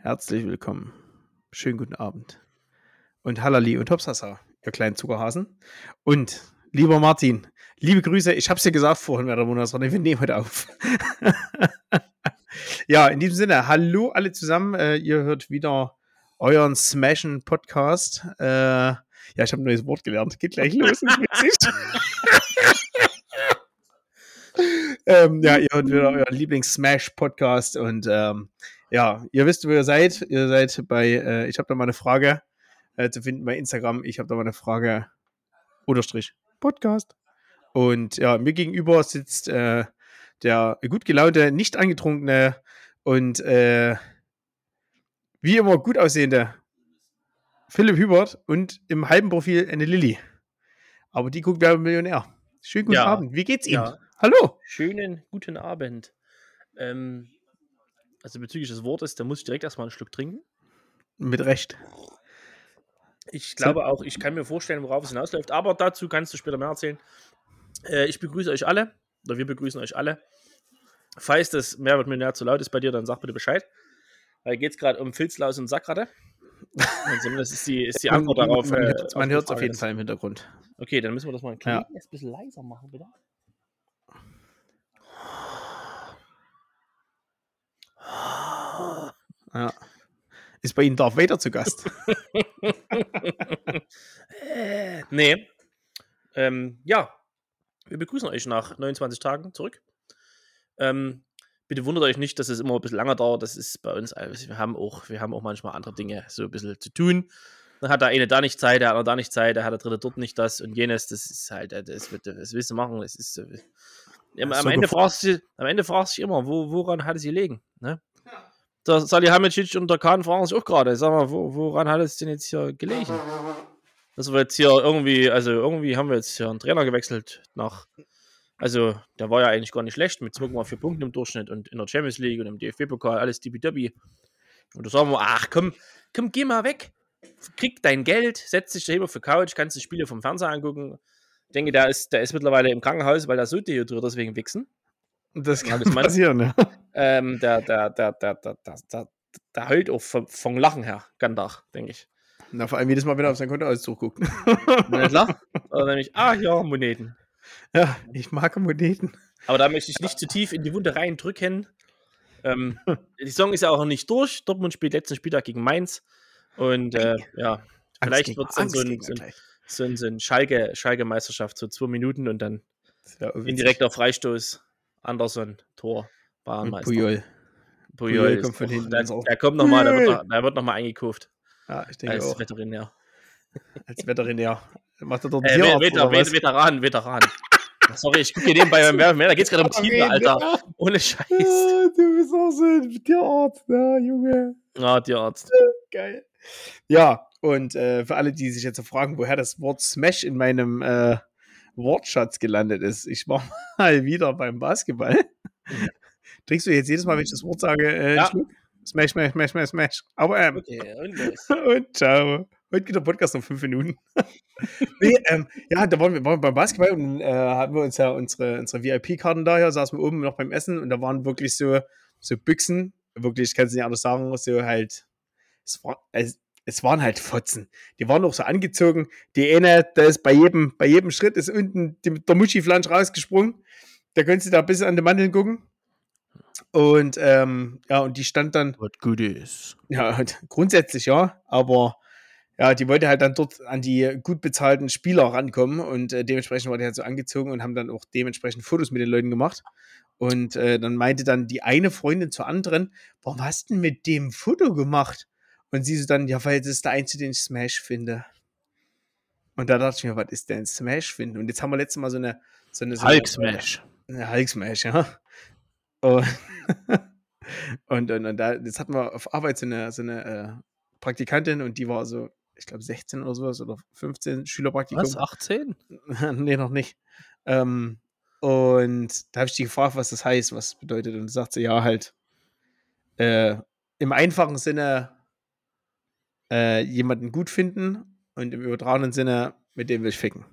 Herzlich willkommen. Schönen guten Abend. Und Hallali und Hopsasa, ihr kleinen Zuckerhasen. Und lieber Martin, liebe Grüße. Ich habe es dir gesagt vorhin bei der Monatsrunde, wir nehmen heute auf. ja, in diesem Sinne, hallo alle zusammen. Äh, ihr hört wieder euren Smashen Podcast. Äh, ja, ich habe ein neues Wort gelernt. Geht gleich los. Ähm, ja, ihr hört wieder euren Lieblings-Smash-Podcast und ähm, ja, ihr wisst, wo ihr seid. Ihr seid bei, äh, ich habe da mal eine Frage äh, zu finden bei Instagram. Ich habe da mal eine Frage, Unterstrich, Podcast. Und ja, mir gegenüber sitzt äh, der gut gelaunte, nicht angetrunkene und äh, wie immer gut aussehende Philipp Hubert und im halben Profil eine Lilly. Aber die guckt wer Millionär. Schönen guten Ja. Abend. Wie geht's Ihnen? Ja. Hallo. Schönen guten Abend. Ähm, also bezüglich des Wortes, da muss ich direkt erstmal einen Schluck trinken. Mit Recht. Ich glaube auch, ich kann mir vorstellen, worauf es hinausläuft, aber dazu kannst du später mehr erzählen. Äh, ich begrüße euch alle, oder wir begrüßen euch alle. Falls das Mehrwert Millionär zu laut ist bei dir, dann sag bitte Bescheid. Weil geht es gerade um Filzlaus und Sackratte. Und zumindest ist die, ist die Antwort darauf. Man, äh, hört- man hört es auf jeden. Fall im Hintergrund. Okay, dann müssen wir das mal ein Ja. kleines bisschen leiser machen, bitte. Ja. Ist bei Ihnen Darth Vader zu Gast? Äh, nee. Ähm, ja, wir begrüßen euch nach 29 Tagen zurück. Ähm, bitte wundert euch nicht, dass es immer ein bisschen länger dauert. Das ist bei uns, also wir haben auch, wir haben auch manchmal andere Dinge so ein bisschen zu tun. Dann hat der eine da nicht Zeit, der andere da nicht Zeit, der hat der dritte dort nicht das und jenes. Das ist halt, äh, das, wird, das willst du machen. Das ist, am, am, so Ende fragst du, am Ende fragst du dich immer, wo, woran hat es gelegen? Ne? Der Salihamidzic und der Kahn fragen sich auch gerade, sag mal, wo, woran hat es denn jetzt hier gelegen? Dass wir jetzt hier irgendwie, also irgendwie haben wir jetzt hier einen Trainer gewechselt nach, also der war ja eigentlich gar nicht schlecht mit 2,4 Punkten im Durchschnitt und in der Champions League und im DFB-Pokal, alles tippitoppi. Und da sagen wir, ach komm, komm, geh mal weg, krieg dein Geld, setz dich daheim auf die Couch, kannst die Spiele vom Fernseher angucken. Ich denke, der ist, der ist mittlerweile im Krankenhaus, weil er so dehydriert deswegen wichsen. Das genau, kann das passieren, ja. Ähm, der, der, der, der, der, der, der, heult auch vom, vom Lachen her, Gandach, denke ich. Na, vor allem jedes Mal, wenn er auf sein Kontoauszug guckt. Na klar. Oder nämlich, ah ja, Moneten. Ja, ich mag Moneten. Aber da möchte ich nicht zu tief in die Wunde reindrücken. Ähm, die Saison ist ja auch noch nicht durch. Dortmund spielt letzten Spieltag gegen Mainz. Und äh, ja, vielleicht wird es dann so ein, so ein, so ein, so ein Schalke, Schalke-Meisterschaft, so zwei Minuten und dann indirekter Freistoß. Anderson, Tor, Bayernmeister. Puyol. Puyol Puyol kommt von hinten Auge. der kommt nochmal, der wird noch, der wird noch mal eingekauft Ja, ich denke als auch. Veterinär. Als Veterinär. Macht er dort Äh, Tierarzt Veter, was? Veteran, Veteran. Sorry, ich gucke nebenbei mehr, mehr. Da geht es gerade um Tiere, Alter. Ohne Scheiß. Ja, du bist auch so ein Tierarzt, ja, Junge. Ja, Tierarzt. Geil. Ja, und äh, für alle, die sich jetzt fragen, woher das Wort Smash in meinem äh, Wortschatz gelandet ist. Ich war mal wieder beim Basketball. Trinkst du jetzt jedes Mal, wenn ich das Wort sage, äh, Ja. Smash, smash, smash, smash, smash. Aber ähm, Okay, und los. und ciao. Heute geht der Podcast um fünf Minuten. nee, ähm, ja, da waren wir, waren wir beim Basketball und äh, hatten wir uns ja unsere, unsere VIP-Karten daher, saßen wir oben noch beim Essen und da waren wirklich so, so Büchsen, wirklich, ich kann es nicht anders sagen, so halt, es, war, es, es waren halt Fotzen. Die waren auch so angezogen. Die eine, da ist bei jedem, bei jedem Schritt ist unten die, der Muschi-Flansch rausgesprungen. Da könntest du da bis an die Mandeln gucken. Und ähm, ja, und die stand dann What good is. ja, grundsätzlich ja, aber ja, die wollte halt dann dort an die gut bezahlten Spieler rankommen und äh, dementsprechend war die halt so angezogen und haben dann auch dementsprechend Fotos mit den Leuten gemacht. Und äh, dann meinte dann die eine Freundin zur anderen, warum hast du denn mit dem Foto gemacht? Und sie so dann, ja, weil das ist der einzige, den ich Smash finde. Und da dachte ich mir, was ist denn Smash finden? Und jetzt haben wir letztes Mal so eine, so eine, so eine Hulk Smash. ja, Hulk Smash, ja. Und, und, und, und da, jetzt hatten wir auf Arbeit so eine, so eine äh, Praktikantin und die war so, ich glaube 16 oder sowas oder 15 Schülerpraktikum. Was? 18? nee, noch nicht. Ähm, und da habe ich die gefragt, was das heißt, was das bedeutet. Und sagt sie, ja, halt äh, im einfachen Sinne äh, jemanden gut finden und im übertragenen Sinne, mit dem will ich ficken.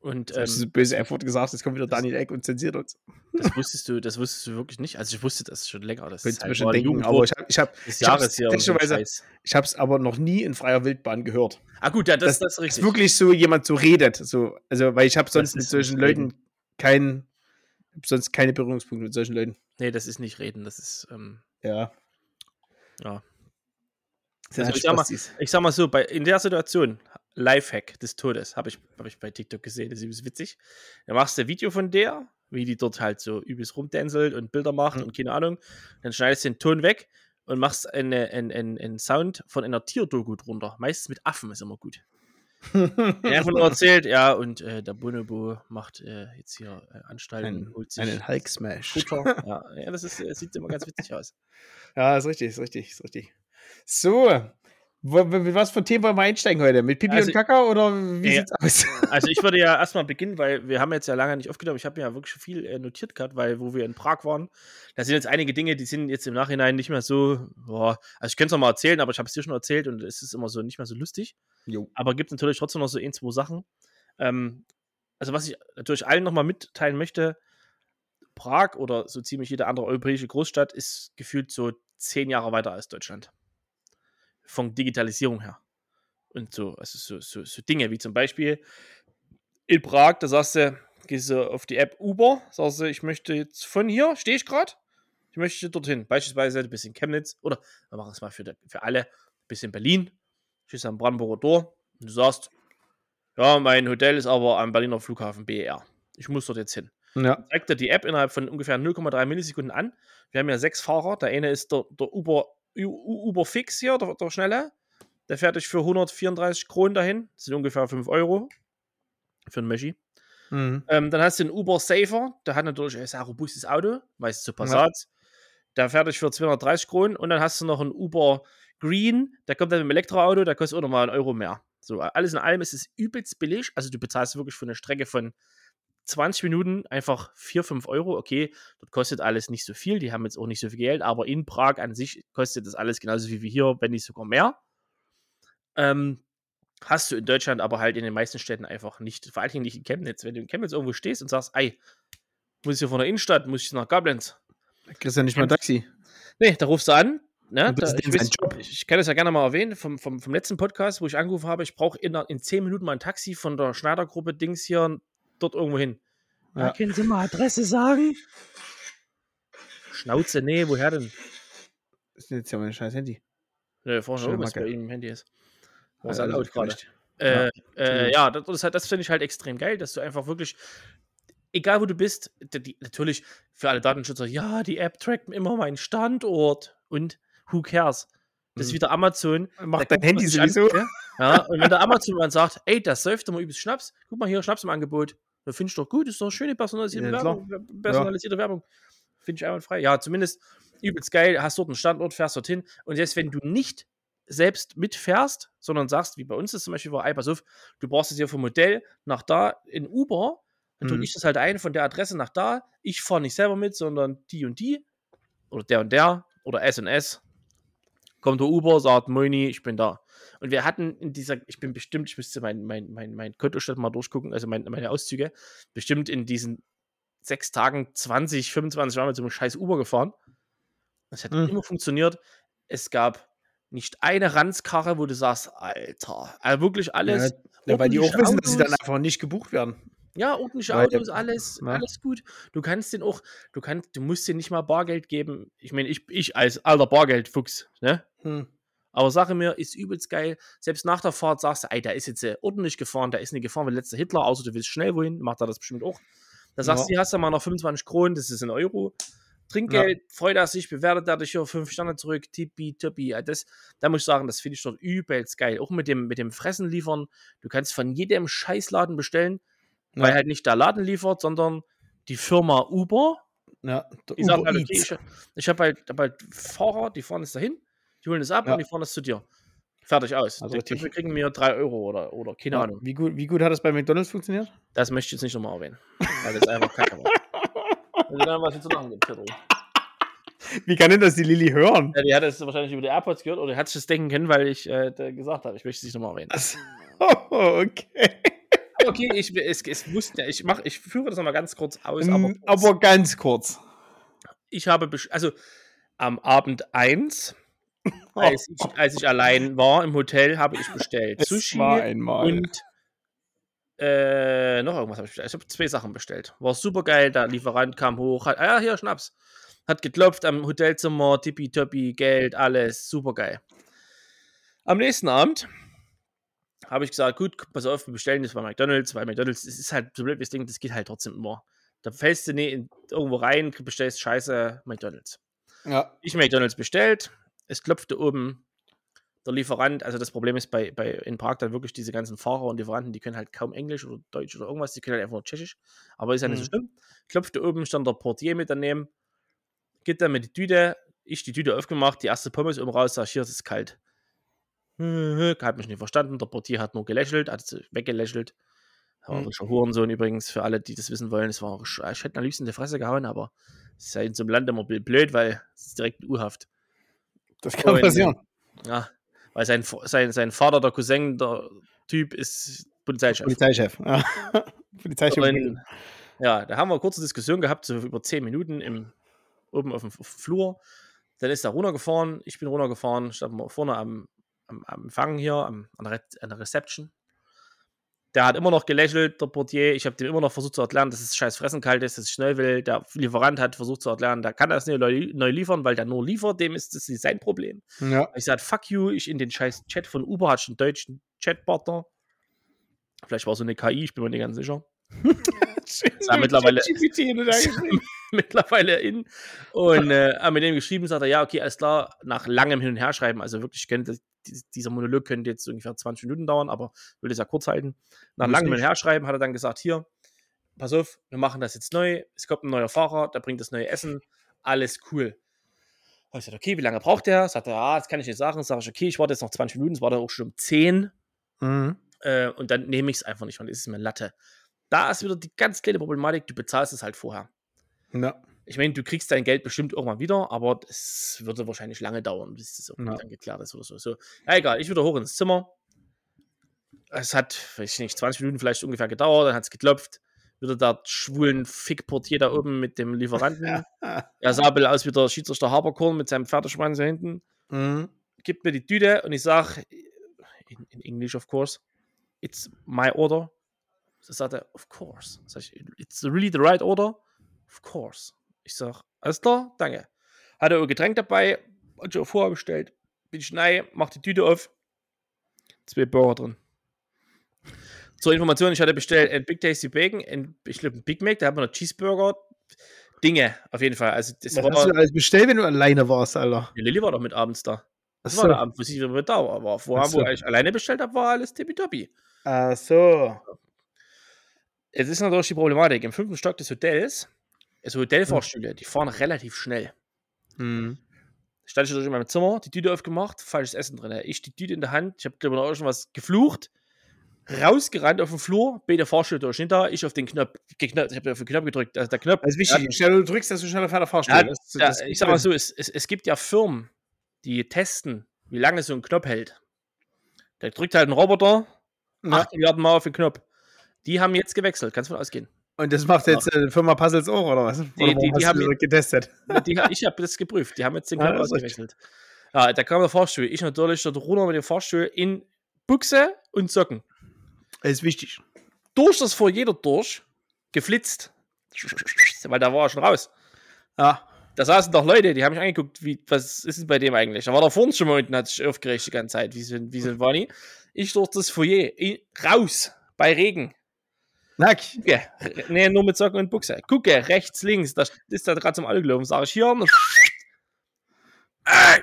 Und Das ähm, ist böse F-Wort gesagt, jetzt kommt wieder Daniel Eck und zensiert uns. das wusstest du, das wusstest du wirklich nicht. Also ich wusste das schon länger. Das Könntest halt schon denken, aber ich habe ich hab, ich hab's ich hab's aber noch nie in freier Wildbahn gehört. Ah gut, ja, das, das, ist Dass richtig. wirklich so jemand so redet. So, also, weil ich habe sonst Das mit solchen Leuten keinen, sonst keine Berührungspunkte mit solchen Leuten. Nee, das ist nicht reden, das ist, ähm, Ja. Ja. Das Also ich sag mal, ich sag mal so, bei, in der Situation, Lifehack des Todes, habe ich, hab ich bei TikTok gesehen, das ist übelst witzig. Da machst du ein Video von der, wie die dort halt so übelst rumdänselt und Bilder macht Mhm. und keine Ahnung. Dann schneidest du den Ton weg und machst eine, einen, einen, einen Sound von einer Tierdoku drunter. Meistens mit Affen ist immer gut. Der einfach nur erzählt, ja, und äh, der Bonobo macht äh, jetzt hier äh, Anstalten, einen, holt sich einen Hulk-Smash. Futter. ja, ja, das ist, äh, sieht immer ganz witzig aus. Ja, ist richtig, ist richtig, ist richtig. So, mit was für Themen wollen wir einsteigen heute? Mit Pipi Also- und Kaka oder wie Ja. sieht's aus? Also ich würde ja erstmal beginnen, weil wir haben jetzt ja lange nicht aufgenommen. Ich habe mir ja wirklich viel äh, notiert gehabt, weil wo wir in Prag waren, da sind jetzt einige Dinge, die sind jetzt im Nachhinein nicht mehr so, boah, also ich könnte es noch mal erzählen, aber ich habe es dir schon erzählt und es ist immer so nicht mehr so lustig. Jo. Aber gibt natürlich trotzdem noch so ein, zwei Sachen. Ähm, also was ich natürlich allen nochmal mitteilen möchte, Prag oder so ziemlich jede andere europäische Großstadt ist gefühlt so zehn Jahre weiter als Deutschland. Von Digitalisierung her. Und so, also so, so, so Dinge wie zum Beispiel in Prag, da sagst du, gehst du auf die App Uber, sagst du, ich möchte jetzt von hier, stehe ich gerade, ich möchte dorthin. Beispielsweise, du bist in Chemnitz oder wir machen es mal für, für alle, du bist in Berlin, stehst am Brandenburger Tor und du sagst, ja, mein Hotel ist aber am Berliner Flughafen BER. Ich muss dort jetzt hin. Ja. Zeigt dir die App innerhalb von ungefähr 0,3 Millisekunden an. Wir haben ja sechs Fahrer. Der eine ist der, der Uber, Uber Fix hier, der, der Schnelle. Der fährt dich für 134 Kronen dahin. Das sind ungefähr 5 Euro für einen Messi. Mhm. Ähm, dann hast du den Uber Safer. Der hat natürlich ein sehr robustes Auto, meistens zu Passat. Der fährt dich für 230 Kronen. Und dann hast du noch einen Uber Green. Der kommt dann mit dem Elektroauto. Der kostet auch nochmal einen Euro mehr. So, alles in allem ist es übelst billig. Also du bezahlst wirklich für eine Strecke von 20 Minuten einfach 4, 5 Euro. Okay, dort kostet alles nicht so viel. Die haben jetzt auch nicht so viel Geld. Aber in Prag an sich kostet das alles genauso wie wir hier, wenn nicht sogar mehr. Ähm, hast du in Deutschland aber halt in den meisten Städten einfach nicht, vor allen Dingen nicht in Chemnitz. Wenn du in Chemnitz irgendwo stehst und sagst, ey, muss ich hier von der Innenstadt, muss ich nach Koblenz. Da kriegst du ja nicht mal ein Taxi. Nee, da rufst du an. Ne? Da, ich, weiß- ich kann das ja gerne mal erwähnen vom, vom, vom letzten Podcast, wo ich angerufen habe. Ich brauche in, in 10 Minuten mal ein Taxi von der Schneidergruppe Dings hier dort irgendwo hin. Ja. Ja. können Sie mal Adresse sagen? Schnauze, nee, woher denn? Das ist jetzt ja mein scheiß Handy. Ne, vorne Schöne oben, was bei ihm im Handy ist. War Ja, laut gerade. Äh, äh, Entschuldigung. ja, das, das, das finde ich halt extrem geil, dass du einfach wirklich, egal wo du bist, die, natürlich für alle Datenschützer, ja, die App trackt immer meinen Standort und who cares? Das ist Mhm. wieder Amazon. Macht dein Handy an, sowieso. ja. Ja, und wenn der Amazon dann sagt, ey, das säuft immer übelst Schnaps, guck mal hier, Schnaps im Angebot. Da finde ich doch gut, ist doch eine schöne personalisierte Ja. Werbung. Personalisierte Werbung. Finde ich einwandfrei. Ja, zumindest übelst geil, hast dort einen Standort, fährst dorthin. Und selbst wenn du nicht selbst mitfährst, sondern sagst, wie bei uns das zum Beispiel war, ey, pass auf, du brauchst es hier vom Modell nach da in Uber, dann drücke Mhm. ich das halt ein von der Adresse nach da. Ich fahre nicht selber mit, sondern die und die oder der und der oder S und S. Kommt der Uber, sagt Moini, ich bin da. Und wir hatten in dieser, ich bin bestimmt, ich müsste mein, mein, mein, mein Kontostand mal durchgucken, also mein, meine Auszüge, bestimmt in diesen sechs Tagen 20, 25 Mal mit so einem scheiß Uber gefahren. Das hat Mhm. immer funktioniert. Es gab nicht eine Ranzkarre, wo du sagst, Alter, also wirklich alles. Ja, weil die auch wissen, dass sie dann einfach nicht gebucht werden. Ja, ordentliche Weil- Autos, alles, Ja. alles gut. Du kannst den auch, du kannst, du musst dir nicht mal Bargeld geben. Ich meine, ich, ich als alter Bargeldfuchs, ne? Hm. Aber sage mir, ist übelst geil. Selbst nach der Fahrt sagst du, ey, der ist jetzt äh, ordentlich gefahren, der ist nicht gefahren wie letzter Hitler, außer du willst schnell wohin, macht er das bestimmt auch. Da sagst Ja. du, hier hast du mal noch 25 Kronen, das ist ein Euro. Trinkgeld, freut er sich, bewertet er dich hier fünf Sterne zurück, tippi, tippi. Ja, Das, da muss ich sagen, das finde ich dort übelst geil. Auch mit dem, mit dem Fressen liefern. Du kannst von jedem Scheißladen bestellen, weil Ja. halt nicht der Laden liefert, sondern die Firma Uber. Ja, der Die Uber halt, okay, ich, ich habe halt, hab halt Fahrer, die fahren es dahin, die holen es ab Ja. und die fahren es zu dir. Fertig aus. Also die, kriegen mir drei Euro oder, oder keine Ja, Ahnung. wie, gut, wie gut hat das bei McDonalds funktioniert? Das möchte ich jetzt nicht nochmal erwähnen. Weil das einfach kacke war. Also dann was jetzt zu gibt, Pedro. Wie kann denn das die Lilly hören? Ja, die hat es wahrscheinlich über die AirPods gehört oder hat sich das denken können, weil ich äh, gesagt habe, ich möchte es nicht nochmal erwähnen. So, okay. Okay, ich, es, es wusste, ich, mach, ich führe das nochmal ganz kurz aus. aber, Aber, aber ganz kurz. ich habe, also am Abend 1, als ich, als ich allein war im Hotel, habe ich bestellt. Es Sushi und äh, noch irgendwas habe ich bestellt. Ich habe zwei Sachen bestellt. War super geil. Der Lieferant kam hoch. Hat, ah ja, hier, Schnaps. Hat geklopft am Hotelzimmer, tippitoppi, Geld, alles. Super geil. Am nächsten Abend habe ich gesagt, gut, pass auf, wir bestellen das bei McDonalds, weil McDonalds, das ist halt so blöd, das Ding, das geht halt trotzdem immer. Da fällst du nie in, irgendwo rein, bestellst scheiße McDonalds. ja. Ich McDonalds bestellt, es klopfte oben der Lieferant, also das Problem ist bei, bei in Prag dann wirklich diese ganzen Fahrer und Lieferanten, die können halt kaum Englisch oder Deutsch oder irgendwas, die können halt einfach nur Tschechisch, aber ist ja nicht so Mhm. schlimm. Klopfte oben, stand der Portier mit daneben, geht dann mit die Tüte, ich die Tüte aufgemacht, die erste Pommes oben raus, sag ich, hier, es ist kalt. Hat mich nicht verstanden, der Portier hat nur gelächelt, hat weggelächelt. War Mhm. schon Hurensohn übrigens, für alle, die das wissen wollen. Es war, ich hätte am liebsten in die Fresse gehauen, aber es ist ja in so einem Land immer blöd, weil es ist direkt U-Haft. Das kann Und- passieren. Ja, weil sein, sein, sein Vater, der Cousin, der Typ, ist Polizeichef. Polizeichef. Ja. Polizeichef. Und, ja, da haben wir eine kurze Diskussion gehabt, so über zehn Minuten im, oben auf dem Flur. Dann ist er runtergefahren, ich bin runtergefahren, standen wir vorne am, am, am Empfang hier, am, an, der Re an der Reception. Der hat immer noch gelächelt, der Portier. Ich habe dem immer noch versucht zu erklären, dass es scheiß Fressen kalt ist, dass ich schnell will. Der Lieferant hat versucht zu erklären, der kann das nicht neu, liefern, weil der nur liefert, dem ist das nicht sein Problem. ja. Ich sage, fuck you, ich in den scheiß Chat von Uber hatte ich einen deutschen Chatpartner. Vielleicht war es so eine KI, ich bin mir nicht ganz sicher. Ja, mittlerweile- er mittlerweile in. Und äh, mit dem geschrieben, sagt er, ja, okay, alles klar, nach langem Hin und Her schreiben. Also wirklich könnte die- dieser Monolog könnte jetzt ungefähr 20 Minuten dauern, aber ich will das ja kurz halten. Nach langem Hin und nicht. Her schreiben hat er dann gesagt, hier, pass auf, wir machen das jetzt neu. Es kommt ein neuer Fahrer, der bringt das neue Essen. Alles cool. Hab ich gesagt, okay, wie lange braucht der? Sagt er, ah, das kann ich nicht sagen. Sag ich, okay, ich warte jetzt noch 20 Minuten, es war dann auch schon um 10. Mhm. Äh, und dann nehme ich es einfach nicht, und es ist mir Latte. Da ist wieder die ganz kleine Problematik, du bezahlst es halt vorher. Ja. Ich meine, du kriegst dein Geld bestimmt irgendwann wieder, aber es würde wahrscheinlich lange dauern, bis das irgendwie Ja. dann geklärt ist oder so. so. Ja, egal, ich wieder hoch ins Zimmer. Es hat, weiß ich nicht, 20 Minuten vielleicht ungefähr gedauert, dann hat es geklopft. Wieder der schwulen Fickportier da oben mit dem Lieferanten. Er sah aus wie der Schiedsrichter Haberkorn mit seinem Pferdeschwanz da hinten. Mhm. Gibt mir die Tüte und ich sage, in, in English of course, it's my order. So sagt er, of course. Sag ich, it's really the right order? Of course. Ich sag, alles klar, danke. Hat er ein Getränk dabei, hat schon vorher bestellt. Bin ich rein, mach die Tüte auf. Zwei Burger drin. Zur Information, ich hatte bestellt ein Big Tasty Bacon, ein, ich glaube ein Big Mac, da haben wir noch Cheeseburger. Dinge, auf jeden Fall. Also das Was war, hast du alles bestellt, wenn du alleine warst, Alter? die Lilly war doch mit abends da. Das Achso. war der Abend, wo sie wieder da war. Aber vorher, Ach so. wo ich alleine bestellt habe, war alles tippitoppi. Ach so. Jetzt ist natürlich die Problematik. Im fünften Stock des Hotels, also Hotelfahrstühle, die fahren relativ schnell. Mhm. Stand ich in meinem Zimmer, die Tüte aufgemacht, falsches Essen drin. Ich die Tüte in der Hand, ich habe glaube ich noch schon was geflucht, rausgerannt auf den Flur, beide Fahrstühle durch hinter, ich auf den Knopf geknopft, ich habe auf den Knopf gedrückt, also der Knopf. Das ist wichtig. Je schneller du drückst, desto schneller fährt der Fahrstuhl. Ja, Das- Ja, das- ich sag mal so, es, es, es gibt ja Firmen, die testen, wie lange so ein Knopf hält. Der drückt halt einen Roboter, Ja. 8 Milliarden Mal auf den Knopf. Die haben jetzt gewechselt, kannst du von ausgehen. Und das macht jetzt äh, Firma Puzzles auch, oder was? Oder die- die haben das getestet. Die, ich habe das geprüft. Die haben jetzt den Ja, Knopf das ist ausgewechselt. Ja, da kam der Fahrstuhl. Ich natürlich dort runter mit dem Fahrstuhl in Buchse und Socken. Das ist wichtig. Durch das vor jeder durch, geflitzt. Weil da war er schon raus. Ja. Da saßen doch Leute, die haben mich angeguckt, wie, was ist denn bei dem eigentlich? Da war der vorne schon mal unten, hat sich aufgeregt die ganze Zeit, wie so, ein- wie so ein Wani. Ich durch das Foyer, in, raus, bei Regen. Nack. Gucke, nee, nur mit Socken und Buchse. Gucke, rechts, links, da ist da gerade zum gelaufen. Sag ich hier. Äh,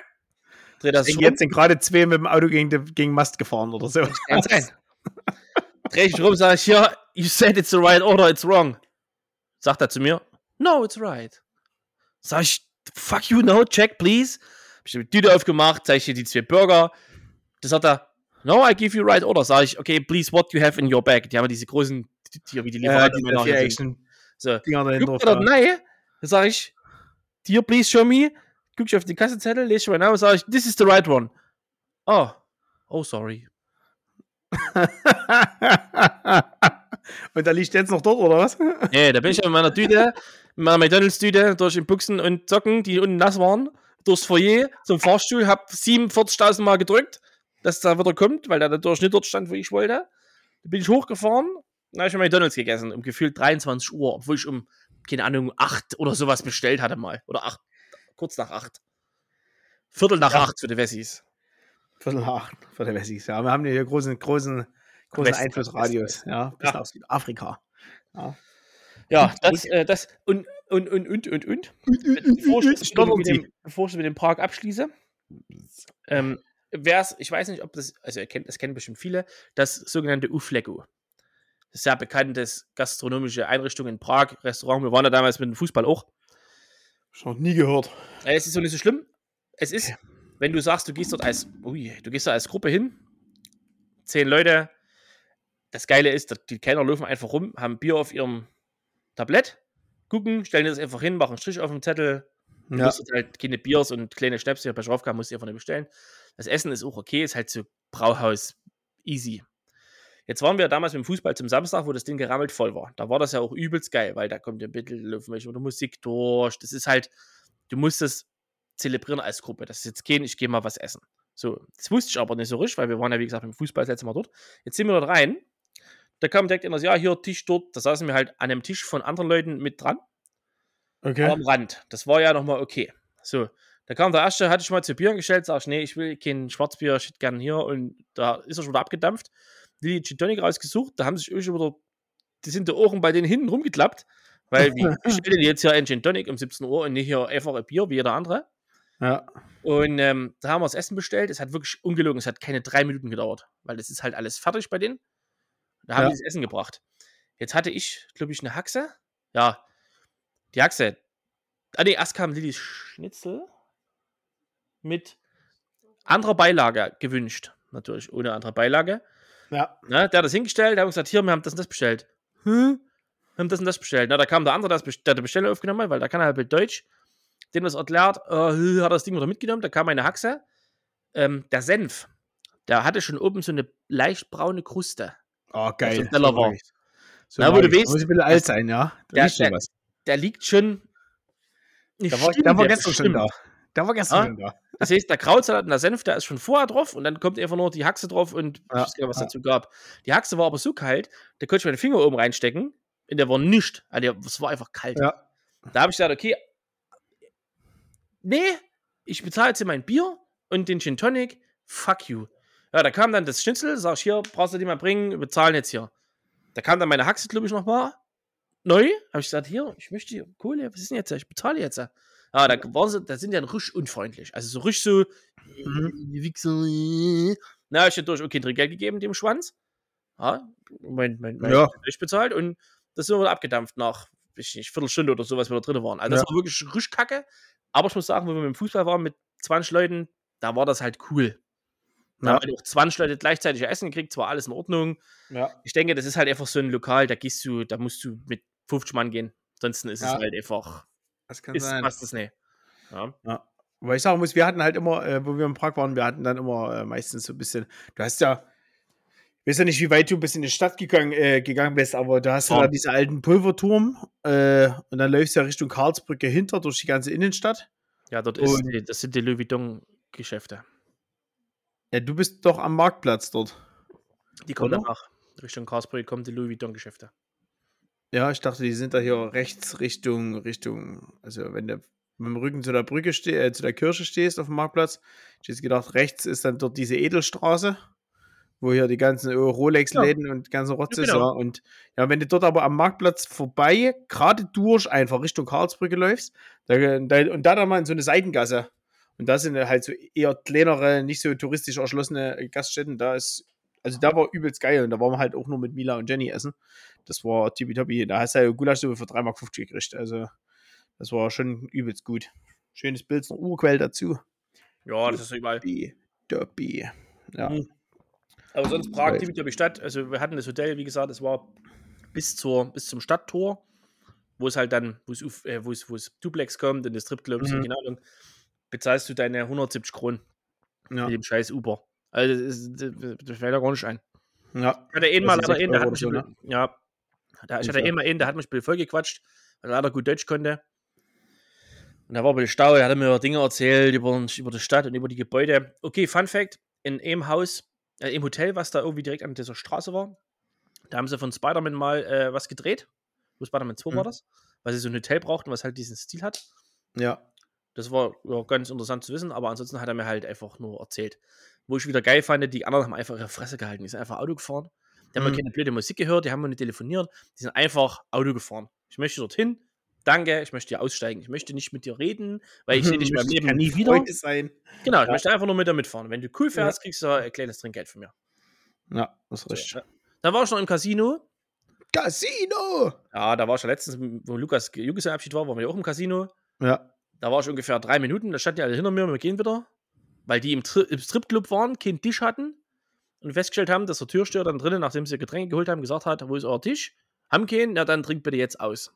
Dreh das Ich jetzt sind gerade zwei mit dem Auto gegen, gegen Mast gefahren oder so. Kann sein. Dreh ich rum, sag ich, ja, you said it's the right order, it's wrong. Sagt er zu mir, no, it's right. Sag ich, fuck you, no, check, please. Hab ich die Tüte aufgemacht, zeig ich dir die zwei Burger. Das sagt er, no, I give you right order. Sag ich, okay, please, what you have in your bag. Die haben diese großen, die, wie die Ja, Lieferanten die immer nachher sind. viereckchen So, Dinger dahinter. Guckt er dort rein, dann sag ich, dir, please show me. Guck ich auf den Kassenzettel, lese ich meinen Namen, sag ich, this is the right one. Oh, oh, sorry. Und da liegt jetzt noch dort, oder was? Nee, da bin ich ja mit meiner Tüte, mit meiner McDonalds-Tüte durch den Buchsen und Socken, die unten nass waren, durchs Foyer zum Fahrstuhl, hab 47.000 Mal gedrückt, dass da wieder kommt, weil der dadurch nicht dort stand, wo ich wollte. Da bin ich hochgefahren, dann habe ich McDonalds gegessen, um gefühlt 23 Uhr, obwohl ich um, keine Ahnung, 8 oder sowas bestellt hatte mal. Oder 8, kurz nach 8. Viertel nach Ja. 8 für die Wessis. Viertel nach acht für die Wessis. Ja, wir haben hier großen, großen, großen West- Einflussradius. Ja, bis Ja. nach Südafrika. Ja. Ja, das, äh, das und, und, und, und, und, und. Bevor ich, mit dem, bevor ich mit dem Park abschließe, ähm, wär's, ich weiß nicht, ob das, also ihr kennt, das kennen bestimmt viele, das sogenannte Uflego. Das sehr bekanntes gastronomische Einrichtung in Prag, Restaurant. Wir waren da damals mit dem Fußball auch. Schon nie gehört. Es ist so nicht so schlimm. Es ist, wenn du sagst, du gehst dort als, ui, du gehst da als Gruppe hin, zehn Leute. Das Geile ist, die Kellner laufen einfach rum, haben Bier auf ihrem Tablett, gucken, stellen das einfach hin, machen einen Strich auf den Zettel. Du Ja. musst halt keine Biers und kleine Schnäpse, bei Schraufka musst du einfach nicht bestellen. Das Essen ist auch okay, ist halt so Brauhaus easy. Jetzt waren wir damals mit dem Fußball zum Samstag, wo das Ding gerammelt voll war. Da war das ja auch übelst geil, weil da kommt ein bisschen oder Musik durch. Das ist halt, du musst das zelebrieren als Gruppe. Das ist jetzt kein, ich gehe mal was essen. So, das wusste ich aber nicht so richtig, weil wir waren ja, wie gesagt, mit dem Fußball das letzte Mal dort. Jetzt sind wir dort rein. Da kam direkt einer, so, ja, hier, Tisch dort. Da saßen wir halt an einem Tisch von anderen Leuten mit dran aber Okay. am Rand. Das war ja nochmal okay. So, da kam der erste, hatte ich mal zu Bier gestellt, sag ich, nee, ich will kein Schwarzbier, ich hätte gern hier und da ist er schon wieder abgedampft. Die Gin Tonic rausgesucht, da haben sich irgendwie wieder, die sind die Ohren bei denen hinten rumgeklappt, weil wie ich stelle jetzt hier ein Gin Tonic um 17 Uhr und nicht hier einfach ein Bier wie jeder andere. Ja. Und ähm, da haben wir das Essen bestellt. Es hat wirklich ungelogen, es hat keine drei Minuten gedauert, weil das ist halt alles fertig bei denen. Da haben Ja. die das Essen gebracht. Jetzt hatte ich, glaube ich, eine Haxe. Ja, die Haxe. Ah, nee, erst kam Lillys Schnitzel mit anderer Beilage gewünscht. Natürlich, ohne andere Beilage. Ja. Ne, der hat das hingestellt, der hat gesagt, hier, wir haben das und das bestellt. Hm? Wir haben das und das bestellt. Na, da kam der andere, der, der die Bestellung aufgenommen hat, weil da kann er halt mit Deutsch. Dem das erklärt, äh, hat das Ding wieder mitgenommen, da kam eine Haxe. Ähm, der Senf, der hatte schon oben so eine leicht braune Kruste. Oh, geil. So ein Teller war. So Na, wo du weißt, Muss ein bisschen alt sein, ja. Da der- liegt schon der- was. Der liegt schon. Nicht Da war, still, da war gestern schon da. Da war gestern Ah? schon da. Das heißt, der Krautsalat und der Senf, der ist schon vorher drauf und dann kommt einfach nur die Haxe drauf und ich Ja, weiß gar nicht, was ja. dazu gab. Die Haxe war aber so kalt, da konnte ich meinen Finger oben reinstecken und der war nicht. Also der, es war einfach kalt. Ja. Da habe ich gesagt, okay, nee, ich bezahle jetzt hier mein Bier und den Gin Tonic, fuck you. Ja, da kam dann das Schnitzel, sag ich hier, brauchst du die mal bringen, wir bezahlen jetzt hier. Da kam dann meine Haxe, glaube ich, nochmal neu. Habe ich gesagt, hier, ich möchte hier Kohle, was ist denn jetzt? Ich bezahle jetzt. Ja, da waren sie, da sind dann richtig unfreundlich. Also so richtig so, Mhm. äh, Wichser, äh. Na, ich natürlich auch kein Trinkgeld gegeben, dem Schwanz. Ja, mein, mein, mein Ja. ich bezahlt und das sind wir abgedampft nach, ich nicht, Viertelstunde oder so, was wir da drin waren. Also das Ja. war wirklich richtig kacke. Aber ich muss sagen, wenn wir mit dem Fußball waren mit 20 Leuten, da war das halt cool. Da Ja. haben wir auch 20 Leute gleichzeitig Essen gekriegt, zwar alles in Ordnung. Ja. Ich denke, das ist halt einfach so ein Lokal, da gehst du, da musst du mit 50 Mann gehen. Ansonsten ist es Ja. halt einfach, Das kann ist, sein. passt es nicht. Ja. Weil ich sagen muss, wir hatten halt immer, äh, wo wir in Prag waren, wir hatten dann immer äh, meistens so ein bisschen, du hast ja, ich weiß ja nicht, wie weit du bis in die Stadt gegangen, äh, gegangen bist, aber da hast du Ja. da diesen alten Pulverturm äh, und dann läufst du ja Richtung Karlsbrücke hinter durch die ganze Innenstadt. Ja, dort ist, die, das sind die Louis Vuitton-Geschäfte. Ja, du bist doch am Marktplatz dort. Die kommen danach. Richtung Karlsruhe kommen die Louis Vuitton-Geschäfte. Ja, ich dachte, die sind da hier rechts Richtung, Richtung, also wenn du mit dem Rücken zu der Brücke stehst, äh, zu der Kirche stehst auf dem Marktplatz, ich hätte gedacht, rechts ist dann dort diese Edelstraße, wo hier die ganzen äh, Rolex-Läden und ganze Rotze ist, genau. ja. Und ja, wenn du dort aber am Marktplatz vorbei, gerade durch einfach Richtung Karlsbrücke läufst, da, da, und da dann mal in so eine Seitengasse. Und da sind halt so eher kleinere, nicht so touristisch erschlossene Gaststätten. Da ist, also da war übelst geil. Und da waren wir halt auch nur mit Mila und Jenny essen. Das war tippitoppi. Da hast du halt Gulaschsuppe für 3,50 Mark gekriegt. Also, das war schon übelst gut. Schönes Bild, noch Urquell dazu. Ja, das ist überall. Doppi. Ja. Mhm. Aber sonst Prag, die Stadt. Also wir hatten das Hotel, wie gesagt, es war bis, zur, bis zum Stadttor, wo es halt dann, wo es, äh, wo es, wo es Duplex kommt und das Stripclubs, Mhm. Ahnung, bezahlst du deine 170 Kronen Ja. mit dem scheiß Uber. Also das, das, das fällt ja gar nicht ein. ja. Ich hatte eh mal leider 6 einen, der Euro hat mich, so, ja, Da, ich hatte so. immer einen, der hat mich ein bisschen vollgequatscht, weil er leider gut Deutsch konnte. Und da war ein bisschen Stau, er hat mir Dinge erzählt über, über die Stadt und über die Gebäude. Okay, Fun Fact: In einem Haus, äh, im Hotel, was da irgendwie direkt an dieser Straße war, da haben sie von Spider-Man mal äh, was gedreht. Wo Spider-Man 2 war Mhm. das, weil sie so ein Hotel brauchten, was halt diesen Stil hat. Ja. Das war ja, ganz interessant zu wissen, aber ansonsten hat er mir halt einfach nur erzählt. Wo ich wieder geil fand, die anderen haben einfach ihre Fresse gehalten. Die sind einfach Auto gefahren. Die haben Mhm. keine blöde Musik gehört, die haben mir nicht telefoniert. Die sind einfach Auto gefahren. Ich möchte dorthin. Danke, ich möchte hier aussteigen. Ich möchte nicht mit dir reden, weil ich sehe dich Möchtest Leben nie wieder. Sein. Genau, ich Ja. möchte einfach nur mit dir mitfahren. Wenn du cool Ja. fährst, kriegst du ein kleines Trinkgeld von mir. Ja, das ist So, richtig. ja. Dann war ich noch im Casino. Casino! Ja, da war ich ja letztens, wo Lukas Junggesellenabschied war, waren wir ja auch im Casino. Ja. Da war ich ungefähr drei Minuten, da standen die alle hinter mir und wir gehen wieder, weil die im, Tri im Stripclub waren, keinen Tisch hatten und festgestellt haben, dass der Türsteher dann drinnen, nachdem sie Getränke geholt haben, gesagt hat, wo ist euer Tisch? Haben keinen, na dann trinkt bitte jetzt aus.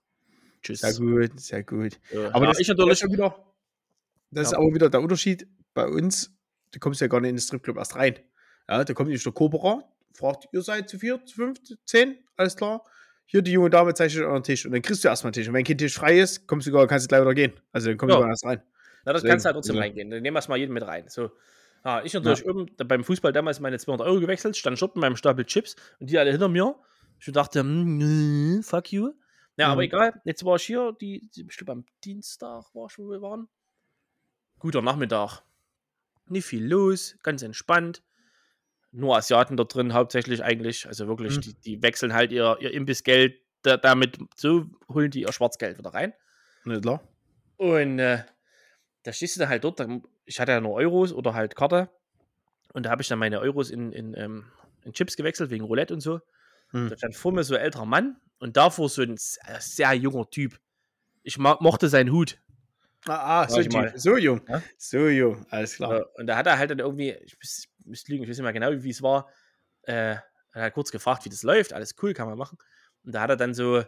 Tschüss. Sehr gut, sehr gut. Ja, Aber das das natürlich. ist ja wieder, das ist Ja. aber wieder der Unterschied bei uns. Du kommst ja gar nicht in den Stripclub erst rein. Ja, da kommt nicht der Koberer, fragt, ihr seid zu vier, zu fünf, zu zehn, alles klar. Hier die junge Dame zeichnet euren Tisch und dann kriegst du erstmal einen Tisch. Und wenn kein Tisch frei ist, kommst du gar, kannst du gleich wieder gehen. Also dann kommst Ja. du erst rein. Na, das Deswegen, kannst du halt trotzdem also- reingehen. Dann nehmen wir es mal jeden mit rein. So. Ah, ich natürlich oben da beim Fußball damals meine 200 Euro gewechselt, stand schon mit meinem Stapel Chips und die alle hinter mir. Ich dachte, nö, fuck you. Ja, aber Mhm. egal. Jetzt war ich hier, die, die bestimmt am Dienstag war ich, wo wir waren. Guter Nachmittag. Nicht viel los, ganz entspannt. Nur Asiaten dort drin, hauptsächlich eigentlich. Also wirklich, Mhm. die, die wechseln halt ihr, ihr Imbissgeld da, damit, so holen die ihr Schwarzgeld wieder rein. Nicht klar? Und äh, da stehst du dann halt dort. Dann, ich hatte ja nur Euros oder halt Karte. Und da habe ich dann meine Euros in, in, ähm, in Chips gewechselt, wegen Roulette und so. Hm. Da stand vor mir so ein älterer Mann und davor so ein sehr, sehr junger Typ. Ich mochte seinen Hut. Ah, ah so, tief. so jung. Ja? So jung, alles klar. Äh, Und da hat er halt dann irgendwie, ich muss lügen, ich weiß nicht mehr genau, wie es war, äh, er hat kurz gefragt, wie das läuft. Alles cool, kann man machen. Und da hat er dann so,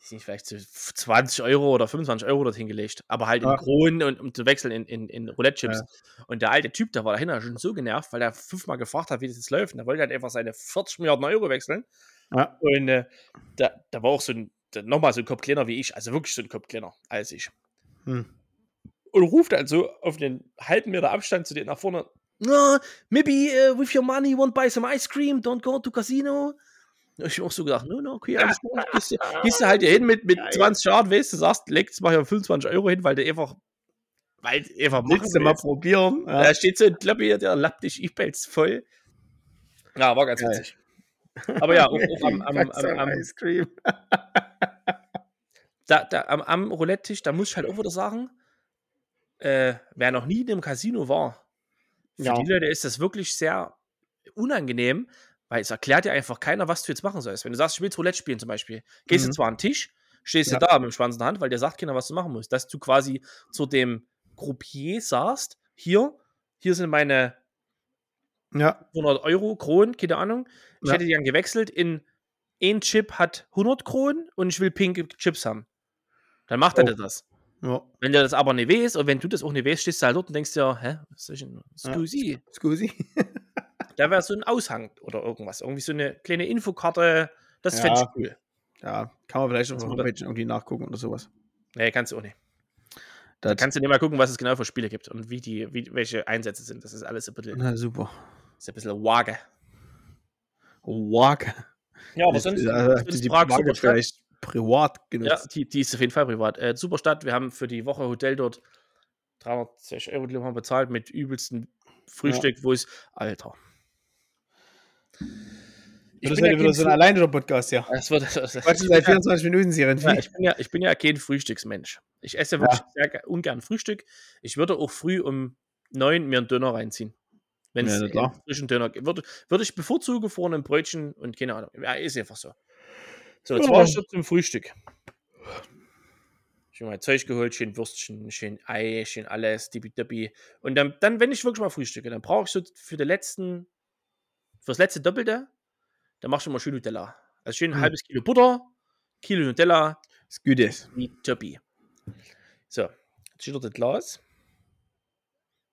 weiß nicht, vielleicht so 20 Euro oder 25 Euro dorthin gelegt. Aber halt Ah. in Kronen und um zu wechseln in, in, in Roulette-Chips. Und der alte Typ, der war dahinter schon so genervt, weil er fünfmal gefragt hat, wie das jetzt läuft. Und er wollte halt einfach seine 40 Milliarden Euro wechseln. Ja. Und äh, da, da war auch so ein, nochmal so ein Kopf kleiner wie ich, also wirklich so ein Kopf kleiner als ich. Hm. Und ruft halt so auf den halben Meter Abstand zu denen nach vorne. No, maybe uh, with your money, won't buy some ice cream, don't go to casino. Ich hab auch so gedacht, no, no, okay, alles klar. Gehst, gehst du halt hier hin mit, mit Geil. 20 Jahren, weißt du, sagst, legst mal hier 25 Euro hin, weil du einfach, weil du einfach Willst du mal probieren? Ja. Da steht so ein Kloppi hier, der lappt dich übelst voll. Ja, war ganz Geil. witzig. Aber ja, auch, auch am, am, am, am, da, da, am, am Roulette-Tisch, da muss ich halt auch wieder sagen, äh, wer noch nie in einem Casino war, für Ja. die Leute ist das wirklich sehr unangenehm, weil es erklärt dir einfach keiner, was du jetzt machen sollst. Wenn du sagst, ich will Roulette spielen zum Beispiel, gehst Mhm. du zwar an den Tisch, stehst Ja. du da mit dem Schwanz in der Hand, weil der sagt keiner, was du machen musst. Dass du quasi zu dem Groupier sagst, hier, hier sind meine Ja. 100 Euro, Kronen, keine Ahnung. Ich Ja. hätte die dann gewechselt in ein Chip hat 100 Kronen und ich will pinke Chips haben. Dann macht er Oh. dir das. ja. Wenn der das aber nicht weiß und wenn du das auch nicht weißt, stehst du halt dort und denkst dir, hä, was ist denn, Ja. Scusi? Da wäre so ein Aushang oder irgendwas. Irgendwie so eine kleine Infokarte. Das Ja. fände ich cool. Ja, kann man vielleicht auf der Homepage irgendwie nachgucken oder sowas. Nee, kannst du auch nicht. Das, Kannst du nicht mal gucken, was es genau für Spiele gibt und wie die, wie, welche Einsätze sind. Das ist alles ein bisschen, na super. ist ein bisschen vage. Wack. Ja, aber sonst, also, die Prag super Stadt. vielleicht privat Ja, genutzt. die, die ist auf jeden Fall privat. Äh, super Stadt. Wir haben für die Woche Hotel dort 360 Euro haben bezahlt mit übelsten Frühstück, wo es. Alter. Ich das bin, ja ja so ein Früh- alleiniger Podcast, ja. das wird, das, das, Quatschen seit 24 Minuten, Siren. ja, ich, bin ja, ich bin ja kein Frühstücksmensch. Ich esse wirklich sehr ge- ungern Frühstück. Ich würde auch früh um neun mir einen Döner reinziehen. Wenn Ja, es einen frischen Döner gibt. Würde, würde ich bevorzugen vor einem Brötchen und keine Ahnung. Ja, ist einfach so. So, jetzt Ja. war ich schon zum Frühstück. Ich habe mein Zeug geholt, schön Würstchen, schön Ei, schön alles, tippitoppi. Und dann, dann, wenn ich wirklich mal frühstücke, dann brauche ich so für den letzten, fürs letzte Doppelte, dann machst du mal schön Nutella. Also schön ein Hm. halbes Kilo Butter, Kilo Nutella, Das ist. wie Toppi. So, jetzt steht dort das Glas.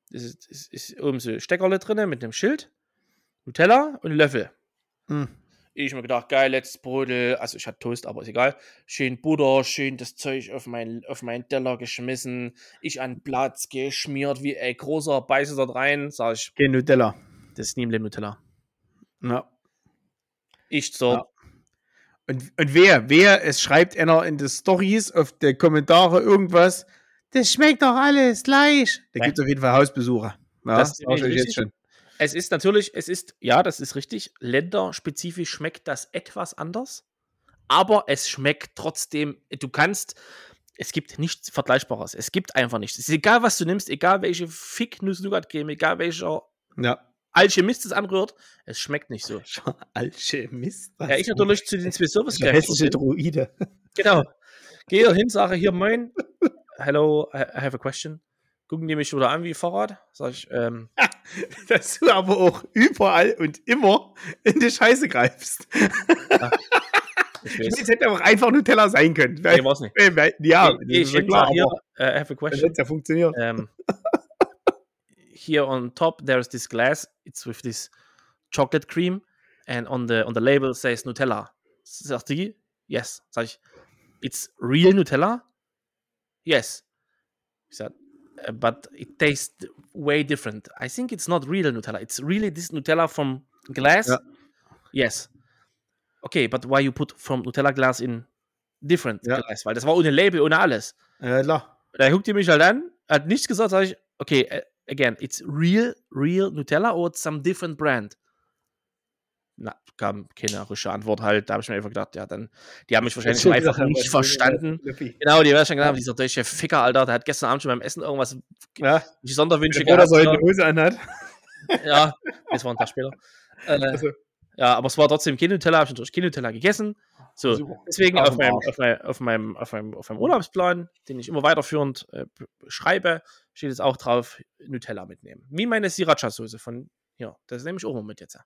Das ist, ist, ist oben so Steckerle drin mit einem Schild, Nutella und Löffel. Hm. Ich mir gedacht, geil, letztes Brödel. Also ich hatte Toast, aber ist egal. Schön Butter, schön das Zeug auf meinen auf meinen Teller geschmissen. Ich an Platz geschmiert wie ein großer Beiße dort rein. Sag ich, Kein Nutella. das ist nie im Leben Nutella. Ja. Ich so, Ja. Und, und wer, wer, es schreibt einer in die Stories, auf die Kommentare irgendwas, das schmeckt doch alles gleich. Da gibt es auf jeden Fall Hausbesucher. Ja, Das ist jetzt schon. Es ist natürlich, es ist, ja, das ist richtig. Länderspezifisch schmeckt das etwas anders. Aber es schmeckt trotzdem, du kannst, es gibt nichts Vergleichbares. Es gibt einfach nichts. Es ist egal, was du nimmst, egal welche fick nuss nougat creme egal welcher Ja. Alchemist es anrührt, es schmeckt nicht so. Alchemist. Ja, ich natürlich zu den zwei service Der hässliche Druide. Genau. Gehe hin, sage hier moin. Hello, I have a question. Gucken die mich wieder an wie Fahrrad? Sag ich, ähm, Dass du aber auch überall und immer in die Scheiße greifst. ich Es weiß. hätte auch einfach Nutella sein können. Nee, war's nicht. Äh, weil- Ja, Geh- geh das ich ja klar, hier, äh, I have a question. hätte es ja funktioniert. um, here on top there's this glass. It's with this chocolate cream. And on the on the label says nutella. Sagt die yes sag ich. It's real nutella? Yes. Ich sag "Uh, but it tastes way different. I think it's not real nutella. It's really this nutella from glass? Yes. Okay but why you put from nutella glass in different Ja. glass? Weil das war ohne label ohne alles. Ja, klar. da guckt ihr mich halt an, hat nichts gesagt, sag ich, okay, äh, again, it's real, real Nutella or it's some different brand? Na, kam keine richtige Antwort halt. Da habe ich mir einfach gedacht, ja, dann, die haben mich wahrscheinlich Schon einfach gesagt, nicht verstanden. Genau, die werden schon gedacht, dieser deutsche Ficker, Alter, der hat gestern Abend schon beim Essen irgendwas, Ja, die Sonderwünsche er gehabt. so Ja, eine Hose anhat. ja, das war ein Tag später. Äh, Also, ja, aber es war trotzdem kein Nutella, habe ich natürlich kein Nutella gegessen. So, Super. deswegen auf meinem, auf, meinem, auf, meinem, auf, meinem, auf meinem Urlaubsplan, den ich immer weiterführend äh, schreibe, steht jetzt auch drauf, Nutella mitnehmen. Wie meine Sriracha-Soße von hier. Das nehme ich auch mal mit jetzt.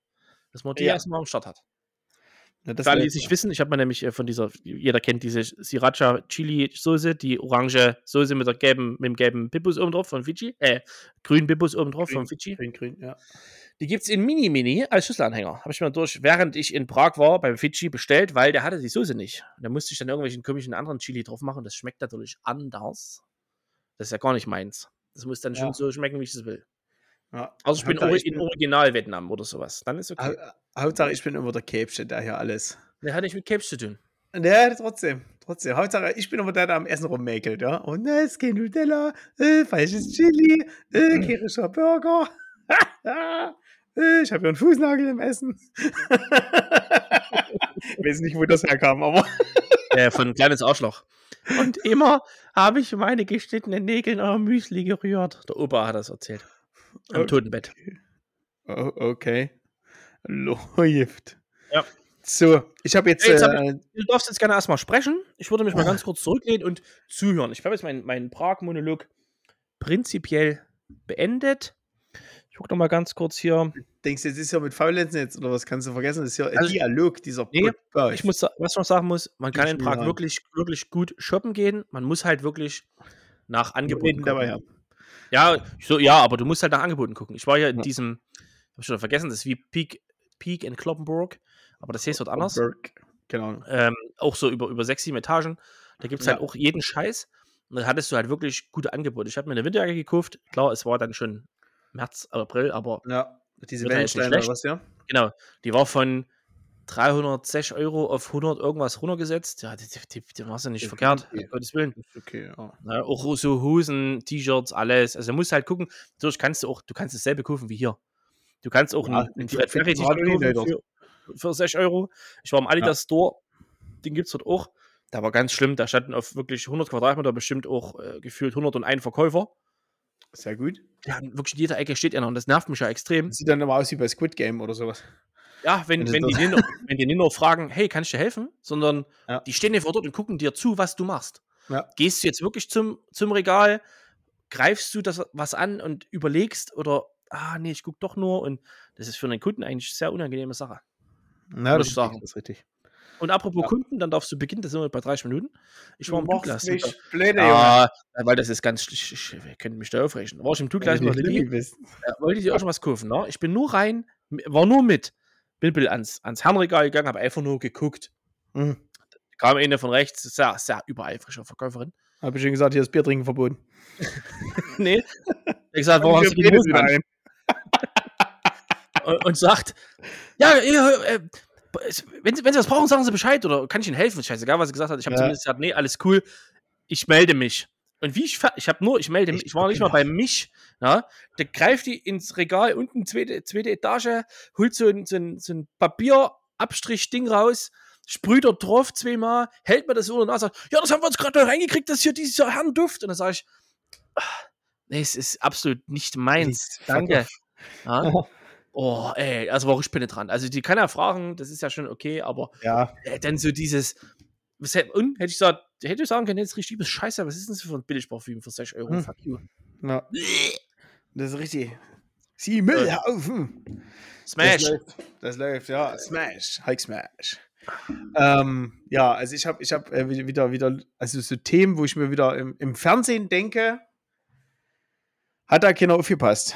Dass man die Ja. erstmal am Start hat. Ja, das wär- es nicht wissen, ich habe mir nämlich äh, von dieser, jeder kennt diese Sriracha-Chili-Soße, die orange Soße mit, der gelben, mit dem gelben Bibbus oben drauf von Fiji, äh, grünen Bibbus oben drauf von. Fiji. Grün, grün, ja. Die gibt es in Mini-Mini als Schüsselanhänger. Habe ich mir durch, während ich in Prag war, beim Fidschi bestellt, weil der hatte die Soße nicht. Und da musste ich dann irgendwelchen komischen anderen Chili drauf machen. Das schmeckt natürlich anders. Das ist ja gar nicht meins. Das muss dann schon Ja. so schmecken, wie ich es will. Ja. Also ich bin Hauptsache, ori ich in Original-Vietnam oder sowas. Dann ist okay. Hau- Hauptsache, ich bin immer der Käpchen, der hier alles. Der hat nicht mit Capes zu tun. Ja, trotzdem. Trotzdem. Hauptsache, ich bin immer der, der am Essen rummäkelt, ja. Und ne, es ist kein Nutella, äh, falsches Chili, äh, kirischer Burger. äh, ich habe hier einen Fußnagel im Essen. ich weiß nicht, wo das herkam, aber. äh, von ein kleines Arschloch. Und immer habe ich meine geschnittenen Nägel in euer Müsli gerührt. Der Opa hat das erzählt. Am. Totenbett. Oh, okay. Läuft. Ja. So, ich habe jetzt. Hey, jetzt hab äh, Du darfst jetzt gerne erstmal sprechen. Ich würde mich mal ganz kurz zurücklehnen und zuhören. Ich habe jetzt meinen, meinen Prag-Monolog prinzipiell beendet. Ich gucke noch mal ganz kurz hier. denkst du, das ist ja mit Faulenzen jetzt oder was kannst du vergessen? Das ist ja ein Also- Dialog, dieser Nee, Podcast. Ich muss, was ich noch sagen muss, man kann Ich in Prag wirklich, wirklich gut shoppen gehen. Man muss halt wirklich nach Angeboten dabei gucken. Ja, so, ja, aber du musst halt nach Angeboten gucken. Ich war ja in Ja. diesem, hab ich schon vergessen, das ist wie Peak, Peak in Kloppenburg, aber das heißt dort anders. Genau. ähm, auch so über, über sechs, sieben Etagen. Da gibt es Ja. halt auch jeden Scheiß. Und da hattest du halt wirklich gute Angebote. Ich habe mir eine Winterjacke gekauft. Klar, es war dann schon März, April, aber Ja, diese halt Wellensteine oder schlecht. was, ja? genau, die war von 306 Euro auf 100 irgendwas runtergesetzt. Ja, die, die, die war ja nicht Okay, verkehrt, um Gottes Willen. Okay, ja. Ja, auch so Hosen, T-Shirts, alles. Also du musst halt gucken. Natürlich kannst du auch, du kannst dasselbe kaufen wie hier. Du kannst auch Ja, einen, Fred Ferry kaufen für, für 6 Euro. Ich war im Adidas Store, den gibt es dort auch. Da war ganz schlimm, da standen auf wirklich 100 Quadratmeter bestimmt auch äh, gefühlt 101 Verkäufer. Sehr gut. Ja, wirklich in jeder Ecke steht einer und das nervt mich ja extrem. Das sieht dann immer aus wie bei Squid Game oder sowas. Ja, wenn, Wenn die, nicht nur, wenn die nicht nur fragen, hey, kann ich dir helfen? Sondern Ja. die stehen einfach dort und gucken dir zu, was du machst. Ja. Gehst du jetzt wirklich zum, zum Regal, greifst du das was an und überlegst oder, ah, nee, ich gucke doch nur und das ist für einen Kunden eigentlich eine sehr unangenehme Sache. Na, ich sagen. Das ist richtig. Und apropos Ja. Kunden, dann darfst du beginnen, das sind wir bei 30 Minuten. Ich war im Douglas. mich blöde. Ja, weil das ist ganz, ich, ich, ihr könnt mich da aufregen. Da war ich im Douglas mit. Ja, wollte ich dir auch schon was kaufen, ne? Ich bin nur rein, war nur mit. Bin ein bisschen ans, ans Herrenregal gegangen, habe einfach nur geguckt. Hm. Kam eine von rechts, sehr, sehr übereifrische Verkäuferin. Habe ich schon gesagt, hier ist Bier trinken verboten. nee. Ich gesagt, warum hast du die Hosen an? und, und sagt, ja, äh, wenn, Sie, wenn Sie was brauchen, sagen Sie Bescheid oder kann ich Ihnen helfen? Scheißegal, was sie gesagt hat. Ich habe Ja. zumindest gesagt, nee, alles cool. Ich melde mich. Und wie ich, ich habe nur, ich melde mich, ich war nicht mal bei mich. Ja, der greift die ins Regal unten, zweite, zweite Etage, holt so ein, so ein, so ein Papierabstrich-Ding raus, sprüht dort drauf zweimal, hält mir das so und sagt, ja, das haben wir uns gerade reingekriegt, das hier dieser Herrenduft. Und dann sage ich, ah, nee, es ist absolut nicht meins. Danke. Ja. Oh, ey, also war ich penetrant. Also die kann ja fragen, das ist ja schon okay, aber Ja, äh, dann so dieses. Was, und hätte ich gesagt, hätte ich sagen können, jetzt richtig übelst scheiße, was ist denn das für ein Billigparfüm für 6 Euro? Hm. Fuck you. ja. Das ist richtig. Sie Müllhaufen. Das Smash. läuft, das läuft, ja. Smash. Hulk Smash. Ähm, ja, also ich habe ich hab, äh, wieder- wieder, also so Themen, wo ich mir wieder im, im Fernsehen denke, hat da keiner aufgepasst.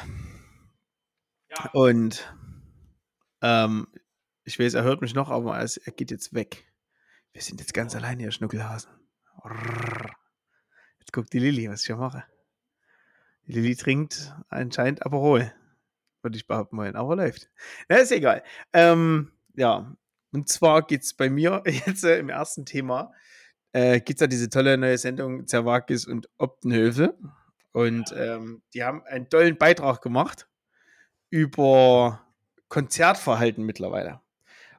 Ja. Und ähm, ich weiß, er hört mich noch, aber er, er geht jetzt weg. Wir sind jetzt ganz allein hier, Schnuckelhasen. Jetzt guckt die Lilly, was ich hier mache. Die Lilly trinkt anscheinend Aperol. Würde ich behaupten wollen, aber läuft. Na, ist egal. Ähm, ja, und zwar geht es bei mir jetzt äh, im ersten Thema, äh, gibt es ja diese tolle neue Sendung Zerwakis und Optenhöfe. Und ähm, die haben einen tollen Beitrag gemacht über Konzertverhalten mittlerweile.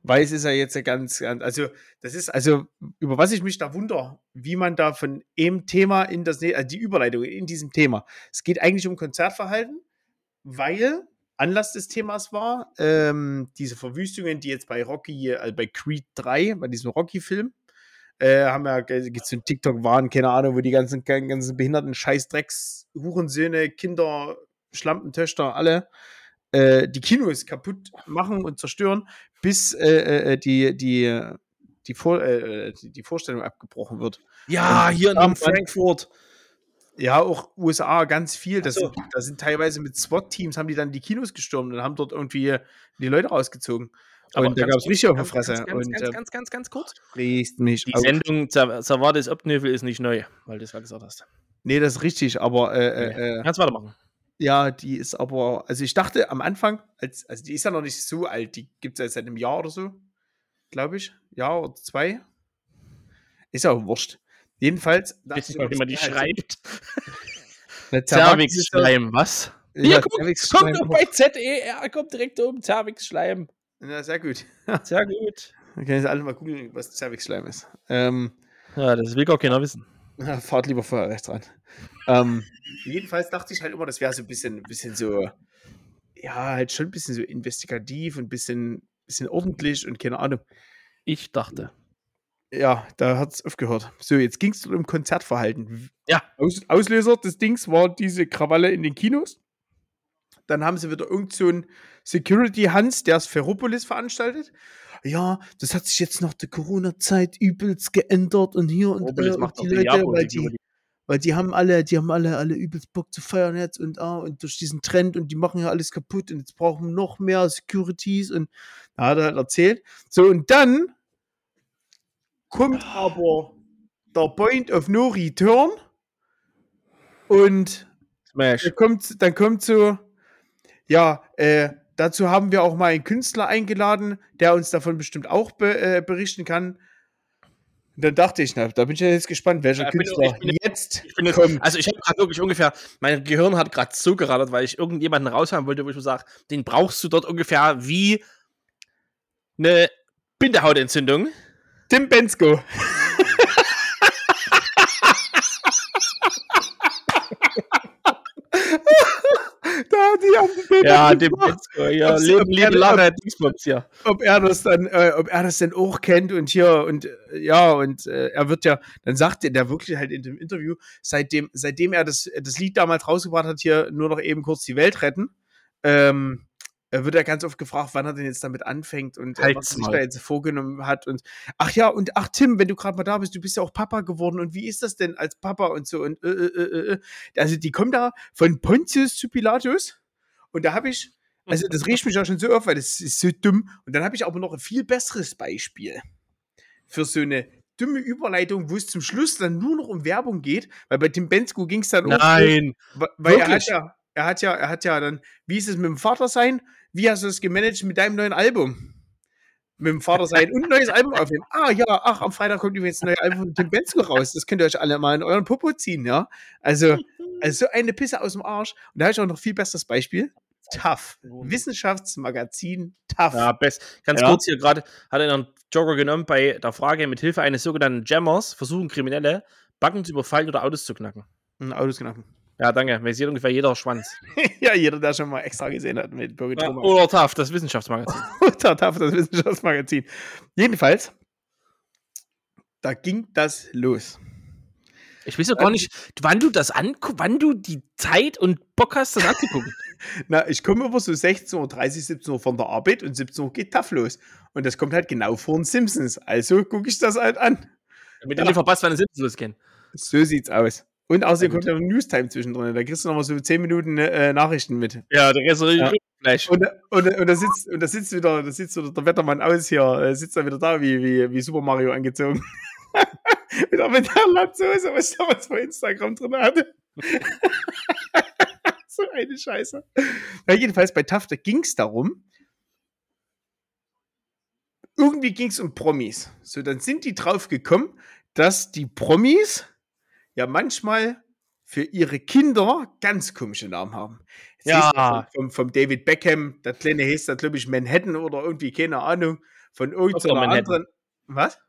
Weil es ist ja jetzt ganz, ganz, also das ist, also über was ich mich da wundere, wie man da von dem Thema in das, also die Überleitung in diesem Thema. Es geht eigentlich um Konzertverhalten, weil Anlass des Themas war, ähm, diese Verwüstungen, die jetzt bei Rocky, äh, bei Creed 3, bei diesem Rocky-Film, äh, haben ja, gibt so ein TikTok waren, keine Ahnung, wo die ganzen, ganzen behinderten Scheißdrecks, Hurensöhne, Kinder, Schlampentöchter, alle äh, die Kinos kaputt machen und zerstören, bis äh, äh, die, die, die, Vor äh, die, die Vorstellung abgebrochen wird. Ja, Und hier in Frankfurt. Ja, auch USA ganz viel. Das, so. sind, das sind teilweise mit SWAT-Teams, haben die dann die Kinos gestürmt und haben dort irgendwie die Leute rausgezogen. Aber und da gab es richtig auf die ganz, Fresse. Ganz, ganz, und ganz, äh, ganz, ganz, ganz kurz. fräst mich Die auf. Sendung Zervades Opnövel ist nicht neu, weil du es ja gesagt hast. Nee, das ist richtig, aber äh, äh, äh, Kannst weitermachen. Ja, die ist aber, also ich dachte am Anfang, als, also die ist ja noch nicht so alt, die gibt es ja seit einem Jahr oder so, glaube ich. Jahr oder zwei. Ist ja auch wurscht. Jedenfalls. dachte Wissen immer, wie man die schreibt. Cervix-Schleim, was? Ja, Hier, guck, Zervixschleim. kommt doch bei ZER, kommt direkt oben Cervix-Schleim. Ja, sehr gut. Sehr gut. Dann können Sie alle mal googeln, was Zervixschleim ist. Ähm, Ja, das will gar keiner wissen. Ja, fahrt lieber vorher rechts ran. Ähm, jedenfalls dachte ich halt immer, das wäre so ein bisschen, bisschen so, ja, halt schon ein bisschen so investigativ und ein bisschen, bisschen ordentlich und keine Ahnung. Ich dachte. Ja, da hat es aufgehört. So, jetzt ging es um Konzertverhalten. Ja. Aus, Auslöser des Dings war diese Krawalle in den Kinos. Dann haben sie wieder irgend so einen Security-Hans, der es Ferropolis veranstaltet. Ja, das hat sich jetzt nach der Corona-Zeit übelst geändert und hier und, Ferropolis äh, macht und die Leute, weil die, weil die haben alle, die haben alle, alle übelst Bock zu feiern jetzt und ah, und durch diesen Trend und die machen ja alles kaputt und jetzt brauchen wir noch mehr Securities und da hat er halt erzählt. So, und dann kommt aber der Point of No Return und Smash. dann kommt, dann kommt so, ja, äh, dazu haben wir auch mal einen Künstler eingeladen, der uns davon bestimmt auch be äh, berichten kann. Und dann dachte ich, na, da bin ich ja jetzt gespannt, welcher Ja, bin- Künstler ich bin- jetzt Ich bin kommt. also ich habe gerade wirklich ungefähr, mein Gehirn hat gerade so gerattert, weil ich irgendjemanden raushaben wollte, wo ich mir sage, den brauchst du dort ungefähr wie eine Bindehautentzündung. Tim Bensko. Die haben die Bilder Ja, dem. Metzger, ja, Ob's- Leben, ob Liebe, Lache, Dingsbums hier. ob er das dann, äh, ob er das denn auch kennt und hier und äh, ja und äh, er wird ja, dann sagt er der wirklich halt in dem Interview, seitdem, seitdem er das, das Lied damals rausgebracht hat, hier nur noch eben kurz die Welt retten, ähm, äh, wird er ganz oft gefragt, wann er denn jetzt damit anfängt und Halt's was er sich da jetzt vorgenommen hat und ach ja und ach Tim, wenn du gerade mal da bist, du bist ja auch Papa geworden und wie ist das denn als Papa und so und äh, äh, äh. also die kommen da von Pontius zu Pilatus und da habe ich Also, das riecht mich auch schon so auf, weil das ist so dumm. Und dann habe ich aber noch ein viel besseres Beispiel für so eine dumme Überleitung, wo es zum Schluss dann nur noch um Werbung geht, weil bei Tim Bensko ging es dann Nein. Um, weil er hat ja, er hat ja, er hat ja dann, wie ist es mit dem Vater sein? Wie hast du es gemanagt mit deinem neuen Album? Mit dem Vater sein und ein neues Album aufnehmen. Ah ja, ach, am Freitag kommt übrigens ein neues Album von Tim Bensko raus. Das könnt ihr euch alle mal in euren Popo ziehen, ja. Also, also so eine Pisse aus dem Arsch. Und da habe ich auch noch viel besseres Beispiel. Tough. Wissenschaftsmagazin Tough. Ja, best. Ganz Ja. kurz hier gerade hat er einen Jogger genommen bei der Frage, mit Hilfe eines sogenannten Jammers versuchen Kriminelle Banken zu überfallen oder Autos zu knacken. Ein Autos knacken. Ja, danke. Weiß jeder ungefähr jeder Schwanz. ja, jeder, der schon mal extra gesehen hat mit Birgit Ja, oder TAF, das Wissenschaftsmagazin. Unter Tough, das Wissenschaftsmagazin. Jedenfalls, da ging das los. Ich weiß ja gar nicht, wann du das anguckst, wann du die Zeit und Bock hast, das anzugucken. Na, ich komme immer so 16.30 Uhr, 17 Uhr von der Arbeit und 17 Uhr geht TAF los. Und das kommt halt genau vor den Simpsons. Also gucke ich das halt an. Damit du nicht verpasst, wann es Simpsons losgehen. So sieht's aus. Und außerdem kommt ja noch Newstime zwischendrin. Da kriegst du noch mal so 10 Minuten äh, Nachrichten mit. Ja, der Rest Ja. ist Fleisch. Und, und, und, da sitzt, und da sitzt wieder, da sitzt wieder der Wettermann aus hier, äh, sitzt da wieder da wie, wie, wie Super Mario angezogen. Wieder mit der Latzhose, was ich damals bei Instagram drin hatte. so eine Scheiße. Ja, jedenfalls bei Tafte ging es darum, irgendwie ging es um Promis. So, dann sind die drauf gekommen, dass die Promis ja manchmal für ihre Kinder ganz komische Namen haben. Jetzt Ja. Vom, vom David Beckham, der kleine hieß da, glaube ich, Manhattan oder irgendwie, keine Ahnung, von irgendeiner anderen. Was?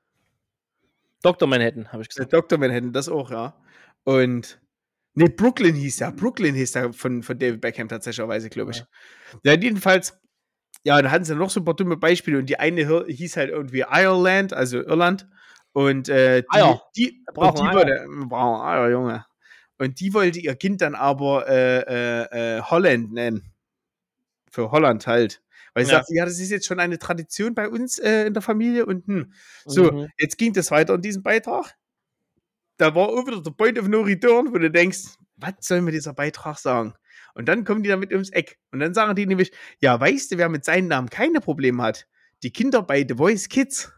Dr. Manhattan, habe ich Der gesagt. Dr. Manhattan, das auch, ja. Und. Ne, Brooklyn hieß er. Brooklyn hieß er von, von David Beckham tatsächlicherweise, glaube ich. Ja. jedenfalls, ja, da hatten sie noch so ein paar dumme Beispiele und die eine hieß halt irgendwie Ireland, also Irland. Und äh, die, Eier. die, Wir brauchen und die Eier. wollte, brauchen Eier, Junge. Und die wollte ihr Kind dann aber äh, äh, äh, Holland nennen. Für Holland halt. Weil sie Ja. sagt, ja, das ist jetzt schon eine Tradition bei uns äh, in der Familie und hm. So, Mhm. jetzt ging das weiter in diesem Beitrag. Da war auch wieder der Point of No Return, wo du denkst, was soll mir dieser Beitrag sagen? Und dann kommen die damit ums Eck. Und dann sagen die nämlich, ja, weißt du, wer mit seinen Namen keine Probleme hat? Die Kinder bei The Voice Kids.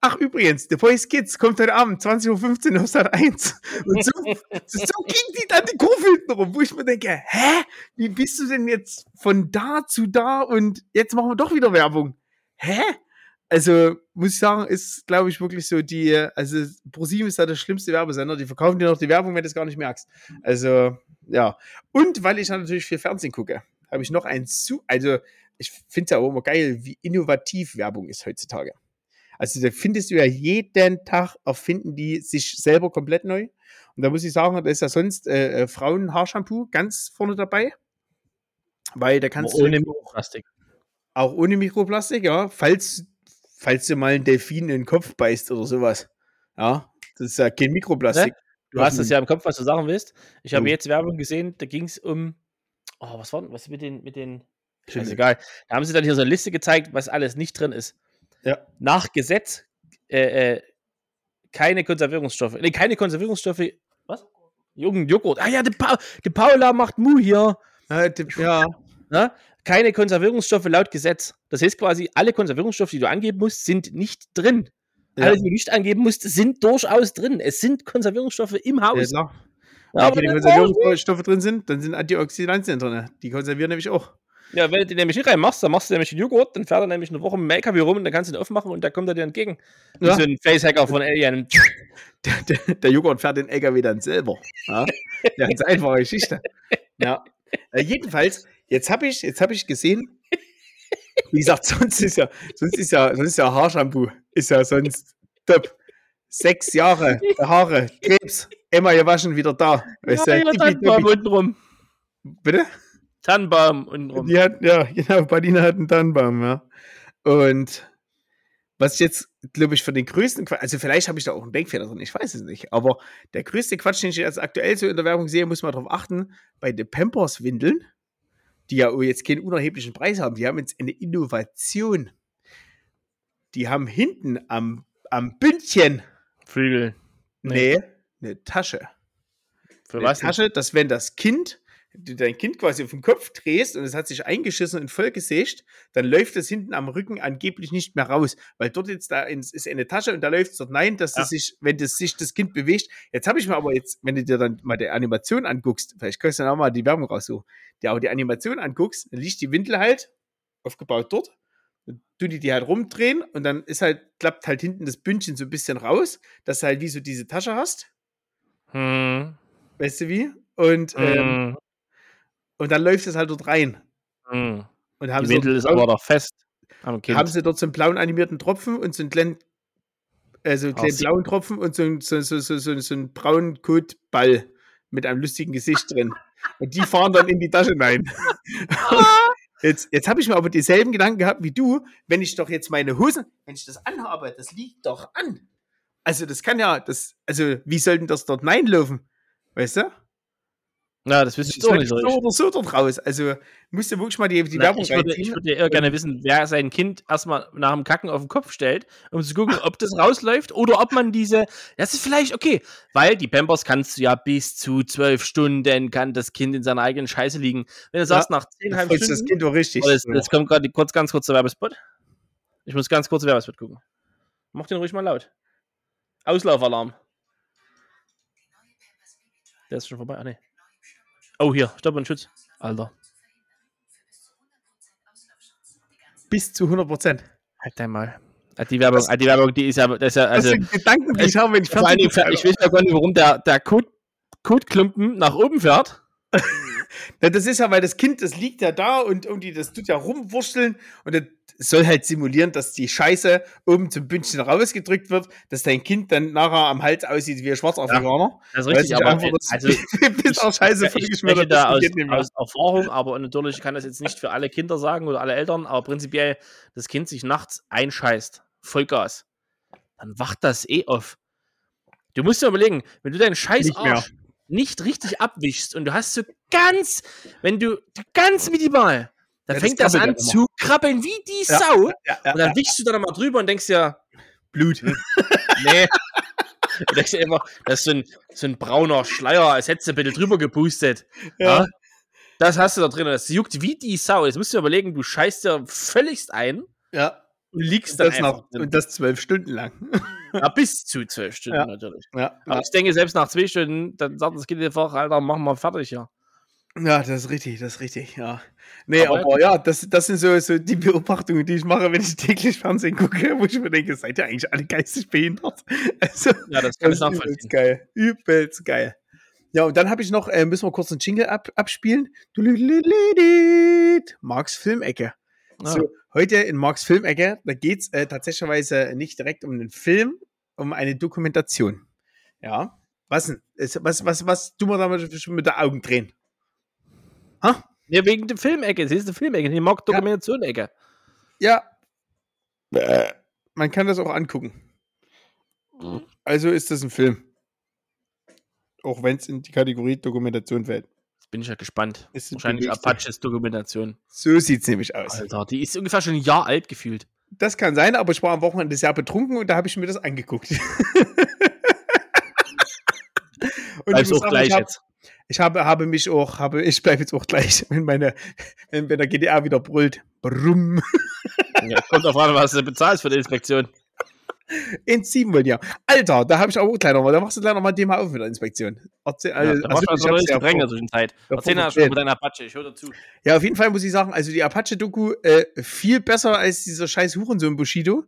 Ach, übrigens, The Voice Kids kommt heute Abend 20.15 Uhr auf Sat 1. Und so, so ging die dann die Kurve hinten rum, wo ich mir denke, hä? Wie bist du denn jetzt von da zu da und jetzt machen wir doch wieder Werbung? Hä? Also, muss ich sagen, ist, glaube ich, wirklich so die, also ProSieben ist da der schlimmste Werbesender, die verkaufen dir noch die Werbung, wenn du es gar nicht merkst. Also, ja. Und weil ich natürlich viel Fernsehen gucke, habe ich noch ein zu, also ich finde es ja auch immer geil, wie innovativ Werbung ist heutzutage. Also da findest du ja jeden Tag erfinden die sich selber komplett neu. Und da muss ich sagen, da ist ja sonst äh, äh, Frauen-Haarshampoo ganz vorne dabei. Weil da kannst Aber ohne du Mikroplastik. auch ohne Mikroplastik, ja, falls, falls du mal einen Delfin in den Kopf beißt oder sowas. Ja, das ist ja kein Mikroplastik. Du hast es ja im Kopf, was du sagen willst. Ich habe jetzt Werbung gesehen, da ging es um. Oh, was war denn, was mit den, mit den. Scheißegal. Da haben sie dann hier so eine Liste gezeigt, was alles nicht drin ist. Ja. Nach Gesetz äh, äh, keine Konservierungsstoffe. Nee, keine Konservierungsstoffe. Was? Jungen Joghurt. Ah ja, die, pa die Paula macht Mu hier. Ja, die- ja, Ne? Keine Konservierungsstoffe laut Gesetz. Das heißt quasi, alle Konservierungsstoffe, die du angeben musst, sind nicht drin. Ja. Alle, die du nicht angeben musst, sind durchaus drin. Es sind Konservierungsstoffe im Haus. Ja, Wenn dann- Konservierungsstoffe drin sind, dann sind Antioxidantien drin. Die konservieren nämlich auch. Ja, wenn du den nämlich nicht reinmachst, dann machst du nämlich den Joghurt, dann fährt er nämlich eine Woche dem LKW rum und dann kannst du ihn aufmachen und da kommt er dir entgegen. Wie Ja. so ein Facehacker von Alien. Der, der, der Joghurt fährt den LKW dann selber. Ja, ganz einfache Geschichte. Ja. Äh, jedenfalls, jetzt habe ich, jetzt hab ich gesehen, wie gesagt, sonst ist ja, sonst ist ja, sonst ist ja Haarshampoo, ist ja sonst top. Sechs Jahre, Haare, Krebs, immer gewaschen, wieder da. Weißt ja, du, ja, Tannenbaum tippitoppi. untenrum. Bitte? Tannenbaum untenrum. Die hat, ja, genau, Badina hat einen Tannenbaum, ja. Und was ich jetzt, glaube ich, für den größten Quatsch, also vielleicht habe ich da auch einen Denkfehler drin, ich weiß es nicht, aber der größte Quatsch, den ich jetzt aktuell so in der Werbung sehe, muss man darauf achten, bei den Pampers-Windeln, die ja jetzt keinen unerheblichen Preis haben, die haben jetzt eine Innovation. Die haben hinten am, am Bündchen, Flügel. nee, eine Tasche. Für eine was? Tasche, dass wenn das Kind du dein Kind quasi auf den Kopf drehst und es hat sich eingeschissen und vollgesägt, dann läuft es hinten am Rücken angeblich nicht mehr raus, weil dort jetzt da ist eine Tasche und da läuft es dort nein, dass Ja. es sich, wenn das sich das Kind bewegt. Jetzt habe ich mir aber jetzt, wenn du dir dann mal die Animation anguckst, vielleicht kannst du dann auch mal die Werbung raussuchen, die aber die Animation anguckst, dann liegt die Windel halt aufgebaut dort. Tun die die halt rumdrehen und dann ist halt, klappt halt hinten das Bündchen so ein bisschen raus, dass du halt wie so diese Tasche hast. Hm. Weißt du wie? Und, ähm, Hm. Und dann läuft es halt dort rein. Hm. Und haben Die dort ist aber doch fest haben sie dort so einen blauen animierten Tropfen und so einen kleinen, äh, so einen kleinen blauen Tropfen und so, einen- so, so, so, so, so einen braunen Kotball mit einem lustigen Gesicht drin. Und die fahren dann in die Tasche rein. Jetzt, jetzt habe ich mir aber dieselben Gedanken gehabt wie du, wenn ich doch jetzt meine Hosen, wenn ich das anhabe, das liegt doch an. Also das kann ja, das, also wie soll denn das dort Nein laufen? Weißt du? Ja, das wüsste ich Das doch soll nicht so oder so dort raus. Also musst du wirklich mal die, die Na, Werbung ich, würde, reinziehen. ich würde eher gerne wissen, wer sein Kind erstmal nach dem Kacken auf den Kopf stellt, um zu gucken, ob das rausläuft oder ob man diese. Das ist vielleicht okay, weil die Pampers kannst du ja bis zu zwölf Stunden kann das Kind in seiner eigenen Scheiße liegen. Wenn du sagst, nach zehnhalb freut sich das Stunden. Kind doch richtig. Oh, jetzt, jetzt kommt gerade kurz, ganz kurz der Werbespot. Ich muss ganz kurz Werbespot gucken. Mach den ruhig mal laut. Auslaufalarm. Der ist schon vorbei. Ah, nee. Oh, hier. Stopp und Schutz. Alter. Bis zu 100 Prozent. Halt einmal. Ah, Die Werbung, Das- ah, die Werbung, die ist ja, das ist ja, Das also, sind Gedanken, die ich habe, wenn ich Dingen, Fernsehen ich weiß ja gar nicht, warum der, der Kot, Kotklumpen nach oben fährt. Das ist ja, weil das Kind, das liegt ja da und irgendwie, das tut ja rumwurschteln und das soll halt simulieren, dass die Scheiße oben zum Bündchen rausgedrückt wird, dass dein Kind dann nachher am Hals aussieht wie ein Schwarzafrikaner. Das ist richtig, aber einfach also, auch Scheiße ich, ich spreche da aus, aus Erfahrung, aber natürlich kann das jetzt nicht für alle Kinder sagen oder alle Eltern, aber prinzipiell, das Kind sich nachts einscheißt, Vollgas, dann wacht das eh auf. Du musst dir überlegen, wenn du deinen scheiß Nicht. Arsch nicht richtig abwischst und du hast so ganz, wenn du ganz minimal, dann Ja, das fängt das, krabbelt an ja zu krabbeln wie die Ja, Sau Ja, ja, und dann wischst du da nochmal drüber und denkst ja, Blut. Nee. Du denkst dir immer, das ist so ein, so ein brauner Schleier, als hättest du ein bisschen drüber gepustet. Ja. Ja. Das hast du da drin. Das juckt wie die Sau. Jetzt musst du dir überlegen, du scheißt dir völligst ein ja. und liegst Und dann das, einfach und das zwölf Stunden lang. ja, bis zu zwölf Stunden Ja. natürlich. Ja, Aber ja. ich denke, selbst nach zwei Stunden, dann sagt das Kind einfach, Alter, machen wir fertig ja. Ja, das ist richtig, das ist richtig, ja. Nee, Aber- aber, ja, das, das sind so, so die Beobachtungen, die ich mache, wenn ich täglich Fernsehen gucke, wo ich mir denke, seid ihr eigentlich alle geistig behindert? Also, Ja, das kann Das ich ist übelst nachvollziehen. geil. Übelst geil. Ja, und dann habe ich noch, äh, müssen wir kurz einen Jingle ab, abspielen. Marks Filmecke. Ja. So, heute in Marks Filmecke, da geht es äh, tatsächlich nicht direkt um einen Film, um eine Dokumentation. Ja. Was denn? Was, was, was tun wir damit schon mit den Augen drehen? Ha? Ja, wegen der Filmecke. Siehst du, Filmecke, die mag Dokumentation-Ecke. Ja. Äh, Man kann das auch angucken. Also ist das ein Film. Auch wenn es in die Kategorie Dokumentation fällt. Jetzt bin ich ja gespannt. Ist Wahrscheinlich. Apaches Dokumentation. So sieht es nämlich aus. Alter, die ist ungefähr schon ein Jahr alt gefühlt. Das kann sein, aber ich war am Wochenende sehr betrunken und da habe ich mir das angeguckt. und muss auch sagen, gleich ich, hab, jetzt. Ich habe, habe mich auch, habe, ich bleibe jetzt auch gleich, wenn meine, wenn, wenn der GDR wieder brüllt. Brumm. Ja, kommt auf an, was du bezahlst für die Inspektion. Entziehen wollen, ja. Alter, da habe ich auch gleich nochmal, da machst du gleich nochmal ein Thema auf mit der Inspektion. Erzähl, Ja, also, da also, ich du hab's also ja in vor- der Zwischenzeit. Ja, Erzähl mal schon vorgestellt. über deine Apache, ich höre dazu. Ja, auf jeden Fall muss ich sagen, also die Apache-Doku äh, viel besser als dieser scheiß Hurensohn Bushido.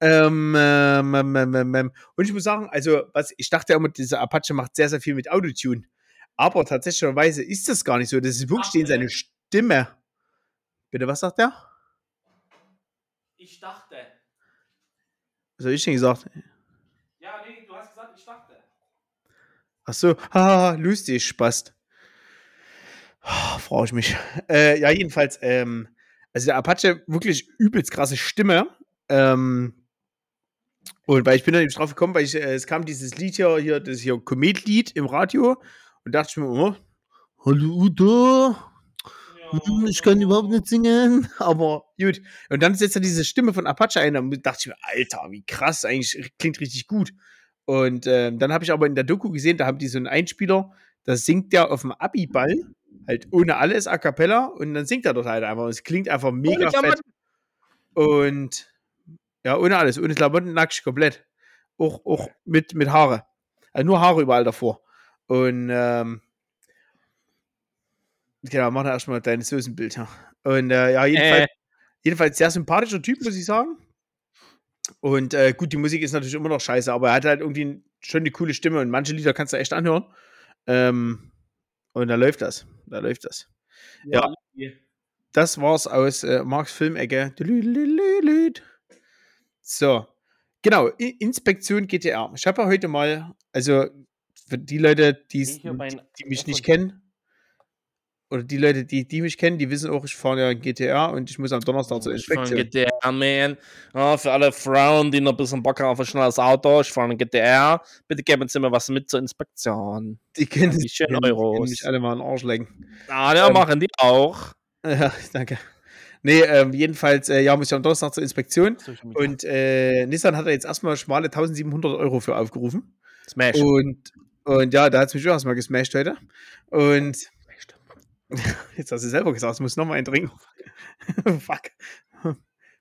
Ähm, ähm, ähm, ähm, ähm, ähm. und ich muss sagen, also was ich dachte ja immer, dieser Apache macht sehr, sehr viel mit Autotune. Aber tatsächlicherweise ist das gar nicht so. Das ist wirklich in seine Stimme. Bitte, was sagt der? Ich dachte. Was habe ich denn gesagt? Ja, nee, du hast gesagt, ich dachte. Ach so, haha, lustig, Spaß. Frage ich mich. Äh, ja, jedenfalls, ähm, also der Apache, wirklich übelst krasse Stimme. Ähm, und weil ich bin da nämlich drauf gekommen, weil ich, äh, es kam dieses Lied hier, hier das hier Komet-Lied im Radio und dachte ich mir, oh, hallo Udo, hm, ich kann überhaupt nicht singen, aber gut. Und dann setzt er diese Stimme von Apache ein, und dachte ich mir, Alter, wie krass, eigentlich klingt richtig gut. Und ähm, dann habe ich aber in der Doku gesehen, da haben die so einen Einspieler, da singt der auf dem Abiball, halt ohne alles a cappella und dann singt er dort halt einfach. Und es klingt einfach mega fett. Und ja, ohne alles, ohne Klamotten, nackig komplett. Auch, auch mit, mit Haare. Also nur Haare überall davor. Und ähm, genau, mach da erstmal dein Soßenbild. Ja. Und äh, ja, jedenfalls, äh. jedenfalls sehr sympathischer Typ, muss ich sagen. Und äh, gut, die Musik ist natürlich immer noch scheiße, aber er hat halt irgendwie schon eine coole Stimme und manche Lieder kannst du echt anhören. Ähm, und da läuft das. Da läuft das. Ja. ja. Das war's aus äh, Marks Filmecke. So. Genau, Inspektion GTR. Ich habe ja heute mal, also für die Leute, die, die mich nicht kennen, oder die Leute, die, die mich kennen, die wissen auch, ich fahre ja in GTA und ich muss am Donnerstag zur Inspektion. Ich fahre GTA, man. Oh, für alle Frauen, die noch ein bisschen Bock haben auf ein schnelles Auto, ich fahre in GTA. Bitte geben Sie mir was mit zur Inspektion. Die kennen die schönen Euros. Die mich alle mal in den Arsch lecken. Ah, ja, ähm, machen die auch. Ja, danke. Nee, ähm, jedenfalls, äh, ja, muss ich am Donnerstag zur Inspektion. Und äh, Nissan hat da jetzt erstmal schmale 1700 Euro für aufgerufen. Smash. Und, und ja, da hat es mich auch erstmal gesmashed heute. Und Jetzt hast du selber gesagt, es muss nochmal ein trinken. Fuck.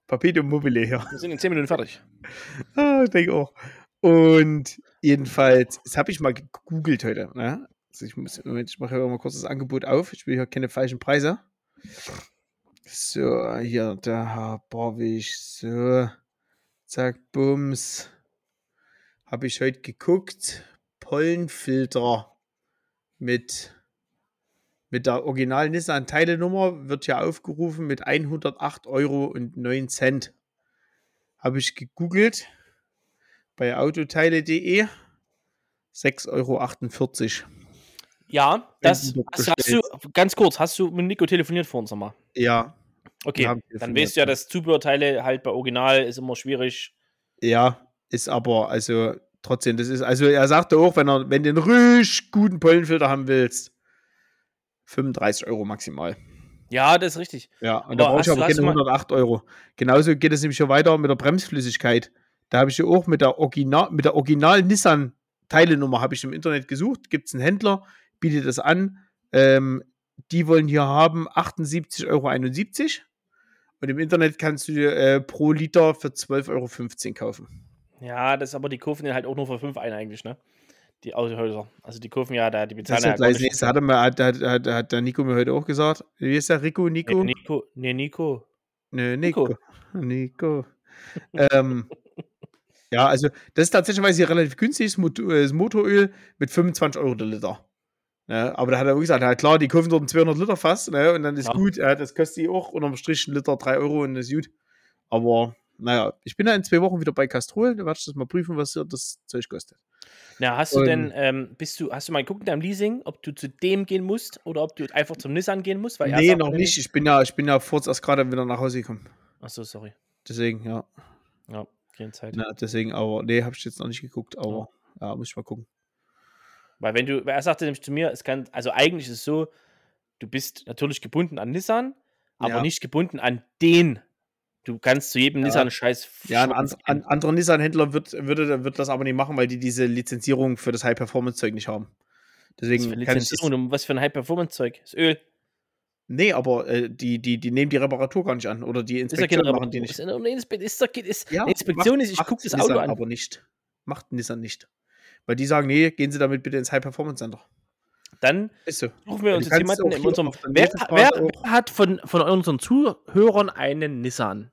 Papito mobile hier. Wir sind in 10 Minuten fertig. Ah, ich denke auch. Und jedenfalls, das habe ich mal gegoogelt heute. Ne? Also ich, muss, Moment, ich mache hier mal kurz das Angebot auf. Ich will hier keine falschen Preise. So, hier, der Herr Barwig. So, zack, bums. Habe ich heute geguckt. Pollenfilter mit mit der Original Nissan Teilenummer wird ja aufgerufen mit 108 Euro und 9 Cent. Habe ich gegoogelt bei autoteile.de 6,48 Euro. Ja, das hast, hast, du, ganz kurz, hast du mit Nico telefoniert vor uns nochmal? Ja. Okay, dann weißt du ja, dass Zubehörteile halt bei Original ist immer schwierig. Ja, ist aber, also trotzdem, das ist, also er sagte auch, wenn er, wenn du einen richtig guten Pollenfilter haben willst, 35 Euro maximal. Ja, das ist richtig. Ja, und aber da brauche ich aber keine 108 Euro. Genauso geht es nämlich schon weiter mit der Bremsflüssigkeit. Da habe ich ja auch mit der Original, mit der Original Nissan Teilenummer habe ich im Internet gesucht. Gibt es einen Händler, bietet das an. Ähm, die wollen hier haben 78,71 Euro. Und im Internet kannst du dir äh, pro Liter für 12,15 Euro kaufen. Ja, das ist aber die den halt auch nur für 5 ein eigentlich, ne? die Autohäuser. Also die kaufen ja da, die bezahlen das ja. Das nächste hat, hat, hat, hat, hat der Nico mir heute auch gesagt. Wie ist der Rico? Nico? Nee, Nico. Nee, Nico. Nee, Nico. Nico. ähm, ja, also das ist tatsächlich hier relativ günstig, das Motoröl mit 25 Euro der Liter. Ja, aber da hat er auch gesagt, ja, klar, die kaufen dort ein 200 Liter Fass ne, und dann ist ja. gut. Ja, das kostet die auch unterm Strich ein Liter 3 Euro und das ist gut. Aber naja, ich bin ja in zwei Wochen wieder bei Castrol, da werde ich das mal prüfen, was das Zeug kostet. Na, hast du denn, ähm, bist du, hast du mal geguckt in deinem Leasing, ob du zu dem gehen musst oder ob du einfach zum Nissan gehen musst? Weil nee, noch nicht. Ich bin ja, ich bin ja kurz erst gerade wieder nach Hause gekommen. Achso, sorry. Deswegen, ja. Ja, keine Zeit. Na, deswegen, aber, nee, habe ich jetzt noch nicht geguckt, aber ja. ja, muss ich mal gucken. Weil wenn du, er sagte nämlich zu mir, es kann, also eigentlich ist es so, du bist natürlich gebunden an Nissan, aber ja. nicht gebunden an den Du kannst zu jedem ja. Nissan-Scheiß. Ja, ein, an, an, anderer Nissan-Händler wird, würde, wird das aber nicht machen, weil die diese Lizenzierung für das High-Performance-Zeug nicht haben. Deswegen was für Lizenzierung? Was für ein High-Performance-Zeug? Das Öl. Nee, aber äh, die, die, die nehmen die Reparatur gar nicht an. Oder die Inspektion ist machen die nicht. Ist, eine, ist, ist, ja, Inspektion macht, ist, ich gucke das Auto an. aber nicht. Macht Nissan nicht. Weil die sagen, nee, gehen Sie damit bitte ins High-Performance-Center. Dann so. suchen wir uns jetzt jemanden in unserem. Wer, wer, wer, hat von, von unseren Zuhörern einen Nissan?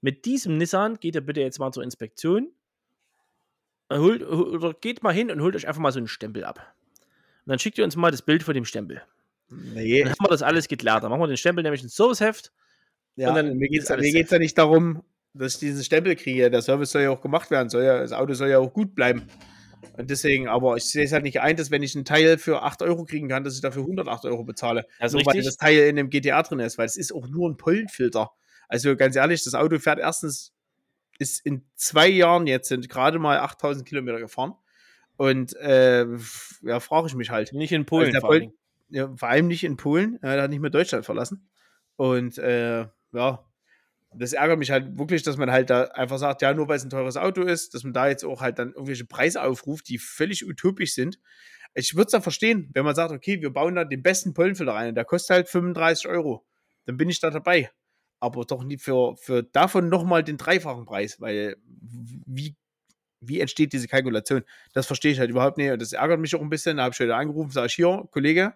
Mit diesem Nissan geht ihr bitte jetzt mal zur Inspektion. Holt, oder geht mal hin und holt euch einfach mal so einen Stempel ab. Und dann schickt ihr uns mal das Bild von dem Stempel. Nee. Dann haben wir das alles geklärt. Dann machen wir den Stempel nämlich ins Serviceheft. Ja, und dann mir geht es ja nicht darum, dass ich diesen Stempel kriege. Der Service soll ja auch gemacht werden. Soll ja, das Auto soll ja auch gut bleiben. Und deswegen, aber ich sehe es halt nicht ein, dass wenn ich einen Teil für 8 Euro kriegen kann, dass ich dafür 108 Euro bezahle. Also nur weil das Teil in dem GTA drin ist, weil es ist auch nur ein Pollenfilter. Also ganz ehrlich, das Auto fährt erstens, ist in zwei Jahren jetzt sind gerade mal 8000 Kilometer gefahren. Und äh, ja, frage ich mich halt. Nicht in Polen. Also vor, Pol ja, vor allem nicht in Polen. Er hat nicht mehr Deutschland verlassen. Und äh, ja, das ärgert mich halt wirklich, dass man halt da einfach sagt, ja, nur weil es ein teures Auto ist, dass man da jetzt auch halt dann irgendwelche Preise aufruft, die völlig utopisch sind. Ich würde es ja verstehen, wenn man sagt, okay, wir bauen da den besten Pollenfilter rein, der kostet halt 35 Euro. Dann bin ich da dabei. Aber doch nicht für, für davon nochmal den dreifachen Preis, weil wie, wie entsteht diese Kalkulation? Das verstehe ich halt überhaupt nicht. Und das ärgert mich auch ein bisschen. Da habe ich heute angerufen, sage ich hier, Kollege,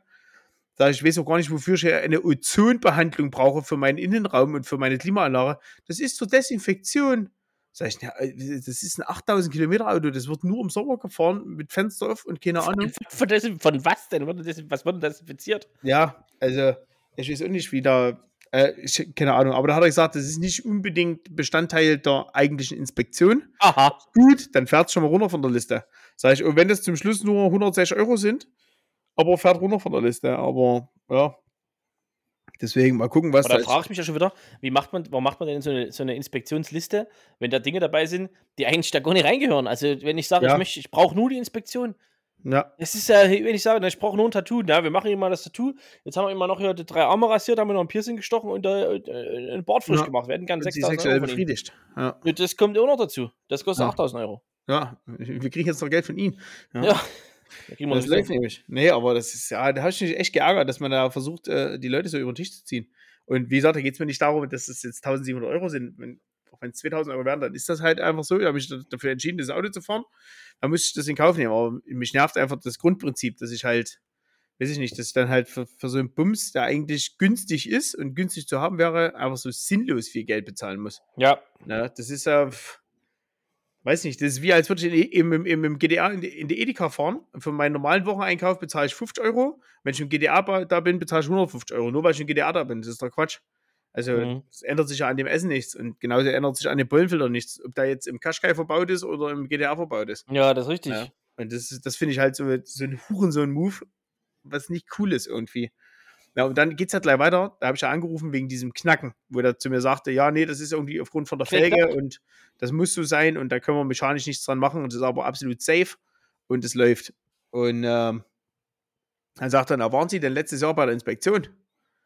sage ich, ich weiß auch gar nicht, wofür ich eine Ozonbehandlung brauche für meinen Innenraum und für meine Klimaanlage. Das ist zur Desinfektion. Sag ich, äh, das ist ein 8000 Kilometer Auto, das wird nur im Sommer gefahren mit Fenster auf und keine Ahnung. Von, von, von was denn? Was wurde desinfiziert? Ja, also ich weiß auch nicht, wie da, äh, ich, keine Ahnung, aber da hat er gesagt, das ist nicht unbedingt Bestandteil der eigentlichen Inspektion. Aha. Gut, dann fährt es schon mal runter von der Liste. Sag ich, und wenn das zum Schluss nur 160 Euro sind, aber fährt runter von der Liste, aber ja, Deswegen mal gucken, was Aber da frage ich mich ja schon wieder, wie macht man, warum macht man denn so eine, so eine Inspektionsliste, wenn da Dinge dabei sind, die eigentlich da gar nicht reingehören? Also, wenn ich sage, ja. ich, ich brauche nur die Inspektion. Ja. Es ist ja, wenn ich sage, ich brauche nur ein Tattoo, na, wir machen mal das Tattoo. Jetzt haben wir immer noch hier die drei Arme rasiert, haben wir noch ein Piercing gestochen und äh, äh ein Bord frisch ja. gemacht. Wir hätten gerne 6000 Euro. befriedigt. Ja. Das kommt auch noch dazu. Das kostet ja. 8000 Euro. Ja, wir kriegen jetzt noch Geld von Ihnen. Ja. ja. Da das läuft nämlich. Nee, aber das ist, ja, da habe ich mich echt geärgert, dass man da versucht, äh, die Leute so über den Tisch zu ziehen. Und wie gesagt, da geht es mir nicht darum, dass es jetzt 1700 Euro sind. Wenn, auch wenn es 2000 Euro wären, dann ist das halt einfach so. Da habe ich dafür entschieden, das Auto zu fahren. Dann muss ich das in Kauf nehmen. Aber mich nervt einfach das Grundprinzip, dass ich halt, weiß ich nicht, dass ich dann halt für, für so einen Bums, der eigentlich günstig ist und günstig zu haben wäre, einfach so sinnlos viel Geld bezahlen muss. Ja. ja das ist ja. Äh, weiß nicht, das ist wie, als würde ich im, im, im, GDA in die, in die Edeka fahren. Für meinen normalen Wocheneinkauf bezahle ich 50 Euro. Wenn ich im GDA da bin, bezahle ich 150 Euro. Nur weil ich im GDA da bin. Das ist doch Quatsch. Also, mhm. es ändert sich ja an dem Essen nichts. Und genauso ändert sich an dem Pollenfilter nichts. Ob da jetzt im Kaschkai verbaut ist oder im GDA verbaut ist. Ja, das ist richtig. Ja. Und das, das finde ich halt so, so ein Hurensohn-Move, was nicht cool ist irgendwie. Ja, und dann geht es halt gleich weiter. Da habe ich ja angerufen wegen diesem Knacken, wo er zu mir sagte, ja, nee, das ist irgendwie aufgrund von der Felge und das muss so sein und da können wir mechanisch nichts dran machen und das ist aber absolut safe und es läuft. Und ähm, dann sagt er, na, waren Sie denn letztes Jahr bei der Inspektion?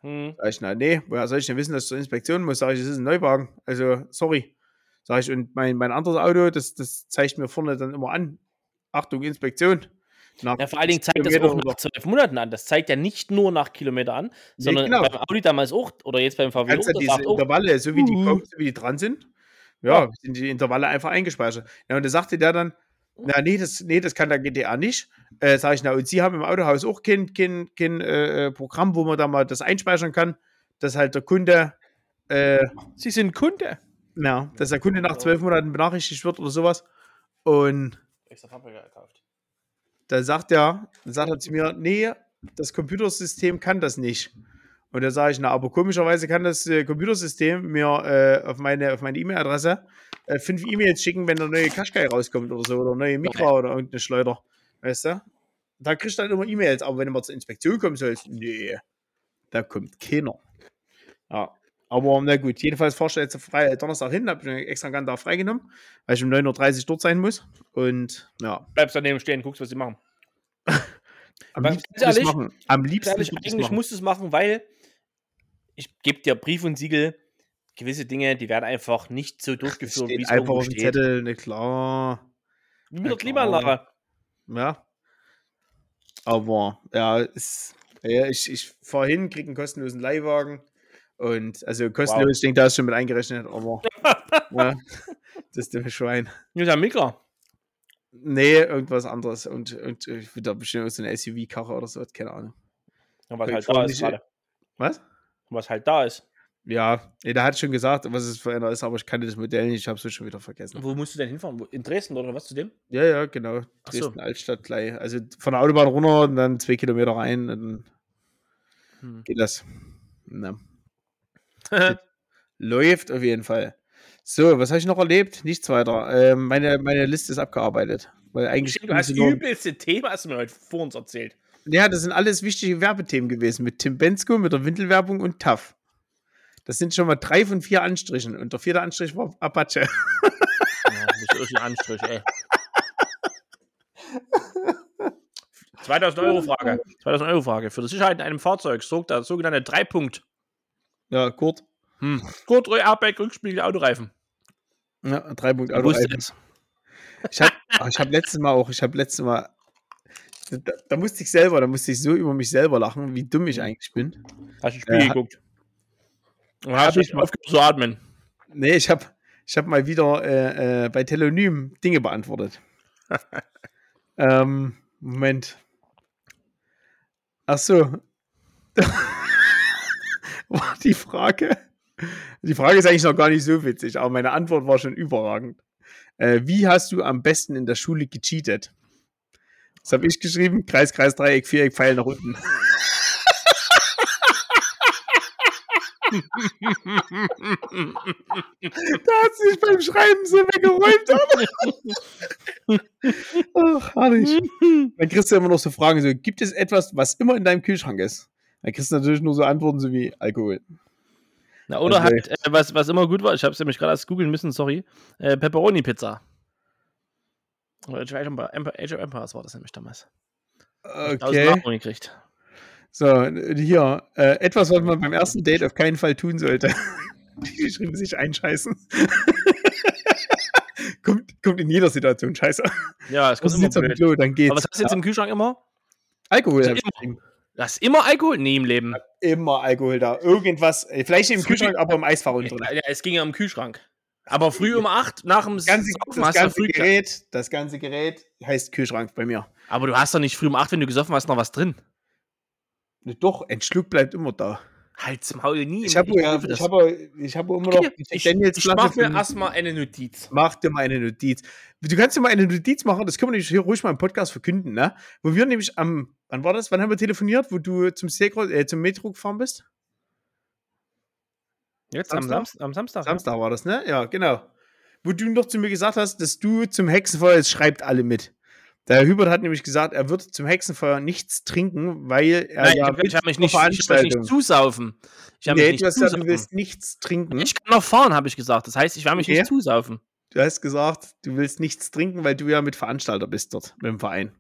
Hm. Sag ich, na, nee, woher soll ich denn wissen, dass ich zur Inspektion muss? Sag ich, das ist ein Neuwagen. Also, sorry. Sag ich, und mein, mein anderes Auto, das, das zeigt mir vorne dann immer an. Achtung, Inspektion. Nach ja, vor allen Dingen zeigt das auch nach zwölf Monaten an. Das zeigt ja nicht nur nach Kilometer an, sondern nee, genau. beim Audi damals auch oder jetzt beim VW auch. Ja diese Intervalle, so wie die kommen, so wie die dran sind, ja, sind die Intervalle einfach eingespeichert. Ja, und da sagte der dann, na, nee, das, nee, das kann der GDA nicht. Äh, sag ich, na, und Sie haben im Autohaus auch kein, kein, kein äh, Programm, wo man da mal das einspeichern kann, dass halt der Kunde. Äh, Sie sind Kunde. Ja, dass der Kunde nach zwölf Monaten benachrichtigt wird oder sowas. Und. Extra Fahrwerke gekauft. Da sagt er, sagt er zu mir, nee, das Computersystem kann das nicht. Und da sage ich, na, aber komischerweise kann das äh, Computersystem mir äh, auf meine auf meine E-Mail-Adresse äh, fünf E-Mails schicken, wenn der neue Qashqai rauskommt oder so, oder neue Mikra oder irgendeine Schleuder. Weißt du? Da kriegst du dann immer E-Mails, aber wenn du mal zur Inspektion kommen sollst, nee, da kommt keiner. Ja. Aber na gut, jedenfalls fahrst du jetzt frei, Donnerstag hin, habe ich extra einen da freigenommen, weil ich um 9.30 Uhr dort sein muss. Und ja. Bleibst daneben stehen, guckst, was sie machen. Am liebsten ehrlich, machen. Am liebsten ehrlich, eigentlich musst du es machen, weil ich gebe dir Brief und Siegel, gewisse Dinge, die werden einfach nicht so durchgeführt, wie es einfach auf dem Zettel, ne klar. Wie mit der Klimaanlage. Ja. Aber ja, ist, ja ich, ich fahre hin, kriege einen kostenlosen Leihwagen und also kostenlos, wow. ich denke, da ist schon mit eingerechnet, aber ja, das ist der Schwein. Ja, der Mika. Nee, irgendwas anderes. Und, und ich würde da bestimmt so eine SUV-Karre oder so, keine Ahnung. Ja, was halt da ist gerade. Was? Was halt da ist. Ja, nee, der hat schon gesagt, was es für einer ist, aber ich kannte das Modell nicht, ich habe es schon wieder vergessen. Wo musst du denn hinfahren? In Dresden oder was zu dem? Ja, ja, genau. Dresden so. Altstadt gleich. Also von der Autobahn runter und dann zwei Kilometer rein und dann hm. geht das. Na. Läuft auf jeden Fall. So, was habe ich noch erlebt? Nichts weiter. Ähm, meine, meine Liste ist abgearbeitet. Weil eigentlich hast das übelste Thema, hast du mir heute vor uns erzählt. Ja, das sind alles wichtige Werbethemen gewesen. Mit Tim Bensko, mit der Windelwerbung und TAF. Das sind schon mal drei von vier Anstrichen. Und der vierte Anstrich war Apache. Ja, das ist ein Anstrich, ey. 2000 Euro Frage. 2000 Euro Frage. Für die Sicherheit in einem Fahrzeug sorgt der sogenannte Dreipunkt. Ja, Kurt. Hm. Kurt, Airbag, Rückspiegel, Autoreifen. Ja, Dreipunkt Autoreifen. Ich habe hab letztes Mal auch, ich habe letztes Mal, da, da musste ich selber, da musste ich so über mich selber lachen, wie dumm ich eigentlich bin. Hast du Spiel Äh, geguckt? Und hast ich- aufgehört zu atmen? Nee, ich habe ich hab mal wieder äh, äh, bei Telonym Dinge beantwortet. ähm, Moment. Ach so. war die Frage. Die Frage ist eigentlich noch gar nicht so witzig, aber meine Antwort war schon überragend. Äh, wie hast du am besten in der Schule gecheatet? Das habe ich geschrieben. Kreis, Kreis, Dreieck, Viereck, Pfeil nach unten. Da hat sie sich beim Schreiben so weggeräumt. Ach, herrlich. Dann kriegst du immer noch so Fragen, so, gibt es etwas, was immer in deinem Kühlschrank ist? Dann kriegst du natürlich nur so Antworten so wie Alkohol. Na, oder Also- halt, äh, was, was immer gut war, ich habe es nämlich gerade erst googeln müssen, sorry, äh, Pepperoni-Pizza. Oder Age of Empires- war das nämlich damals. Okay. Nachrichten gekriegt. So, hier, äh, etwas, was man beim ersten Date auf keinen Fall tun sollte. Die geschrieben sich einscheißen. kommt, kommt in jeder Situation scheiße. Ja, es kommt Das immer blöd. Klo, dann geht's. Aber was hast du jetzt im Kühlschrank immer? Alkohol. Also immer. hast immer Alkohol? Nee, im Leben. Immer Alkohol da. Irgendwas, äh, vielleicht im Kühlschrank, aber im Eisfach unten. Ja, es ging ja im Kühlschrank. Aber früh um 8 nach dem Das ganze, Saufen das hast du ja ganze Gerät, das ganze Gerät heißt Kühlschrank bei mir. Aber du hast doch nicht früh um 8, wenn du gesoffen hast, noch was drin. Ne, Doch, ein Schluck bleibt immer da. Halt's Maul nie. Ich habe ja, ich habe, ich habe immer noch Okay, ich, ich Flasche mach mir erstmal eine Notiz. Mach dir mal eine Notiz. Du kannst dir mal eine Notiz machen, das können wir nämlich hier ruhig mal im Podcast verkünden, ne? Wo wir nämlich am, wann war das? Wann haben wir telefoniert, wo du zum, Segro, äh, zum Metro gefahren bist? Jetzt Samstag? am, Samst, am Samstag. Samstag war das, ne? Ja, genau. Wo du noch zu mir gesagt hast, dass du zum Hexenfeuer, es schreibt alle mit. Der Hubert hat nämlich gesagt, er wird zum Hexenfeuer nichts trinken, weil er Nein, ja ich, ich habe mich, nicht- ich hab mich nicht zusaufen. Ich habe nee, mich nicht du hast gesagt, du zusaufen. willst nichts trinken. Ich kann noch fahren, habe ich gesagt. Das heißt, ich werde mich Okay. nicht zusaufen. Du hast gesagt, du willst nichts trinken, weil du ja mit Veranstalter bist dort, mit dem Verein.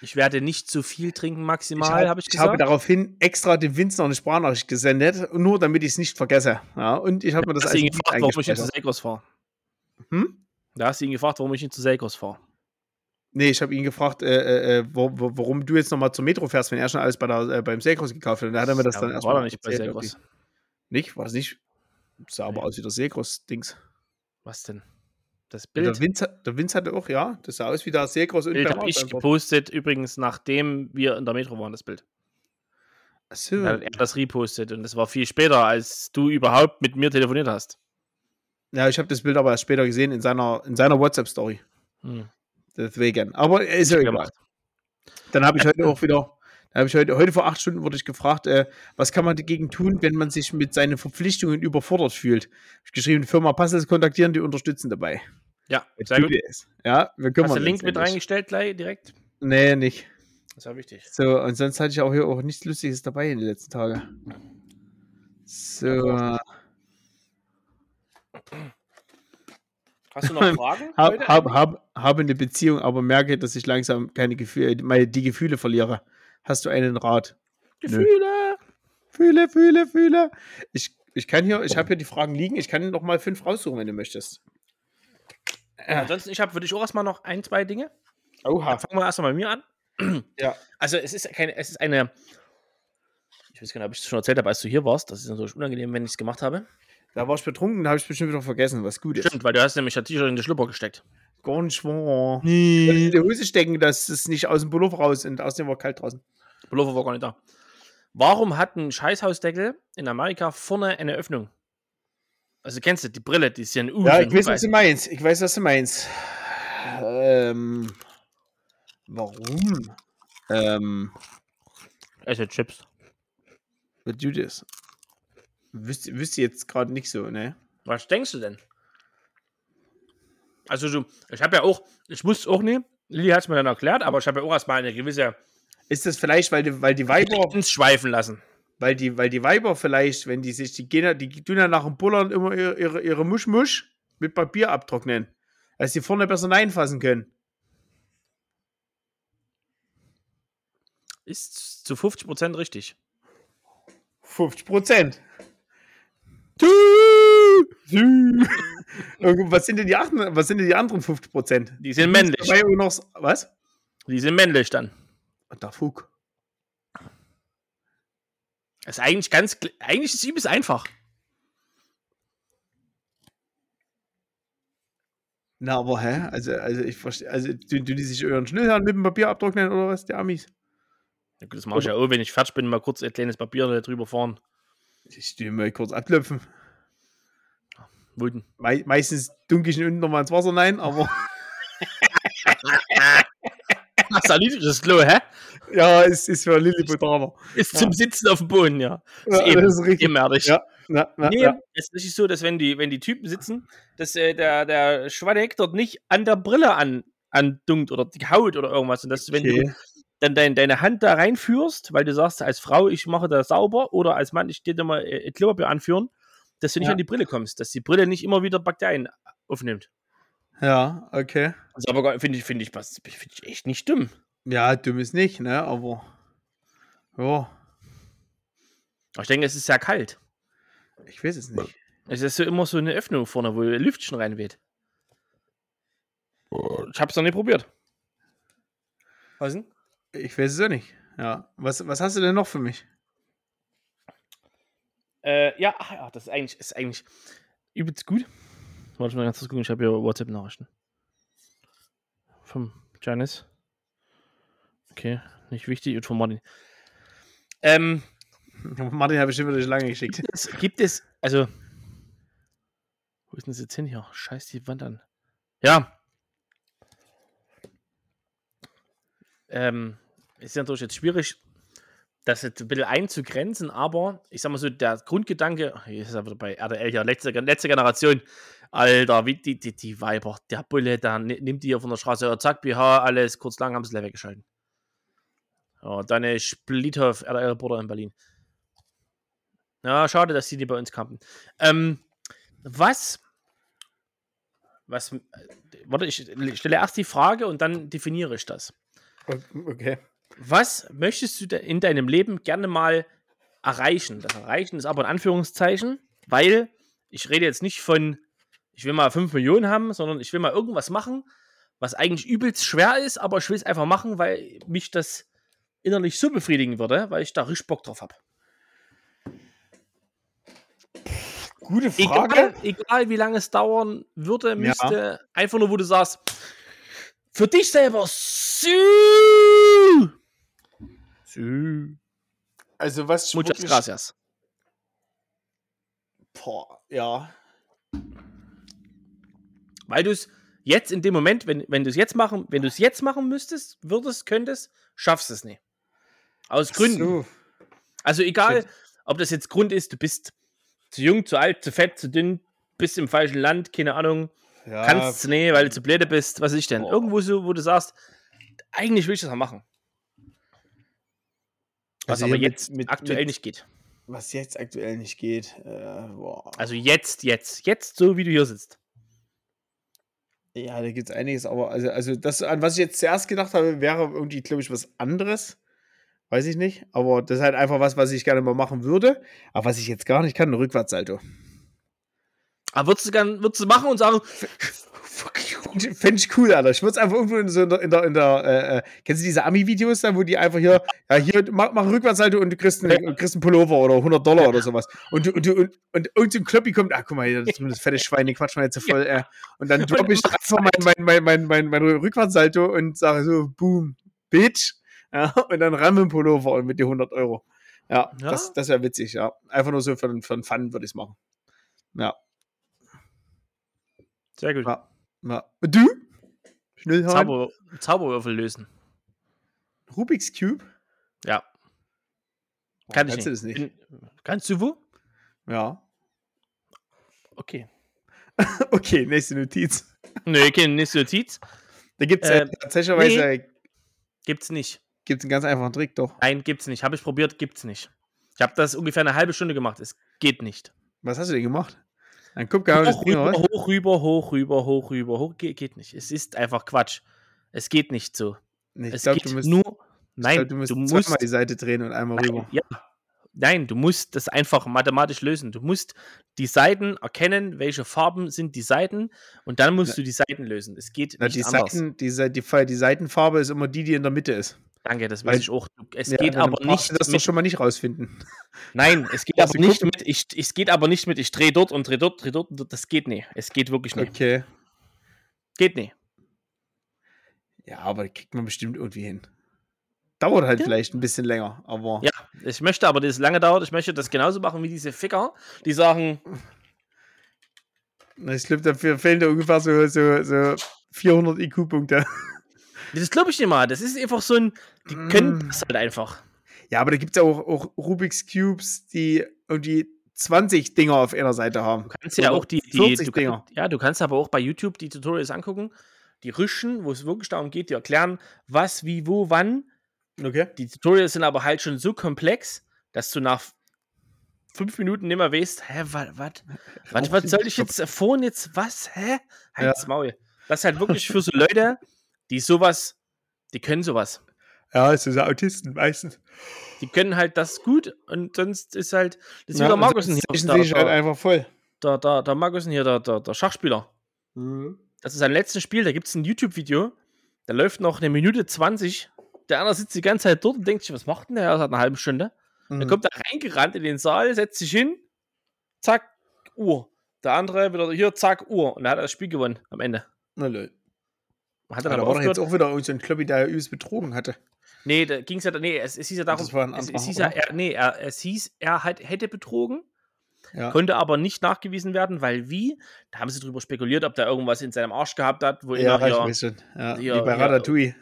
Ich werde nicht zu viel trinken, maximal, hab- habe ich Ich habe gesagt. daraufhin extra dem Vince noch eine Sprachnachricht gesendet, nur damit ich es nicht vergesse. Ja, und ich habe mir das Da hast du ihn Lied gefragt, warum ich nicht zu. Seikos fahre. Hm? Da hast du ihn gefragt, warum ich nicht zu Seikos fahre. Nee, ich habe ihn gefragt, äh, äh, wo, wo, warum du jetzt nochmal zur Metro fährst, wenn er schon alles bei der, äh, beim Seekros gekauft hat. Und da hat er mir das Ja, dann war erstmal doch nicht bei irgendwie. Nicht? War es nicht? Sah aber Nee. aus wie der Seekros-Dings. Was denn? Das Der Bild, Vince, hat- der Vince hatte auch, ja, das sah aus wie der Seekros und Bild habe ich Auslandsport. gepostet, übrigens nachdem wir in der Metro waren, das Bild. Ach so. Da hat er das repostet und das war viel später, als du überhaupt mit mir telefoniert hast. Ja, ich habe das Bild aber erst später gesehen in seiner, in seiner WhatsApp-Story. Hm. Deswegen. Aber ist ja egal. gemacht. Dann habe ich heute auch wieder, dann habe ich heute, heute vor acht Stunden wurde ich gefragt, äh, was kann man dagegen tun, wenn man sich mit seinen Verpflichtungen überfordert fühlt? Hab Ich geschrieben, die Firma Puzzles kontaktieren, die unterstützen dabei. Ja, sehr gut. Ist. Ja, wir kümmern Hast du den Link mit reingestellt gleich direkt? Nee, nicht. Das war wichtig. So, und sonst hatte ich auch hier auch nichts Lustiges dabei in den letzten Tagen. So, Hast du noch Fragen? hab, hab, hab, habe eine Beziehung, aber merke, dass ich langsam keine Gefühle, meine, die Gefühle verliere. Hast du einen Rat? Gefühle. Fühle, fühle, fühle. Ich, ich kann hier, ich habe hier die Fragen liegen. Ich kann noch mal fünf raussuchen, wenn du möchtest. Äh, Ansonsten, ich habe für dich auch erstmal noch ein, zwei Dinge. oha. Dann fangen wir erstmal bei mir an. Ja. Also es ist keine, es ist eine. Ich weiß gar nicht, ob ich es schon erzählt habe, als du hier warst. Das ist natürlich unangenehm, wenn ich es gemacht habe. Da war ich betrunken, da habe ich bestimmt wieder vergessen, was gut ist. Stimmt, weil du hast nämlich das T-Shirt in die Schlüpper gesteckt. Gar nicht wahr. In die Hose stecken, dass es nicht aus dem Pullover raus und außerdem war kalt draußen. Pullover war gar nicht da. Warum hat ein Scheißhausdeckel in Amerika vorne eine Öffnung? Also kennst du die Brille, die ist ja ein U. Ja, ich weiß, was du meinst. Ich weiß, was du meinst. Ähm, warum? Ähm, Esse Chips. was du das? Wüsste, wüsste jetzt gerade nicht so, ne? Was denkst du denn? Also du, ich habe ja auch, ich wusste auch nicht, Lili hat es mir dann erklärt, aber ich habe ja auch erstmal eine gewisse Ist das vielleicht, weil die, weil die Weiber, ins Schweifen lassen. weil die, weil die Weiber vielleicht, wenn die sich, die gehen, ja- die tun ja nach dem Bullern immer ihre, ihre, ihre Muschmusch mit Papier abtrocknen, dass die vorne besser reinfassen können. Ist zu 50% richtig. 50 Prozent. Was sind denn die anderen, was sind denn die anderen 50 Prozent? Die sind männlich. Dabei noch, was? Die sind männlich dann. Und der Fug. Das ist eigentlich ganz, eigentlich ist es übelst einfach. Na, aber hä? Also, also ich verstehe, also tun tun die sich euren Schnellhahn mit dem Papier abtrocknen oder was, die Amis? Ja, gut, das mache ich ja auch, wenn ich fertig bin, mal kurz ein kleines Papier drüber fahren. Ich tue mal kurz abklopfen. Wo denn? Mei meistens dunkel ich ihn unten nochmal ins Wasser rein, aber Ach, das Klo, hä? ja, es ist für Lilliputaner. Ist Ja. zum Sitzen auf dem Boden, ja. Ja, eben, das ist richtig. Ebenerdig. Ja, na, na, Nee, ja. es ist nicht so, dass wenn die, wenn die Typen sitzen, dass äh, der, der Schwaneck dort nicht an der Brille an, andunkt oder die Haut oder irgendwas. Und dass, wenn du. Dann dein, deine Hand da reinführst, weil du sagst, als Frau, ich mache das sauber oder als Mann, ich dir mal äh, Klopapier anführen, dass du nicht Ja. an die Brille kommst, dass die Brille nicht immer wieder Bakterien aufnimmt. Ja, okay. Das ist aber finde ich, finde ich, was- finde ich echt nicht dumm. Ja, dumm ist nicht, ne? Aber ja, ich denke, es ist sehr kalt. ich weiß es nicht. Es ist so immer so eine Öffnung vorne, wo Lüftchen reinweht. Ich hab's noch nie probiert. Was denn? Ich weiß es auch nicht. Ja. Was, was hast du denn noch für mich? Äh, ja, ach ja, das ist eigentlich, ist eigentlich übelst gut. Warte mal ganz kurz gucken, ich habe hier WhatsApp-Nachrichten. Vom Janis. Okay, nicht wichtig. Und von Martin. Ähm, Martin habe ich schon wieder lange geschickt. es gibt es, also. Wo ist denn das jetzt hin hier? Scheiß die Wand an. Ja. Ähm, ist ja natürlich jetzt schwierig, das jetzt ein bisschen einzugrenzen, aber ich sag mal so, der Grundgedanke, hier ist er wieder bei RDL hier, letzte, letzte Generation, Alter, wie die, die, die Weiber, der Bulle, da ni- nimmt die hier von der Straße, ja, zack, BH, alles, kurz lang haben sie leer weggeschalten. Ja, dann ist Splithoff, RDL-Bruder in Berlin. Ja, schade, dass die nicht bei uns kampen. Ähm, was, was, äh, warte, ich stelle erst die Frage und dann definiere ich das. Okay. Was möchtest du denn in deinem Leben gerne mal erreichen? Das Erreichen ist aber in Anführungszeichen, weil ich rede jetzt nicht von, ich will mal 5 Millionen haben, sondern ich will mal irgendwas machen, was eigentlich übelst schwer ist, aber ich will es einfach machen, weil mich das innerlich so befriedigen würde, weil ich da richtig Bock drauf habe. Gute Egal, egal wie lange es dauern würde, müsste, einfach nur, wo du sagst, für dich selber, Sü. Sü. Also was Muchas wirklich- gracias. Boah, ja. Weil du es jetzt in dem Moment, wenn, wenn du es jetzt machen, wenn du es jetzt machen müsstest, würdest, könntest, schaffst es nicht. Aus Gründen. So. Also egal, ob das jetzt Grund ist, du bist zu jung, zu alt, zu fett, zu dünn, bist im falschen Land, keine Ahnung, Ja, kannst es nicht, weil du zu blöde bist, was ich denn. Boah. Irgendwo so, wo du sagst, eigentlich will ich das mal machen. Was Also aber mit- jetzt mit- aktuell mit- nicht geht. was jetzt aktuell nicht geht. Äh. Also jetzt, jetzt, jetzt, so wie du hier sitzt. Ja, da gibt es einiges, aber also, also das, an was ich jetzt zuerst gedacht habe, wäre irgendwie, glaube ich, was anderes. Weiß ich nicht. Aber das ist halt einfach was, was ich gerne mal machen würde. Aber was ich jetzt gar nicht kann, ein Rückwärtssalto. Aber würdest du, gern, würdest du machen und sagen, Fände ich cool, Alter. Ich würde es einfach irgendwo in, so in der, in der, in der äh, äh, kennst du diese Ami-Videos dann, wo die einfach hier, ja, hier, mach, mach einen Rückwärtssalto und du kriegst einen, kriegst einen Pullover oder 100 Dollar oder sowas. Und du, und du, und, und irgend so ein Kloppi kommt, ach, guck mal, hier, das ist das fette Schwein, den quatsch mal jetzt so voll, äh. Und dann droppe ich einfach mein, mein, mein, mein, mein, mein Rückwärtssalto und sage so, boom, bitch. Ja, und dann ramme einen Pullover und mit die 100 Euro. Ja, Ja? das, das wäre witzig, ja. Einfach nur so für, für den Fun würde ich es machen. Ja, sehr gut, ja, ja. Du? Schnell Zauber, Zauberwürfel lösen. Rubik's Cube? Ja. Kann ich kannst nicht. du das nicht? Bin- Kannst du wo? Ja. Okay. Okay, nächste Notiz. Nee, keine nächste Notiz. Da gibt es äh, Ähm, tatsächlich äh, Gibt's nicht. gibt's einen ganz einfachen Trick, doch. Nein, gibt's nicht. Habe ich probiert, gibt's nicht. Ich habe das ungefähr eine halbe Stunde gemacht. Es geht nicht. Was hast du denn gemacht? Ein Guck, das Hoch Ding rüber, hoch rüber, hoch rüber, hoch rüber, hoch. Geht, geht nicht. Es ist einfach Quatsch. Es geht nicht so. Nee, ich es glaube, geht du musst, nur. Nein, glaub, du musst du musst. die Seite drehen und einmal rüber. Nein, ja. Nein, du musst das einfach mathematisch lösen. Du musst die Seiten erkennen, welche Farben sind die Seiten und dann musst Na- du die Seiten lösen. Es geht Na, nicht die, anders. Seiten, die, die, die Seitenfarbe ist immer die, die in der Mitte ist. Danke, das weiß ich auch. Es Ja, geht aber nicht du das doch mit, schon mal nicht rausfinden. Nein, es geht aber nicht mit, ich, es geht aber nicht mit, ich drehe dort und drehe dort, drehe dort, und dort. das geht nicht. Es geht wirklich nicht. Okay. Geht nicht. Ja, aber kriegt man bestimmt irgendwie hin. Dauert halt Ja. vielleicht ein bisschen länger, aber Ja, ich möchte aber, dass es lange dauert, ich möchte das genauso machen wie diese Ficker, die sagen, ich glaube, dafür fehlen da ungefähr so, so, so 400 IQ-Punkte. Das glaube ich nicht mal, das ist einfach so ein, die können Mm. das halt einfach. Ja, aber da gibt es auch, auch Rubik's Cubes, die irgendwie 20 Dinger auf einer Seite haben. Du kannst ja auch die, die 40 du Dinger. kannst, ja, du kannst aber auch bei YouTube die Tutorials angucken, die Rischen, wo es wirklich darum geht, die erklären, was, wie, wo, wann. Okay. Die Tutorials sind aber halt schon so komplex, dass du nach fünf Minuten nicht mehr weißt, hä, was, was, was, was soll ich jetzt vorhin jetzt, was, hä? Halt's Maul. Das ist halt wirklich für so Leute, die sowas, die können sowas. Ja, es sind Autisten meistens. Die können halt das gut und sonst ist halt, das ist Ja, wieder und Markusen hier, der, ich halt einfach voll. der, der, der Markusen hier, der, der, der Schachspieler. Das ist sein letztes Spiel, da gibt es ein YouTube-Video, da läuft noch eine Minute 20. Der andere sitzt die ganze Zeit dort und denkt sich, was macht denn der seit einer halben Stunde? Mhm. Dann kommt er reingerannt in den Saal, setzt sich hin, zack, Uhr. Der andere wieder hier, zack, Uhr. Und dann hat er das Spiel gewonnen am Ende. Na lol. Hat Ja, dann da aber war doch jetzt auch wieder irgend so ein Kloppi, der übelst betrogen hatte. Nee, da ging es ja, nee, es, es hieß ja darum, Das es, es hieß ja, er, nee, er, es hieß, er hat, hätte betrogen, Ja. konnte aber nicht nachgewiesen werden, weil wie? Da haben sie drüber spekuliert, ob der irgendwas in seinem Arsch gehabt hat, wo Ja, er weiß schon. Ja, hier- wie bei Ratatouille.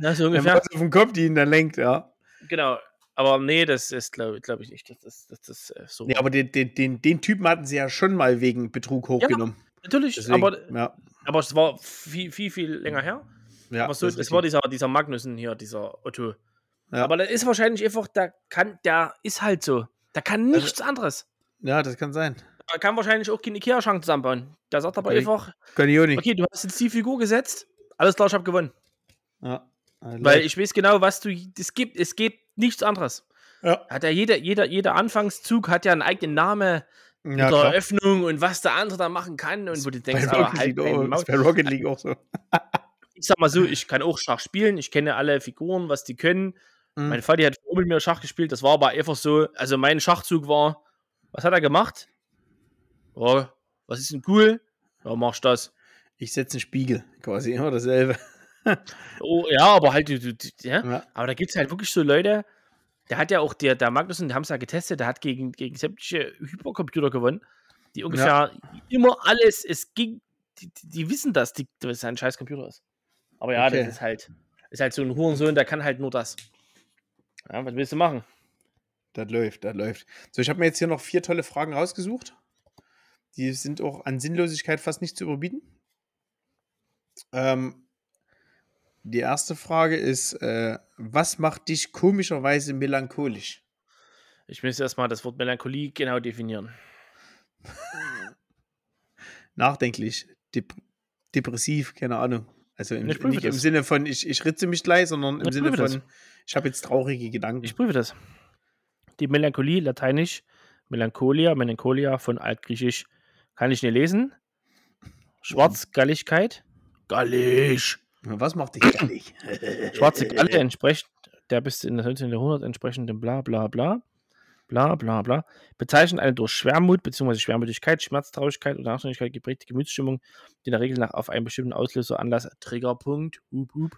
na, so ungefähr. Auf dem Kopf, die ihn dann lenkt, ja. Genau. Aber nee, das ist, glaube glaub ich nicht. Das, das, das, das äh, so. Nee, aber den, den, den, den Typen hatten sie ja schon mal wegen Betrug hochgenommen. Natürlich, Deswegen, aber, ja. Aber es war viel, viel, viel länger her. ja, aber so, das es war dieser, dieser Magnussen hier, dieser Otto. Ja. Aber der ist wahrscheinlich einfach, der kann, der ist halt so. Der kann Also nichts anderes. ja, das kann sein. Er kann wahrscheinlich auch keinen Ikea-Schrank zusammenbauen. Der sagt aber Okay. einfach, Kann ich auch nicht. okay, du hast jetzt die Figur gesetzt, alles klar, ich habe gewonnen. Ja. Also Weil ich weiß genau, was du, es gibt, es gibt nichts anderes. ja. Hat ja jeder, jeder, jeder Anfangszug hat ja einen eigenen Namen ja, mit der. Eröffnung und was der andere da machen kann und wo du Bei denkst, aber Rocket, halt League auch, bei Rocket League auch so. ich sag mal so, ich kann auch Schach spielen, ich kenne alle Figuren, was die können. Mhm. Mein Vati hat mit mir Schach gespielt, das war aber einfach so, also mein Schachzug war, was hat er gemacht? Ja, was ist denn cool? Ja, machst das. Ich setze einen Spiegel, quasi immer dasselbe. Oh, ja, aber halt, ja. Ja. aber da gibt es halt wirklich so Leute, der hat ja auch, der, der Magnussen, die haben es ja getestet, der hat gegen, gegen sämtliche Hypercomputer gewonnen, die ungefähr immer alles, es ging, die, die, die wissen das, die, dass es ein scheiß Computer ist. Aber ja, Okay. das ist halt, ist halt so ein Hurensohn, der kann halt nur das. Ja, was willst du machen? Das läuft, das läuft. So, ich habe mir jetzt hier noch vier tolle Fragen rausgesucht. Die sind auch an Sinnlosigkeit fast nicht zu überbieten. Ähm, die erste Frage ist, äh, was macht dich komischerweise melancholisch? Ich müsste erstmal das Wort Melancholie genau definieren. Nachdenklich, dep depressiv, keine Ahnung. Also im, nicht im. Sinne von, ich, ich ritze mich gleich, sondern im Ich Sinne prüfe das. von, ich habe jetzt traurige Gedanken. Ich prüfe das. Die Melancholie, lateinisch Melancholia, Melancholia von altgriechisch, kann ich nicht lesen. Schwarzgalligkeit. Gallisch. Was macht dich ehrlich? Schwarze Galle entspricht der bis in das 19. Jahrhundert entsprechenden bla bla bla. Bla bla bla. Bezeichnet eine durch Schwermut bzw. Schwermütigkeit, Schmerztraurigkeit oder Nachdenklichkeit geprägte Gemütsstimmung, die in der Regel nach auf einen bestimmten Auslöser, Anlass, Triggerpunkt, hup, hup,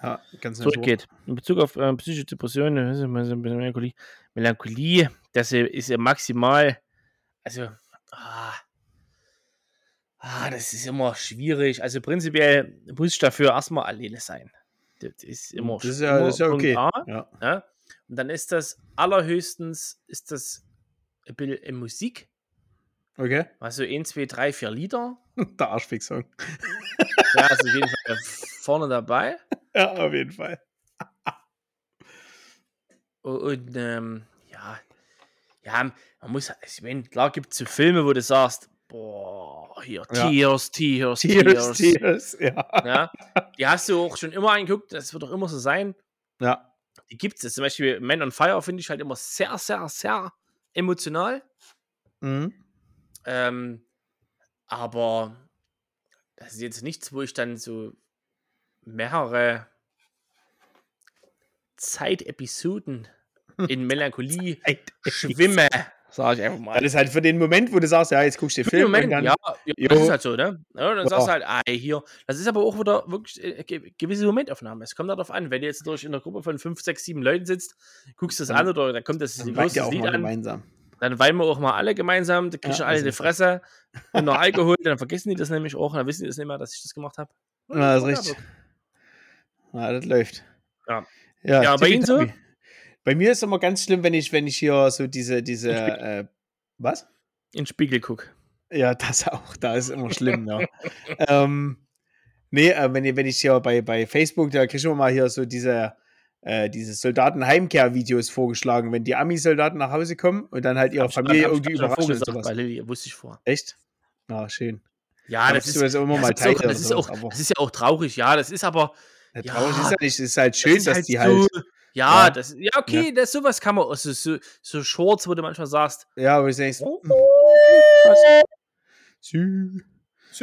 Ja, ganz zurückgeht. In Bezug auf äh, psychische Depressionen, Melancholie, Melancholie, das ist ja maximal, also, ah, ah, das ist immer schwierig. Also prinzipiell muss ich dafür erstmal alleine sein. Das ist immer Das ist ja, immer das ist ja okay. A, Ja. ja? Und dann ist das allerhöchstens, ist das ein bisschen Musik, Okay. also 1, 2, 3, 4 Lieder. Der Arschfix-Song. Ja, ist auf jeden Fall vorne dabei. Ja, auf jeden Fall. Und ähm, ja, ja, man muss, ich meine, klar gibt es so Filme, wo du sagst, boah, hier, Ja. Tears, Tears, Tears, Tears. Tears, ja. Ja, die hast du auch schon immer angeguckt, das wird auch immer so sein. Ja. Die gibt es. Zum Beispiel Man on Fire finde ich halt immer sehr, sehr, sehr emotional. Mhm. Ähm, aber das ist jetzt nichts, wo ich dann so mehrere Zeitepisoden in Melancholie schwimme, sage ich einfach mal. Das ist halt für den Moment, wo du sagst, ja, jetzt guckst du den Für Film Moment, dann, ja, ja Jo. das ist halt so, ne? Ja, dann Ja. sagst du halt, ah, hier. Das ist aber auch wieder wirklich äh, ge- gewisse Momentaufnahme. Es kommt darauf an, wenn du jetzt durch in einer Gruppe von fünf, sechs, sieben Leuten sitzt, guckst das Dann- an oder dann kommt das, dann ihr das auch Lied mal an, gemeinsam. dann weinen wir auch mal alle gemeinsam, da kriegst Ja, du alle also- die Fresse und noch Alkohol, dann vergessen die das nämlich auch, dann wissen die das nicht mehr, dass ich das gemacht habe. Ja, das ist richtig. Ja, das läuft. Ja. Ja, Ja, bei Ihnen so? tippitoppi. Bei mir ist es immer ganz schlimm, wenn ich, wenn ich hier so diese, diese, äh, was? In den Spiegel guck. Ja, das auch. Da ist immer schlimm, ja. ähm, nee, äh, wenn, ich- wenn ich hier bei, bei Facebook, da kriege ich immer mal hier so diese, äh, diese Soldaten-Heimkehr-Videos vorgeschlagen, wenn die Ami-Soldaten nach Hause kommen und dann halt ihre Hab Familie hab irgendwie überraschen und sowas. Bei Lilly, wusste ich vor. Echt? Ja, schön. Ja, Da das ist, das immer ja, mal das, ist auch, das, ist auch, das ist ja auch traurig, ja, das ist aber, Ja, Ja, traurig ist ja nicht. Es ist halt schön, ist dass halt die so, halt. Ja, Ja. das, ja, okay, Das, sowas kann man, also so, so Shorts, wo du manchmal sagst, Ja, wo du denkst, Oh. Sü.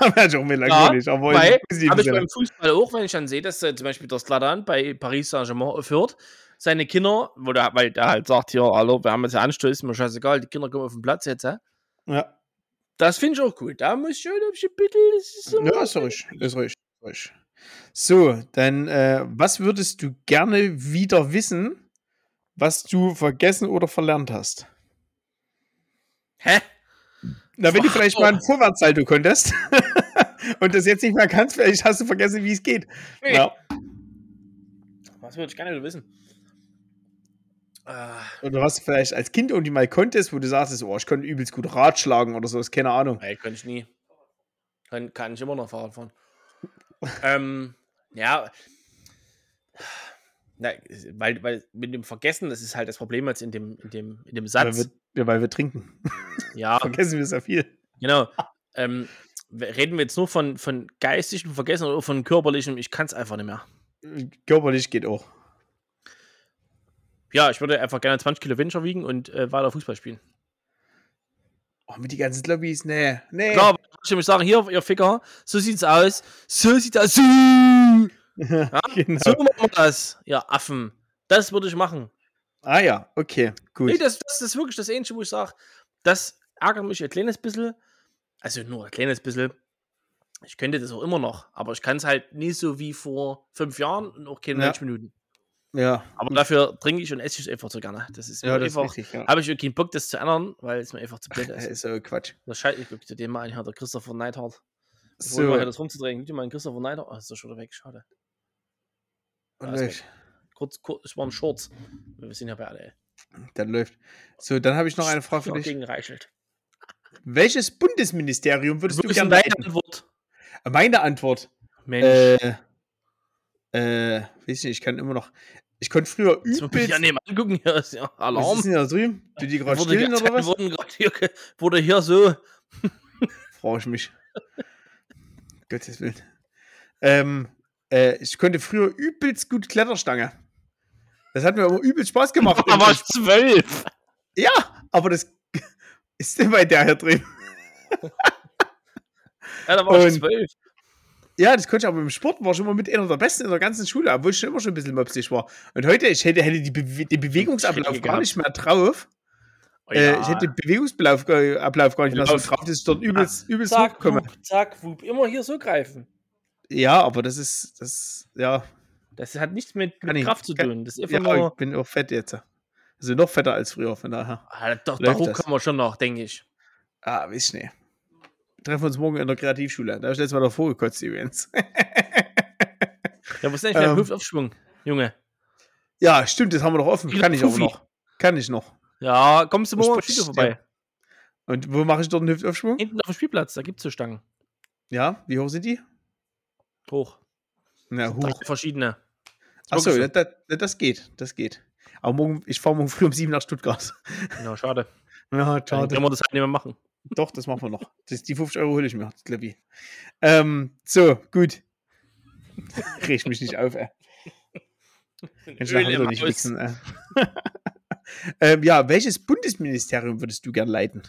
da werde ich auch melancholisch. aber weil, im positiven habe ich beim Fußball auch, wenn ich dann sehe, dass äh, zum Beispiel der Slatan bei Paris Saint-Germain aufhört, seine Kinder, wo der, weil der halt sagt, hier, hallo, wir haben jetzt ja Anstöß, mir scheißegal, die Kinder kommen auf den Platz jetzt, hä? Ja, Das finde ich auch cool. Da muss ich schon ein bisschen bitte, das ist so. ja ist ruhig. Ist ist ruhig. So, dann, äh, was würdest du gerne wieder wissen, was du vergessen oder verlernt hast? Hä? Na, wenn du vielleicht mal ein Vorwärtssalto konntest und das jetzt nicht mehr kannst, vielleicht hast du vergessen, wie es geht. Nee. Ja. Was würde ich gerne wieder wissen? Äh, Oder was du vielleicht als Kind irgendwie mal konntest, wo du sagst, oh, ich konnte übelst gut Rad schlagen oder sowas, keine Ahnung. nee, kann ich nie. Kann, kann ich immer noch Fahrrad fahren. Ähm, ja. Na, weil, weil mit dem Vergessen, das ist halt das Problem jetzt in dem, in dem, in dem Weil Satz. wir, ja, weil wir trinken. ja, Vergessen wir sehr viel. genau. Ähm, wir- reden wir jetzt nur von, von geistigem Vergessen oder von körperlichem? Ich kann es einfach nicht mehr. Körperlich geht auch. Ja, ich würde einfach gerne 20 Kilo weniger wiegen und äh, weiter Fußball spielen. Oh, mit die ganzen Lobbys, nee. Nee. Klar, aber ich nämlich sagen, hier, ihr Ficker, so sieht's aus. So sieht das. So, ja? genau. so machen wir das, ihr Affen. Das würde ich machen. Ah ja, okay, gut. Nee, das, das, ist wirklich das Ähnliche, wo ich sage, das ärgert mich ein kleines bisschen. Also nur ein kleines bisschen. Ich könnte das auch immer noch, aber ich kann es halt nie so wie vor fünf Jahren und auch keine Ja. 90 Minuten. Ja, Aber dafür trinke ich und esse ich es einfach so gerne. Das ist ja das einfach. Ja. Habe ich auch keinen Bock, das zu ändern, weil es mir einfach zu blöd Das ist. ist so Quatsch. Das Scheiß, ich gucke dir den mal an, hier, der Christopher Neidhardt. So, mal das rumzudrehen. Guck dir mal einen Christopher Neidhardt. Oh, ist doch schon wieder weg, schade. und Ja. Kurz, kurz, es waren Shorts. Wir sind ja bei alle. Dann läuft. So, dann habe ich noch eine Frage für dich. gegen Reichelt. Welches Bundesministerium würdest du ist gerne deine? Antwort? Meine Antwort. Mensch. Äh, äh, weiß nicht, ich kann immer noch. Ich konnte früher übelst. ja nehmen angucken, hier ist ja Was Alarm. ist denn da drüben? Du die gerade ge- oder was? wurden hier, wurde hier so. Frage ich mich. Gottes Willen. Ähm, äh, ich konnte früher übelst gut Kletterstange. Das hat mir aber übelst Spaß gemacht. Da war ich zwölf. ja, aber das ist denn bei der hier drin. Ja, da war ich zwölf. Ja, das konnte ich aber im Sport war schon immer mit einer der Besten in der ganzen Schule, obwohl ich schon immer schon ein bisschen mopsig war. Und heute, ich hätte, hätte die Bewe den Bewegungsablauf gar nicht mehr drauf. Oh, Äh, ja. ich hätte den Bewegungsablauf gar, nicht mehr so drauf, dass ich dort übelst, übelst zack, hochkomme. wup, zack, wup. Immer hier so greifen. Ja, aber das ist, das, ja, Das hat nichts mit, mit Kraft zu tun. Das ist ja, einfach nur. ich bin auch fett jetzt. Also noch fetter als früher, von daher. Ah, doch, läuft da das. kommen wir schon noch, denke ich. Ah, weiß ich nicht. Wir treffen uns morgen in der Kreativschule. Da habe ich letztes Mal davor gekotzt übrigens. Ja, wo ist denn eigentlich Ähm. der Hüftaufschwung, Junge? ja, stimmt, das haben wir noch offen. Kann ich Fuffi. noch. Kann ich noch. Ja, kommst du morgen am Studio vorbei? Und wo mache ich dort einen Hüftaufschwung? Hinten auf dem Spielplatz, da gibt es so Stangen. Ja, wie hoch sind die? Hoch. Na, hoch. verschiedene. Achso, das, das, das geht. Das geht. Aber morgen, ich fahre morgen früh um sieben nach Stuttgart. Ja, schade. Ja, Dann schade. können wir das halt nicht mehr machen. Doch, das machen wir noch. Das, die 50 Euro hole ich mir, das glaube ich. Ähm, so, gut. Reg mich nicht auf, ey. Ich wieder nicht wichsen, ey. ähm, ja, welches Bundesministerium würdest du gern leiten?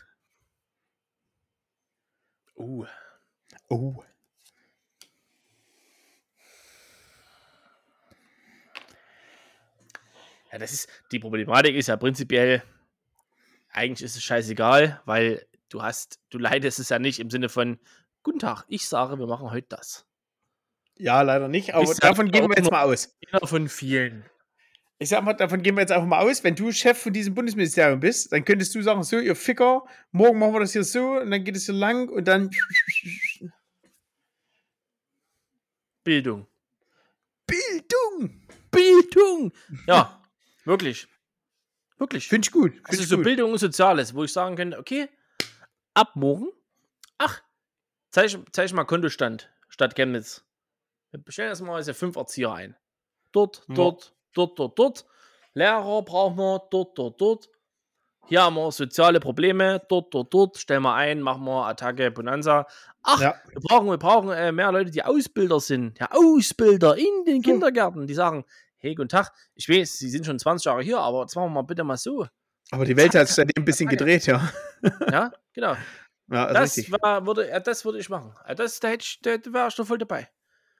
Uh. Oh. Ja, das ist, die Problematik ist ja prinzipiell, eigentlich ist es scheißegal, weil du hast, du leidest es ja nicht im Sinne von, guten Tag, ich sage, wir machen heute das. Ja, leider nicht, aber Ist ja davon gehen wir jetzt mal aus. Einer von vielen. Ich sag mal, davon gehen wir jetzt einfach mal aus. Wenn du Chef von diesem Bundesministerium bist, dann könntest du sagen, so, ihr Ficker, morgen machen wir das hier so und dann geht es hier lang und dann Bildung. Bildung. Bildung! Ja, wirklich. Wirklich. Finde ich gut. Find Also ich so gut. Bildung und Soziales, wo ich sagen könnte, okay, ab morgen, ach, zeig, zeig mal Kontostand statt Chemnitz. Wir bestellen erstmal also fünf Erzieher ein. Dort, Ja. dort, dort, dort, dort. Lehrer brauchen wir, dort, dort, dort. Hier haben wir soziale Probleme, dort, dort, dort. Stellen wir ein, machen wir Attacke, Bonanza. Ach, Ja. wir brauchen, wir brauchen äh, mehr Leute, die Ausbilder sind. Ja, Ausbilder in den Kindergärten, die sagen, hey, guten Tag, ich weiß, Sie sind schon 20 Jahre hier, aber jetzt machen wir mal bitte mal so. Aber die Welt hat sich seitdem ein bisschen gedreht, ja. Ja, genau. Ja, also Das, richtig. war, würde, ja, das würde ich machen. Ja, Das, da, hätte ich, da, da wäre ich doch voll dabei.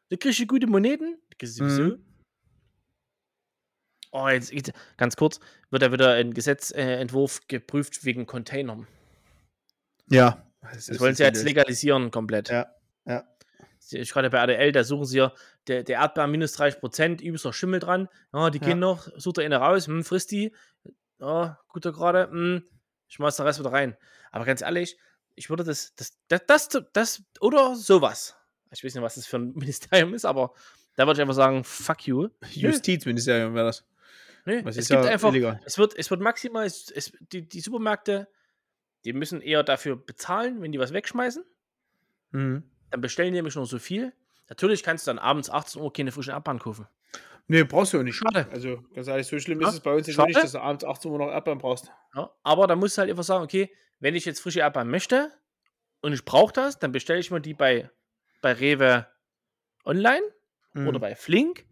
Da kriegst du gute Moneten. die kriegst du sowieso. Mhm. Oh, jetzt, ganz kurz, wird da wieder ein Gesetzentwurf geprüft wegen Containern. Ja. Das wollen sie jetzt legalisieren komplett. Ja, ja. Ich gerade bei ADL, da suchen sie ja, der, der Erdbeer minus 30 Prozent, übelster Schimmel dran. Ja, die Ja. gehen noch, sucht der eine raus, hm, frisst die. Ja, guter gerade, hm, schmeiß den Rest wieder rein. Aber ganz ehrlich, ich würde das, das, das, das, das, oder sowas. Ich weiß nicht, was das für ein Ministerium ist, aber da würde ich einfach sagen, fuck you. Justizministerium wäre das. Das es gibt ja einfach, illegal. es wird, es wird maximal, es, es, die, die Supermärkte, die müssen eher dafür bezahlen, wenn die was wegschmeißen. Mhm. Dann bestellen die nämlich nur so viel. Natürlich kannst du dann abends 18 Uhr keine frischen Erdbeeren kaufen. Nee, brauchst du auch nicht. Schade. Also, ganz ehrlich, so schlimm Ja, ist es bei uns jetzt nicht, dass du abends 18 Uhr noch Erdbeeren brauchst. Ja, aber da musst du halt einfach sagen, okay, wenn ich jetzt frische Erdbeeren möchte und ich brauche das, dann bestelle ich mir die bei, bei Rewe online Mhm. oder bei Flink,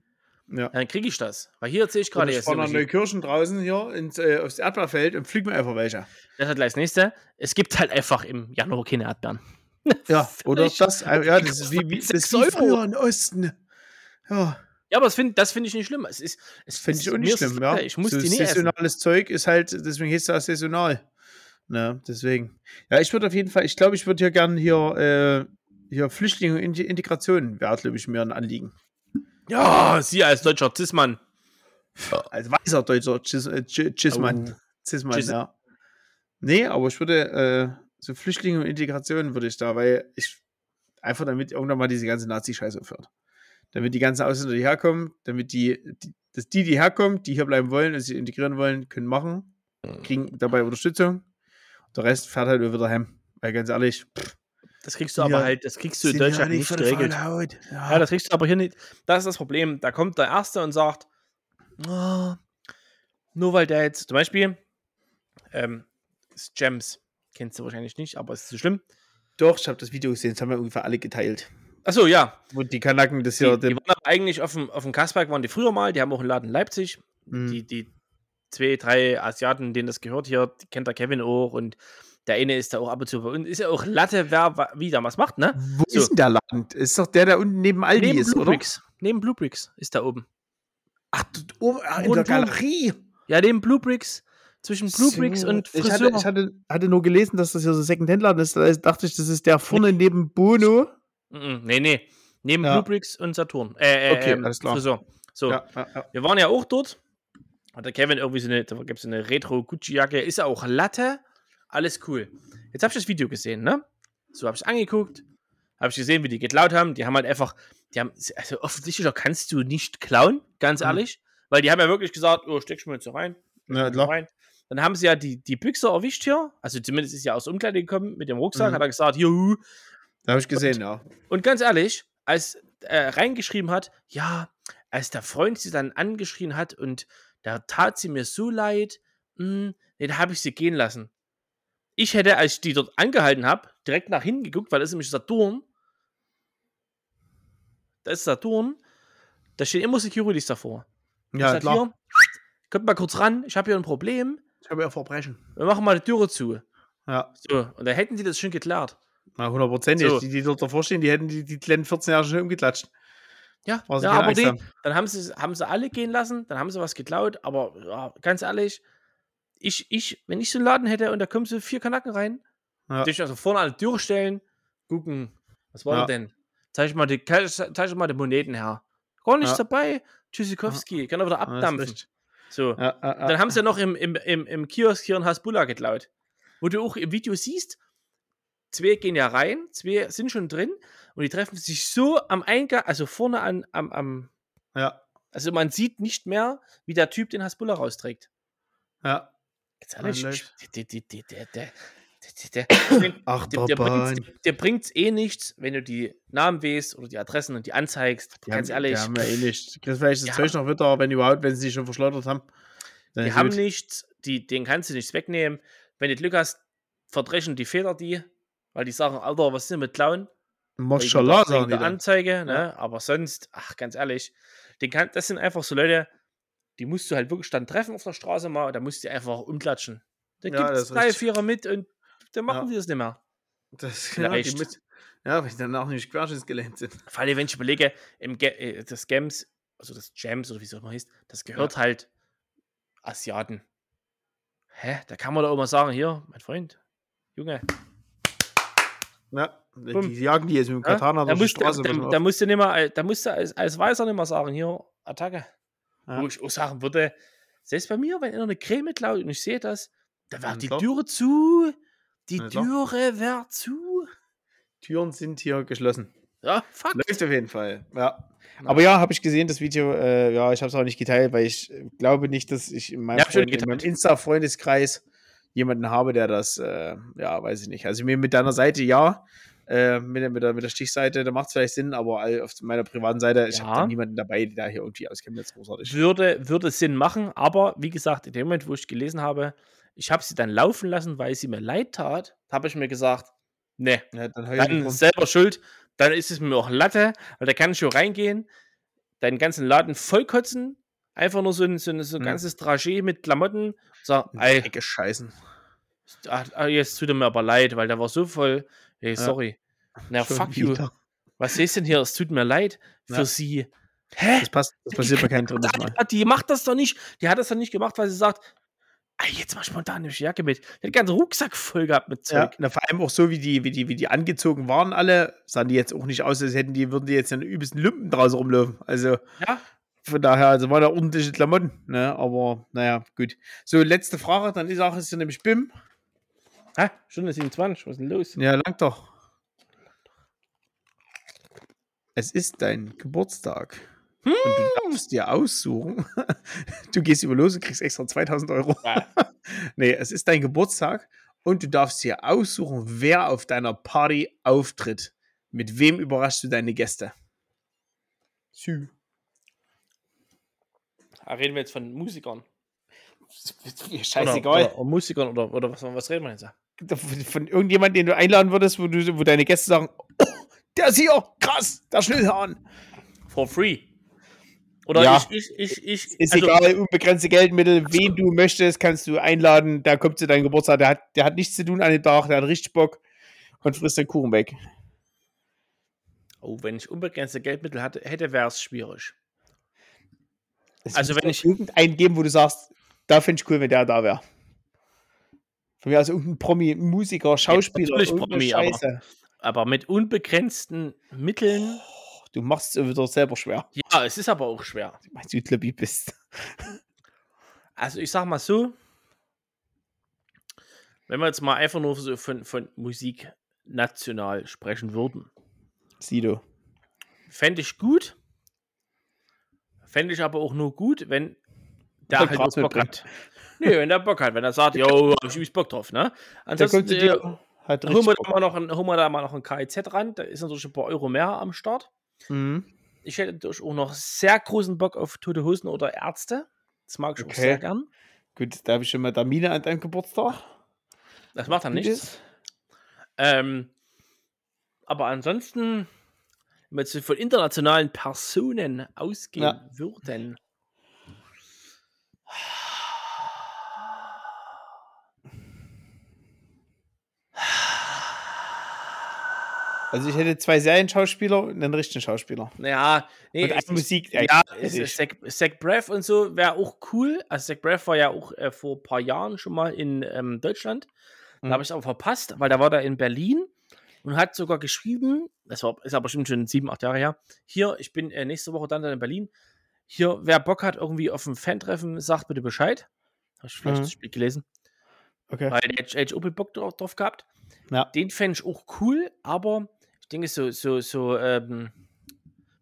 Ja. dann kriege ich das. Weil hier sehe ich Gerade gerade ich jetzt, fahre nach Neukirchen draußen hier ins, äh, aufs Erdbeerfeld und pflück mir einfach welche. das hat gleich das nächste. Es gibt halt einfach im Januar keine Erdbeeren. Ja, oder das, ja, das ist wie, wie, das ist wie früher im Osten. Ja, Ja, aber das finde das find ich nicht schlimm. Es ist, es finde ich auch nicht schlimm, ja. Ich muss so die nicht essen. saisonales Zeug ist halt, deswegen heißt es auch saisonal. Ne, deswegen. Ja, ich würde auf jeden Fall, ich glaube, ich würde hier gerne hier, äh, hier Flüchtlinge und Int- Integration wäre, glaube ich, mir ein Anliegen. Ja, Sie als deutscher Cis-Mann. Als weißer deutscher Gis- äh, Gismann. Oh. Gis- ja. Nee, aber ich würde, äh, so Flüchtlinge und Integration würde ich da, weil ich einfach damit irgendwann mal diese ganze Nazi-Scheiße aufhört. Damit die ganzen Ausländer, die herkommen, damit die, die, dass die, die herkommen, die hier bleiben wollen und sich integrieren wollen, können machen, kriegen dabei Unterstützung. Der Rest fährt halt wieder heim. Weil ganz ehrlich, pff, Das kriegst du Ja, aber halt, das kriegst du in ja Deutschland nicht der geregelt. Ja. Ja, das kriegst du aber hier nicht. Das ist das Problem. Da kommt der Erste und sagt, "Ah, nur weil der jetzt, zum Beispiel, ähm, das Gems, kennst du wahrscheinlich nicht, aber ist so schlimm. Doch, ich habe das Video gesehen, das haben wir ungefähr alle geteilt. Achso, ja. Wo die Kanaken das Die, hier. die waren eigentlich auf dem, auf dem Kasperg, waren die früher mal, die haben auch einen Laden in Leipzig. Mhm. Die, die zwei, drei Asiaten, denen das gehört hier, die kennt der Kevin auch und der eine ist da auch ab und zu bei uns. Ist ja auch Latte, wer wie da was macht, ne? Wo So. ist denn der Laden? Ist doch der, der unten neben Aldi Neben ist, Blue oder? Bricks. Neben Blue Bricks ist da oben. Ach, oben, in der Rundum. Galerie. Ja, neben Blue Bricks. Zwischen Blue Bricks So. und ich Friseur. hatte, ich hatte, hatte nur gelesen, dass das hier so Second-Hand-Laden ist. Da dachte ich, das ist der vorne neben Bono. Mhm, nee, nee. Neben Ja. Blue Bricks und Saturn. Äh, äh, Okay, ähm, alles klar. Friseur. So, Ja, ja, wir waren ja auch dort. Hat der Kevin irgendwie so eine, da gibt es eine Retro-Gucci-Jacke. Ist ja auch Latte. Alles cool. Jetzt habe ich das Video gesehen, ne? So habe ich angeguckt. Habe ich gesehen, wie die geklaut haben. Die haben halt einfach, die haben, also offensichtlicher kannst du nicht klauen, ganz Mhm. ehrlich. Weil die haben ja wirklich gesagt, oh, steckst du mir jetzt so rein. Ja, klar. rein. Dann haben sie ja die, die Büchse erwischt hier. Also zumindest ist ja aus Umkleide gekommen mit dem Rucksack. Mhm. Hat er gesagt, juhu, habe ich gesehen, ja. und ganz ehrlich, als er reingeschrieben hat, ja, als der Freund sie dann angeschrien hat und da tat sie mir so leid, mh, nee, da habe ich sie gehen lassen. Ich hätte, als ich die dort angehalten habe, direkt nach hinten geguckt, weil das ist nämlich Saturn. Da ist Saturn. Da stehen immer Securities davor. Ja, klar. hier, kommt mal kurz ran, ich habe hier ein Problem. Ich habe ja Verbrechen. Wir machen mal die Türe zu. Ja, So, und da hätten sie das schon geklärt. Na, hundertprozentig. So. Die, die dort davor stehen, die hätten die, die kleinen 14 Jahre schon umgeklatscht. Ja, ja aber Angst die, haben. dann haben sie, haben sie alle gehen lassen, dann haben sie was geklaut, aber ja, ganz ehrlich, ich, ich, wenn ich so einen Laden hätte und da kommen so vier Kanacken rein, Ja. würde ich also vorne an die Tür stellen, gucken, was war Ja. denn? Zeig ich mal die, zeig ich mal die Moneten her. Gar nichts Ja. dabei. Tschüssikowski, kann er wieder Ja, abdampfen. so. Ja, ja, ja. Dann haben sie noch im, im, im, im Kiosk hier in Hasbulla geklaut. Wo du auch im Video siehst, zwei gehen ja rein, zwei sind schon drin und die treffen sich so am Eingang, also vorne an, am, am. Ja. Also man sieht nicht mehr, wie der Typ den Hasbulla rausträgt. Ja. Jetzt alle der, Ach, der, der, bringt, der bringt's eh nichts, wenn du die Namen wählst oder die Adressen und die anzeigst. Die ganz haben, ehrlich. Die haben ja eh nichts. Vielleicht das ja. Zeug noch wieder, wenn überhaupt, wenn sie sich schon verschleudert haben. Die haben gut. nichts, die, den kannst du nichts wegnehmen. Wenn du Glück hast, verdrechen die Feder die weil die sagen, Alter, was ist denn mit Wegen der- sagen die dann. Anzeige, ne? aber sonst, ach, ganz ehrlich, den kann, das sind einfach so Leute, die musst du halt wirklich dann treffen auf der Straße mal, und da musst du die einfach umklatschen. Da Ja, gibt es ist drei, richtig. vierer mit und dann machen Ja. die das nicht mehr. Das, ja, Vielleicht. mit, ja, weil die dann auch nicht querschnittsgelähmt sind. Vor allem, wenn ich überlege, im Ge äh, das Gems, also das Gems oder wie es auch immer heißt, das gehört halt Asiaten. Hä? Da kann man doch auch mal sagen, hier, mein Freund, Junge, Ja, Bumm. die jagen die jetzt mit dem ja? Katana da, durch die musst, Straße. da, da, mal da musst du nicht mehr, da musst du als, als Weißer nicht mehr sagen, hier, Attacke. Ja. Wo ich auch sagen würde, selbst bei mir, wenn einer eine Creme klaut und ich sehe das, da Ja, wird die klar. Türe zu. Die Ja. Türe wird zu. Türen sind hier geschlossen. Ja, fuck. Läuft auf jeden Fall. Ja. Ja. Aber ja, habe ich gesehen, das Video. Äh, ja, ich habe es auch nicht geteilt, weil ich äh, glaube nicht, dass ich in meinem, Ja, Freund, in meinem. Insta-Freundeskreis jemanden habe, der das, äh, ja, weiß ich nicht. Also mir mit deiner Seite ja, äh, mit, der- mit, der, mit der Stichseite, da macht es vielleicht Sinn, aber auf meiner privaten Seite, ich Ja. habe da niemanden dabei, der da hier irgendwie auskennt, jetzt großartig. Würde, würde Sinn machen, aber wie gesagt, in dem Moment, wo ich gelesen habe, ich habe sie dann laufen lassen, weil sie mir leid tat, habe ich mir gesagt, ne, Ja, dann ich dann selber schuld, dann ist es mir auch Latte, weil da kann ich schon reingehen, deinen ganzen Laden vollkotzen, einfach nur so ein, so ein, so ein Hm. ganzes Dragé mit Klamotten, ey, die Ecke scheißen. ah, jetzt tut er mir aber leid, weil der war so voll, ey, sorry. Na, Schon fuck you. wieder. Was ist denn hier? Es tut mir leid für Ja. sie. Hä? Das, passt, das passiert bei keinem dritten Mal. Die, macht das doch nicht. Die hat das doch nicht gemacht, weil sie sagt, ey, jetzt mach spontan eine Jacke mit. Den ganzen Rucksack voll gehabt mit Ja, Zeug. na, vor allem auch so, wie die, wie, die, wie die angezogen waren alle, sahen die jetzt auch nicht aus, als hätten die, würden die jetzt in übelsten Lumpen draußen rumlaufen. Also Ja. Von daher, also waren da ordentliche Klamotten, ne? Aber naja, gut. So, letzte Frage, dann die Sache ist ja nämlich BIM. Hä? Stunde 27, was ist denn los? Ja, lang doch. Es ist dein Geburtstag. Und du darfst dir aussuchen. Du gehst über los und kriegst extra 2000 Euro. Ja. nee, es ist dein Geburtstag und du darfst dir aussuchen, wer auf deiner Party auftritt. Mit wem überraschst du deine Gäste? Sü. Ah, Reden wir jetzt von Musikern? Scheißegal. Oder, oder Musikern oder, oder was, was reden wir jetzt? Von, von irgendjemandem, den du einladen würdest, wo, du, wo deine Gäste sagen: oh, Der ist hier, krass, der Schnellhahn. For free. Oder Ja. ich, ich, ich, ich. Ist also, egal, unbegrenzte Geldmittel, wen du möchtest, kannst du einladen. Der kommt zu deinem Geburtstag, der hat, der hat nichts zu tun an dem Tag, der hat richtig Bock und frisst den Kuchen weg. Oh, wenn ich unbegrenzte Geldmittel hatte, hätte, wäre es schwierig. Es Also wenn ich- irgendeinen geben, wo du sagst, da finde ich cool, wenn der da wäre. Von mir aus irgendein Promi, Musiker, Schauspieler, irgendeine Promi, aber- Scheiße. Aber mit unbegrenzten Mitteln. Du machst es wieder selber schwer, Ja, es ist aber auch schwer. weil du Tlebbi bist. Also ich sag mal so, wenn wir jetzt mal einfach nur so von, von Musik national sprechen würden, Sido. fände ich gut. Fände ich aber auch nur gut, wenn der halt auch Bock mitbringt. hat. Nee, wenn der Bock hat, wenn er sagt, yo, hab ich übelst Bock drauf, ne? Ansonsten äh, hat holen, wir da mal noch ein, holen wir da mal noch ein KIZ ran, da ist natürlich ein paar Euro mehr am Start. Mhm. Ich hätte natürlich auch noch sehr großen Bock auf Tote Hosen oder Ärzte. Das mag ich auch Okay. sehr gern. Gut, da habe ich schon mal Termine an deinem Geburtstag. Das macht dann nichts. Ähm, aber ansonsten, wenn wir jetzt von internationalen Personen ausgehen Ja. würden. Also ich hätte zwei Serienschauspieler und einen richtigen Schauspieler. Naja, nee, Und eine Musik. Ja. Zach, Zach Braff und so wäre auch cool. Also Zach Braff war ja auch äh, vor ein paar Jahren schon mal in ähm, Deutschland. Da Mhm. habe ich es aber verpasst, weil da war der in Berlin und hat sogar geschrieben, das war, ist aber bestimmt schon sieben, acht Jahre her, hier, ich bin äh, nächste Woche dann, dann in Berlin. Hier, wer Bock hat, irgendwie auf ein Fan-Treffen, sagt bitte Bescheid. Habe ich vielleicht Mhm. das Spiel gelesen, Okay. weil der Age Opel Bock drauf, drauf gehabt. Ja. Den fände ich auch cool, aber ich denke so, so, so, ähm,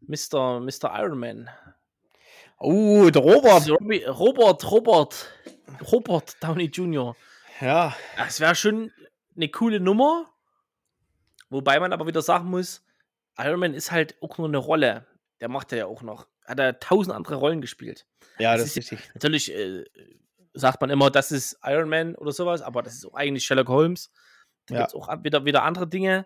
Mr. Mr. Iron Man. Oh, der Robert. Robert, Robert, Robert Downey Jr. Ja. Das wäre schon eine coole Nummer. Wobei man aber wieder sagen muss, Iron Man ist halt auch nur eine Rolle. Der macht ja auch noch. Hat er tausend andere Rollen gespielt. Ja, Das das ist richtig. Natürlich äh, sagt man immer, das ist Iron Man oder sowas, aber das ist auch eigentlich Sherlock Holmes. Da Ja. gibt es auch wieder, wieder andere Dinge.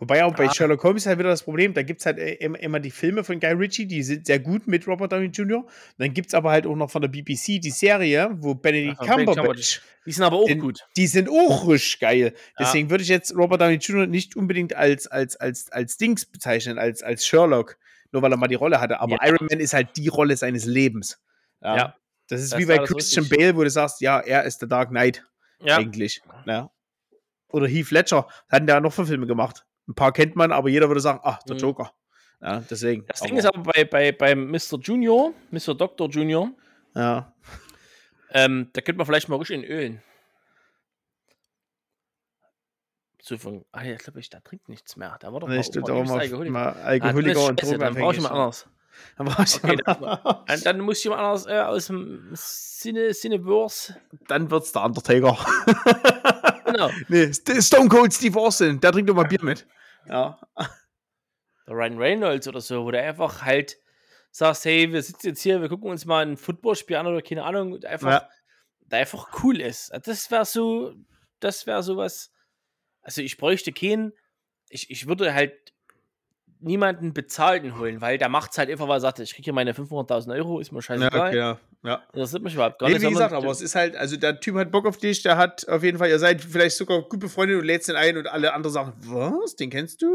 Wobei auch bei Ja. Sherlock Holmes halt wieder das Problem, da gibt es halt äh, immer, die Filme von Guy Ritchie, die sind sehr gut mit Robert Downey Jr. Dann gibt es aber halt auch noch von der BBC die Serie, wo Benedict Benedict Cumberbatch, Die sind aber auch Den- gut. die sind auch richtig geil. Ja. Deswegen würde ich jetzt Robert Downey Jr. nicht unbedingt als, als, als, als Dings bezeichnen, als, als Sherlock, nur weil er mal die Rolle hatte. Aber Ja. Iron Man ist halt die Rolle seines Lebens. Ja. Ja. Das ist Das wie bei Christian richtig. Bale, wo du sagst, ja, er ist der Dark Knight Ja. eigentlich. Ja. Oder Heath Ledger, hatten der noch für Filme gemacht. Ein paar kennt man, aber jeder würde sagen, ach, der Mhm. Joker. Ja, deswegen. Das Ding ist aber bei, bei, beim Mr. Junior, Mr. Dr. Junior, ja. ähm, da könnte man vielleicht mal ruhig in ölen. So von, ah ja, glaube ich, da trinkt nichts mehr. Da war doch Nee, mal, stimmt, aber mal, Alkoholiker. mal Ah, dann Alkoholiker ist und scheiße, Dann brauche ich mal anders. Dann brauch ich Okay, mal Dann, dann muss jemand anders äh, aus dem Sinne, Cineverse. Dann wird's der Undertaker. Genau. nee, St- Stone Cold Steve Austin, der trinkt doch mal Bier mit. Ja. Der Ryan Reynolds oder so, wo du einfach halt sagst, hey, wir sitzen jetzt hier, wir gucken uns mal ein Footballspiel an oder keine Ahnung, und einfach, Ja. der einfach cool ist. Das wäre so, das wäre sowas. Also ich bräuchte keinen, ich, ich würde halt niemanden bezahlten holen, weil der macht es halt einfach, weil er sagt, ich kriege hier meine 500.000 Euro, ist mir Ja, scheißegal. ja, ja. Das interessiert mich überhaupt gar Nee, nicht. wie gesagt, aber es ist halt, also der Typ hat Bock auf dich, der hat auf jeden Fall, ihr seid vielleicht sogar gut befreundet und lädst ihn ein und alle anderen sagen, was, den kennst du?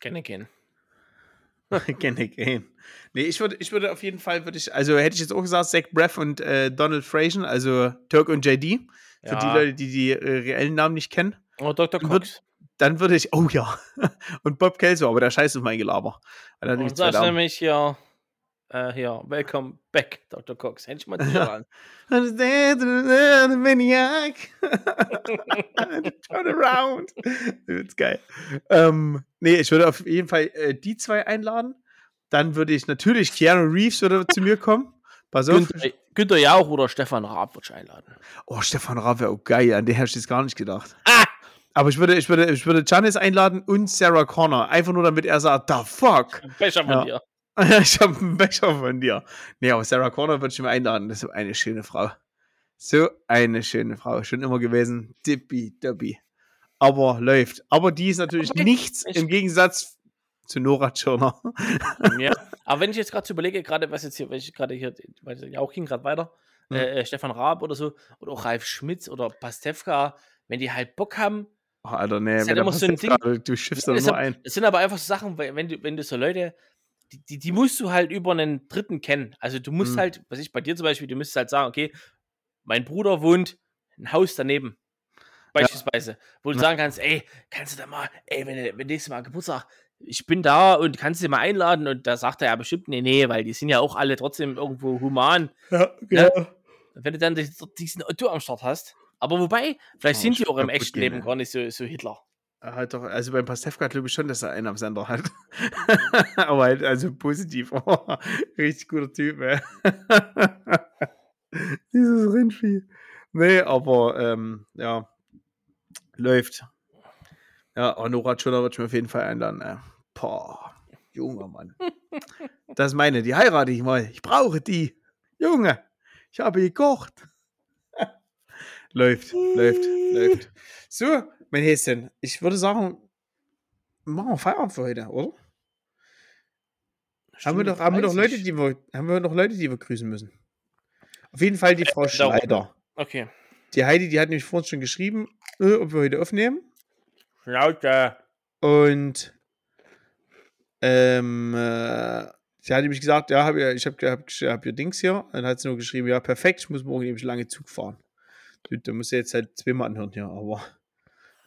Kenne kennen. Kenne ich ihn. Nee, ich würde, ich würde auf jeden Fall, würde ich, also hätte ich jetzt auch gesagt, Zach Braff und äh, Donald Frazier, also Turk und JD, für die Ja. Leute, die die äh, reellen Namen nicht kennen, Oh, Dr. Cox. Dann würde ich, oh ja, und Bob Kelso, aber der scheißt auf mein Gelaber. Er nämlich Und sagst Namen- nämlich hier, äh, hier, welcome back, Dr. Cox. Hätte ich mal T-Shirt an. Maniac. Turn around. Das ist geil. Ähm, nee, ich würde auf jeden Fall äh, die zwei einladen. Dann würde ich natürlich, Keanu Reeves würde zu mir kommen. Pass auf. Günther, Günther Jauch oder Stefan Raab würde ich einladen. Oh, Stefan Raab wäre auch geil. An den hätte ich jetzt gar nicht gedacht. Ah! Aber ich würde, ich würde, ich würde Janis einladen und Sarah Connor. Einfach nur, damit er sagt, the fuck. Ein Becher von Ja. dir. ich habe einen Becher von dir. Nee, aber Sarah Connor würde ich mir einladen. Das ist so eine schöne Frau. So eine schöne Frau. Schon immer gewesen. Dippi, Doppi. Aber läuft. Aber die ist natürlich Aber nichts ich- im Gegensatz zu Nora Tschirner. ja. Aber wenn ich jetzt gerade so überlege, gerade was jetzt hier, weil ich gerade hier, weil ich auch ging gerade weiter, Hm. äh, Stefan Raab oder so, oder auch Ralf Schmitz oder Pastewka, wenn die halt Bock haben, Oh, Alter, nee, Ist wenn halt so ein Pastewka- Du, du schiffst da Das nur ein. Es sind aber einfach so Sachen, wenn du, wenn du so Leute, die, die, die musst du halt über einen Dritten kennen. Also du musst Mhm. halt, was ich bei dir zum Beispiel, du müsstest halt sagen, okay, mein Bruder wohnt ein Haus daneben. Beispielsweise. Wo du Ja. sagen kannst, ey, kannst du da mal, ey, wenn du wenn nächstes Mal Geburtstag, ich bin da und kannst du mal einladen und da sagt er ja bestimmt, nee, nee, weil die sind ja auch alle trotzdem irgendwo human. Ja, Ja. genau. Wenn du dann die- diesen Otto am Start hast. Aber wobei, vielleicht Oh, sind die auch im echten gehen, Leben gar nicht so, so Hitler. Er hat doch, also beim Pastewka glaube ich schon, dass er einen am Sender hat. Aber halt, also positiv. Oh, richtig guter Typ, ey. Dieses Rindvieh. Nee, aber ähm, ja, läuft. Ja, und Nora Tschirner wird ich mir auf jeden Fall einladen. Ey. Boah, junger Mann. Das ist meine, die heirate ich mal. Ich brauche die. Junge, ich habe gekocht. Läuft, läuft, läuft. So, mein Häschen, ich würde sagen, machen wir Feierabend für heute, oder? Haben wir, doch, haben, wir doch 30. Leute, die wir, haben wir noch Leute, die wir grüßen müssen? Auf jeden Fall die Frau Äh, darum. Schneider. Okay. Die Heidi, die hat nämlich vorhin schon geschrieben, äh, ob wir heute aufnehmen. Schnauze. Und ähm, äh, sie hatte mich gesagt, ja, hab, ich habe hab, hab ihr Dings hier. Dann hat sie nur geschrieben, ja, perfekt, ich muss morgen nämlich lange Zug fahren. Da muss jetzt halt zweimal anhören hier, aber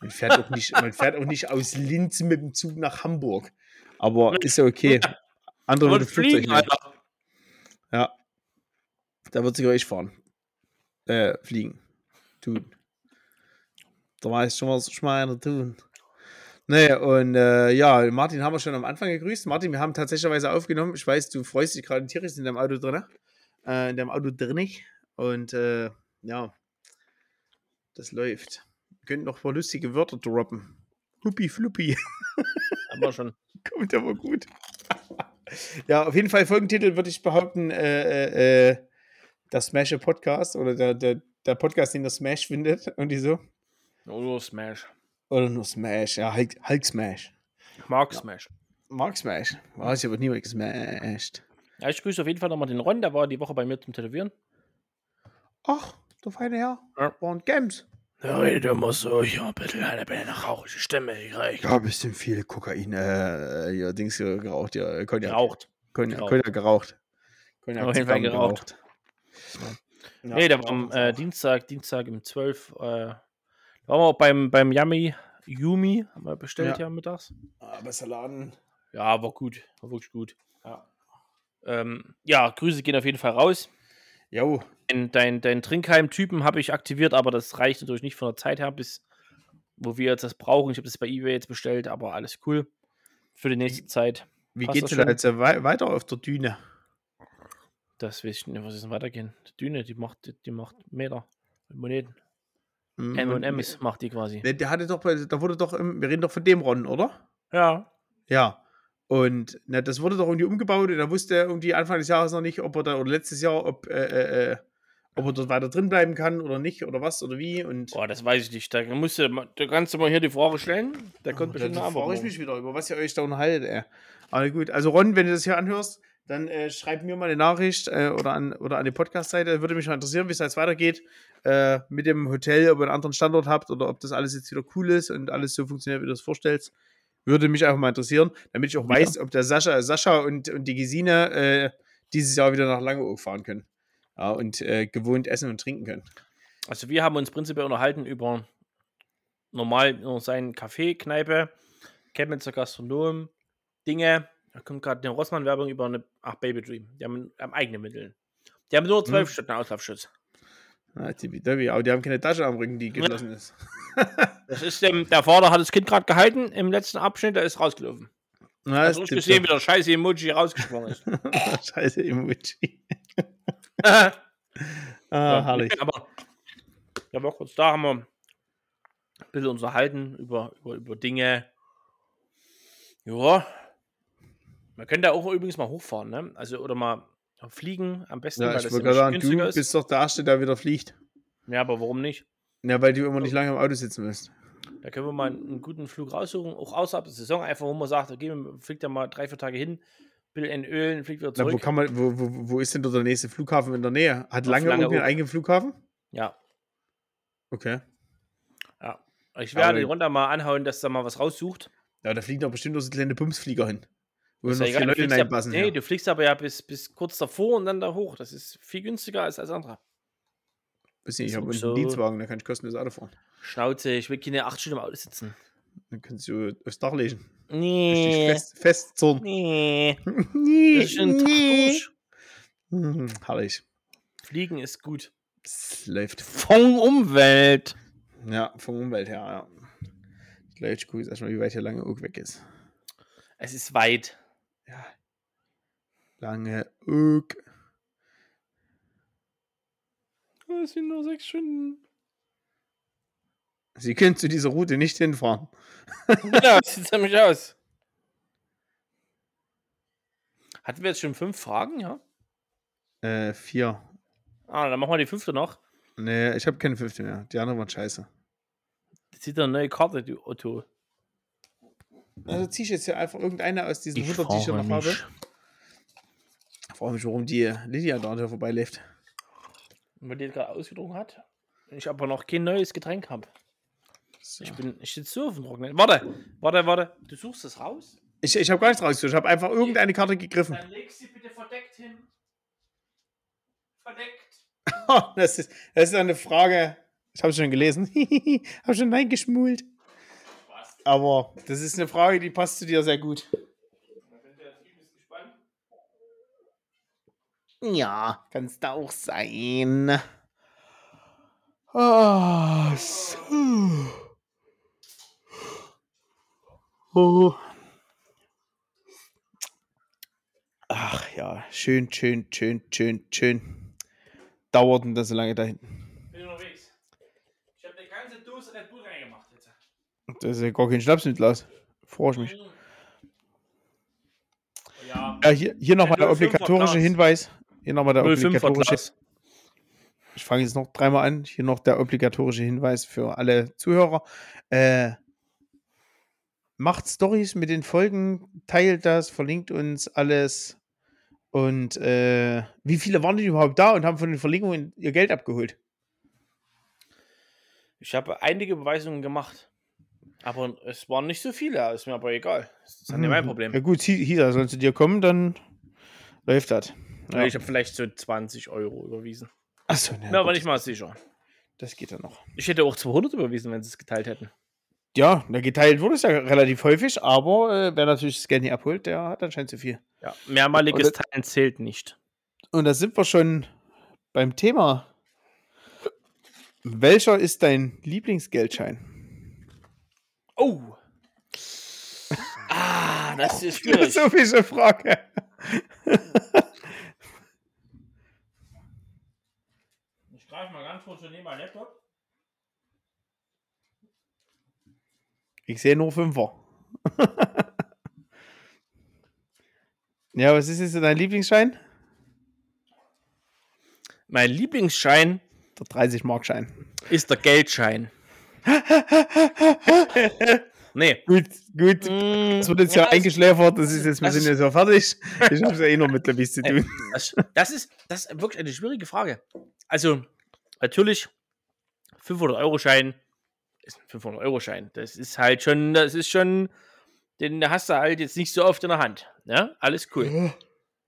man fährt, auch nicht, man fährt auch nicht aus Linz mit dem Zug nach Hamburg. Aber ist ja okay. Andere Flugzeug fliegen, nehmen. Alter. Ja. Da wird sich euch fahren. Äh, fliegen. Tun. Da weiß schon was schon mal einer tun. Nee, und äh, ja, Martin haben wir schon am Anfang gegrüßt. Martin, wir haben tatsächlich aufgenommen. Ich weiß, du freust dich gerade tierisch in deinem Auto drin. Äh, in deinem Auto drinnig. Und äh, ja, das läuft. Wir könnten noch ein paar lustige Wörter droppen. Huppi fluppi. Aber schon. Kommt aber gut. ja, auf jeden Fall Folgentitel würde ich behaupten, äh, äh, äh, der Smash Podcast oder der, der, der Podcast, den der Smash findet und die so. Oh, Smash. Oder nur Smash, ja, Hulk, Hulk Smash. Mark Smash. Mark Smash. Weiß ich aber niemand gesmashed. Ja, ich grüße auf jeden Fall nochmal den Ron, der war die Woche bei mir zum Tätowieren. Ach, der feine Herr. Ja. Waren Games. Er redet immer so, ja, bitte, eine, bitte eine rauchige Stimme, ich reich. Ja, ein bisschen viel Kokain, äh, ja, Dings geraucht, ja, Cognac. Geraucht. Cognac, geraucht. Geraucht. Cognac Auf jeden Fall Zigarren geraucht. Ja, nee, der war am äh, Dienstag, Dienstag um 12. Äh, da waren wir auch beim, beim Yummy Yumi, haben wir bestellt Ja. ja, mittags. Aber Saladen. Ja, war gut, war wirklich gut. Ja. Ähm, ja, Grüße gehen auf jeden Fall raus. Jo, Dein, dein, dein Trinkheim-Typen habe ich aktiviert, aber das reicht natürlich nicht von der Zeit her, bis wo wir jetzt das brauchen. Ich habe das bei eBay jetzt bestellt, aber alles cool. Für die nächste Zeit. wie Passt geht's das denn jetzt äh, wei- weiter auf der Düne? Das weiß ich nicht, was ist denn weitergehen. Die Düne, die macht, die, macht Meter. Moneten. Mhm. M&M's macht die quasi. Ne, der hatte doch, da wurde doch, wir reden doch von dem Ron, oder? Ja. Ja. Und ne, das wurde doch irgendwie umgebaut und da wusste er irgendwie Anfang des Jahres noch nicht, ob er da, oder letztes Jahr, ob, äh, äh, äh, ob er dort weiter drin bleiben kann oder nicht oder was oder wie. Und Boah, das weiß ich nicht. Da, musst du, da kannst du mal hier die Frage stellen. Kommt da bestimmt eine Antwort. frage ich mich wieder, über was ihr euch da unterhaltet, ey. Aber gut, also Ron, wenn du das hier anhörst, dann äh, schreib mir mal eine Nachricht äh, oder, an, oder an die Podcast-Seite. Würde mich mal interessieren, wie es jetzt weitergeht äh, mit dem Hotel, ob ihr einen anderen Standort habt oder ob das alles jetzt wieder cool ist und alles so funktioniert, wie du das vorstellst. Würde mich einfach mal interessieren, damit ich auch Ja. weiß, ob der Sascha, Sascha und, und die Gesine äh, dieses Jahr wieder nach Langeoog fahren können. Ja, und äh, gewohnt essen und trinken können. Also wir haben uns prinzipiell unterhalten über normal nur seinen Café, Kneipe, Chemnitzer Gastronom, Dinge. Da kommt gerade eine Rossmann-Werbung über eine, ach, Baby Dream. Die haben, haben eigene Mittel. Die haben nur zwölf Hm. Stunden Auslaufschutz. Ja, tippitoppi, aber die haben keine Tasche am Rücken, die geschlossen ist. Das ist dem, der Vater hat das Kind gerade gehalten im letzten Abschnitt, der ist rausgelaufen. Na, Also das ich ist gesehen, wie der scheiße Emoji rausgesprungen ist. Scheiße Emoji. ja, Ah, herrlich. Aber ja, war kurz da, haben wir ein bisschen unterhalten über, über, über Dinge. Ja. Man könnte auch übrigens mal hochfahren, ne? Also, oder mal fliegen am besten, Ja, weil ich das gerade sagen, günstiger du ist. bist doch der Erste, der wieder fliegt. Ja, aber warum nicht? Ja, weil du immer nicht lange im Auto sitzen musst. Da können wir mal einen guten Flug raussuchen, auch außerhalb der Saison, einfach wo man sagt, okay, man fliegt da mal drei, vier Tage hin, bisschen in Ölen, fliegt wieder Na, wo, zurück. kann man, wo, wo, wo ist denn der nächste Flughafen in der Nähe? Hat Auf lange irgendwie einen eigenen Flughafen? ja, Okay. ja. Ich werde Aber- Runde mal anhauen, dass da mal was raussucht. Ja, da fliegen doch bestimmt nur so kleine Bumsflieger hin. Ist noch ja vier Leute hineinpassen. nee, ja. du fliegst aber ja bis, bis kurz davor und dann da hoch. Das ist viel günstiger als alles andere. Weiß nicht, ich habe auch einen so. Dienstwagen, da kann ich kostenlos Auto fahren. Schnauze, ich will keine acht Stunden im Auto sitzen. Dann kannst du aufs Dach legen. Nee. fest, festzurren. Nee. nee, Das ist ein durch. Hm, herrlich. Fliegen ist gut. Es läuft. Von Umwelt. Ja, von Umwelt her, ja. Ich glaube, ich gucke jetzt erstmal, wie weit hier Langeoog weg ist. Es ist weit. Ja. Langeoog. Es sind nur sechs Stunden. Sie können zu dieser Route nicht hinfahren. Genau, das sieht nämlich aus. Hatten wir jetzt schon fünf Fragen, ja? Äh, vier. Ah, dann machen wir die fünfte noch. Nee, ich habe keine fünfte mehr. Die anderen waren scheiße. Das sieht eine neue Karte, du Otto. Also ziehe ich jetzt hier einfach irgendeine aus diesen 100, die ich noch habe. Ich frage mich, warum die Lydia da vorbeiläuft. Und wenn die gerade ausgedrungen hat, und ich aber noch kein neues Getränk habe. So. Ich bin, ich sitze so auf dem Trockenen. Warte, warte, warte. Du suchst es raus? Ich, ich habe gar nichts rausgesucht. Ich habe einfach irgendeine Karte gegriffen. Dann leg sie bitte verdeckt hin. Verdeckt. das, ist, das ist eine Frage. Ich habe schon gelesen. habe schon nein geschmult. Spaß. Aber das ist eine Frage, die passt zu dir sehr gut. Da. Ja, kannst du auch sein. Ah, so. Oh. Ach ja, schön, schön, schön, schön, schön. Dauert denn das so lange da hinten? Bin unterwegs. Ich habe eine ganze Dose Red Bull reingemacht jetzt. Das ist ja gar kein Schnaps mit Glas. Freue ich mich. Ja, Ja, hier, hier nochmal der 05er obligatorische. Hinweis. Hier nochmal der 05er obligatorische. Ich fange jetzt noch dreimal an. Hier noch der obligatorische Hinweis für alle Zuhörer. Äh, macht Stories mit den Folgen, teilt das, verlinkt uns alles. Und äh, wie viele waren denn überhaupt da und haben von den Verlinkungen ihr Geld abgeholt? Ich habe einige Beweisungen gemacht. Aber es waren nicht so viele, ist mir aber egal. Das ist ja nicht mein Problem. Ja gut, hi- Hisa, soll zu dir kommen, dann läuft das. Ja. Ich habe vielleicht so 20 Euro überwiesen. Achso, ne, Bin aber nicht mal sicher. das geht ja noch. Ich hätte auch 200 überwiesen, wenn sie es geteilt hätten. Ja, na, geteilt wurde es ja relativ häufig, aber äh, wer natürlich das Geld nicht abholt, der hat anscheinend zu viel. Ja, mehrmaliges Und Teilen zählt nicht. Und da sind wir schon beim Thema. Welcher ist dein Lieblingsgeldschein? Oh! Ah, das ist schwierig. Philosophische Frage. Ich greife mal ganz kurz und nehme meinen Laptop. Ich sehe nur Fünfer. ja, was ist jetzt dein Lieblingsschein? Mein Lieblingsschein Der 30-Mark-Schein. ist der Geldschein. nee. Gut, gut. Mm, Das wird jetzt ja, ja, eingeschläfert. Das ist jetzt, wir das sind jetzt ja fertig. Ich habe ja eh noch mit bisschen zu tun. Das, das, ist, das ist wirklich eine schwierige Frage. Also, natürlich, 500-Euro-Schein ist ein 500-Euro-Schein. Das ist halt schon, das ist schon, den hast du halt jetzt nicht so oft in der Hand. Ja, alles cool.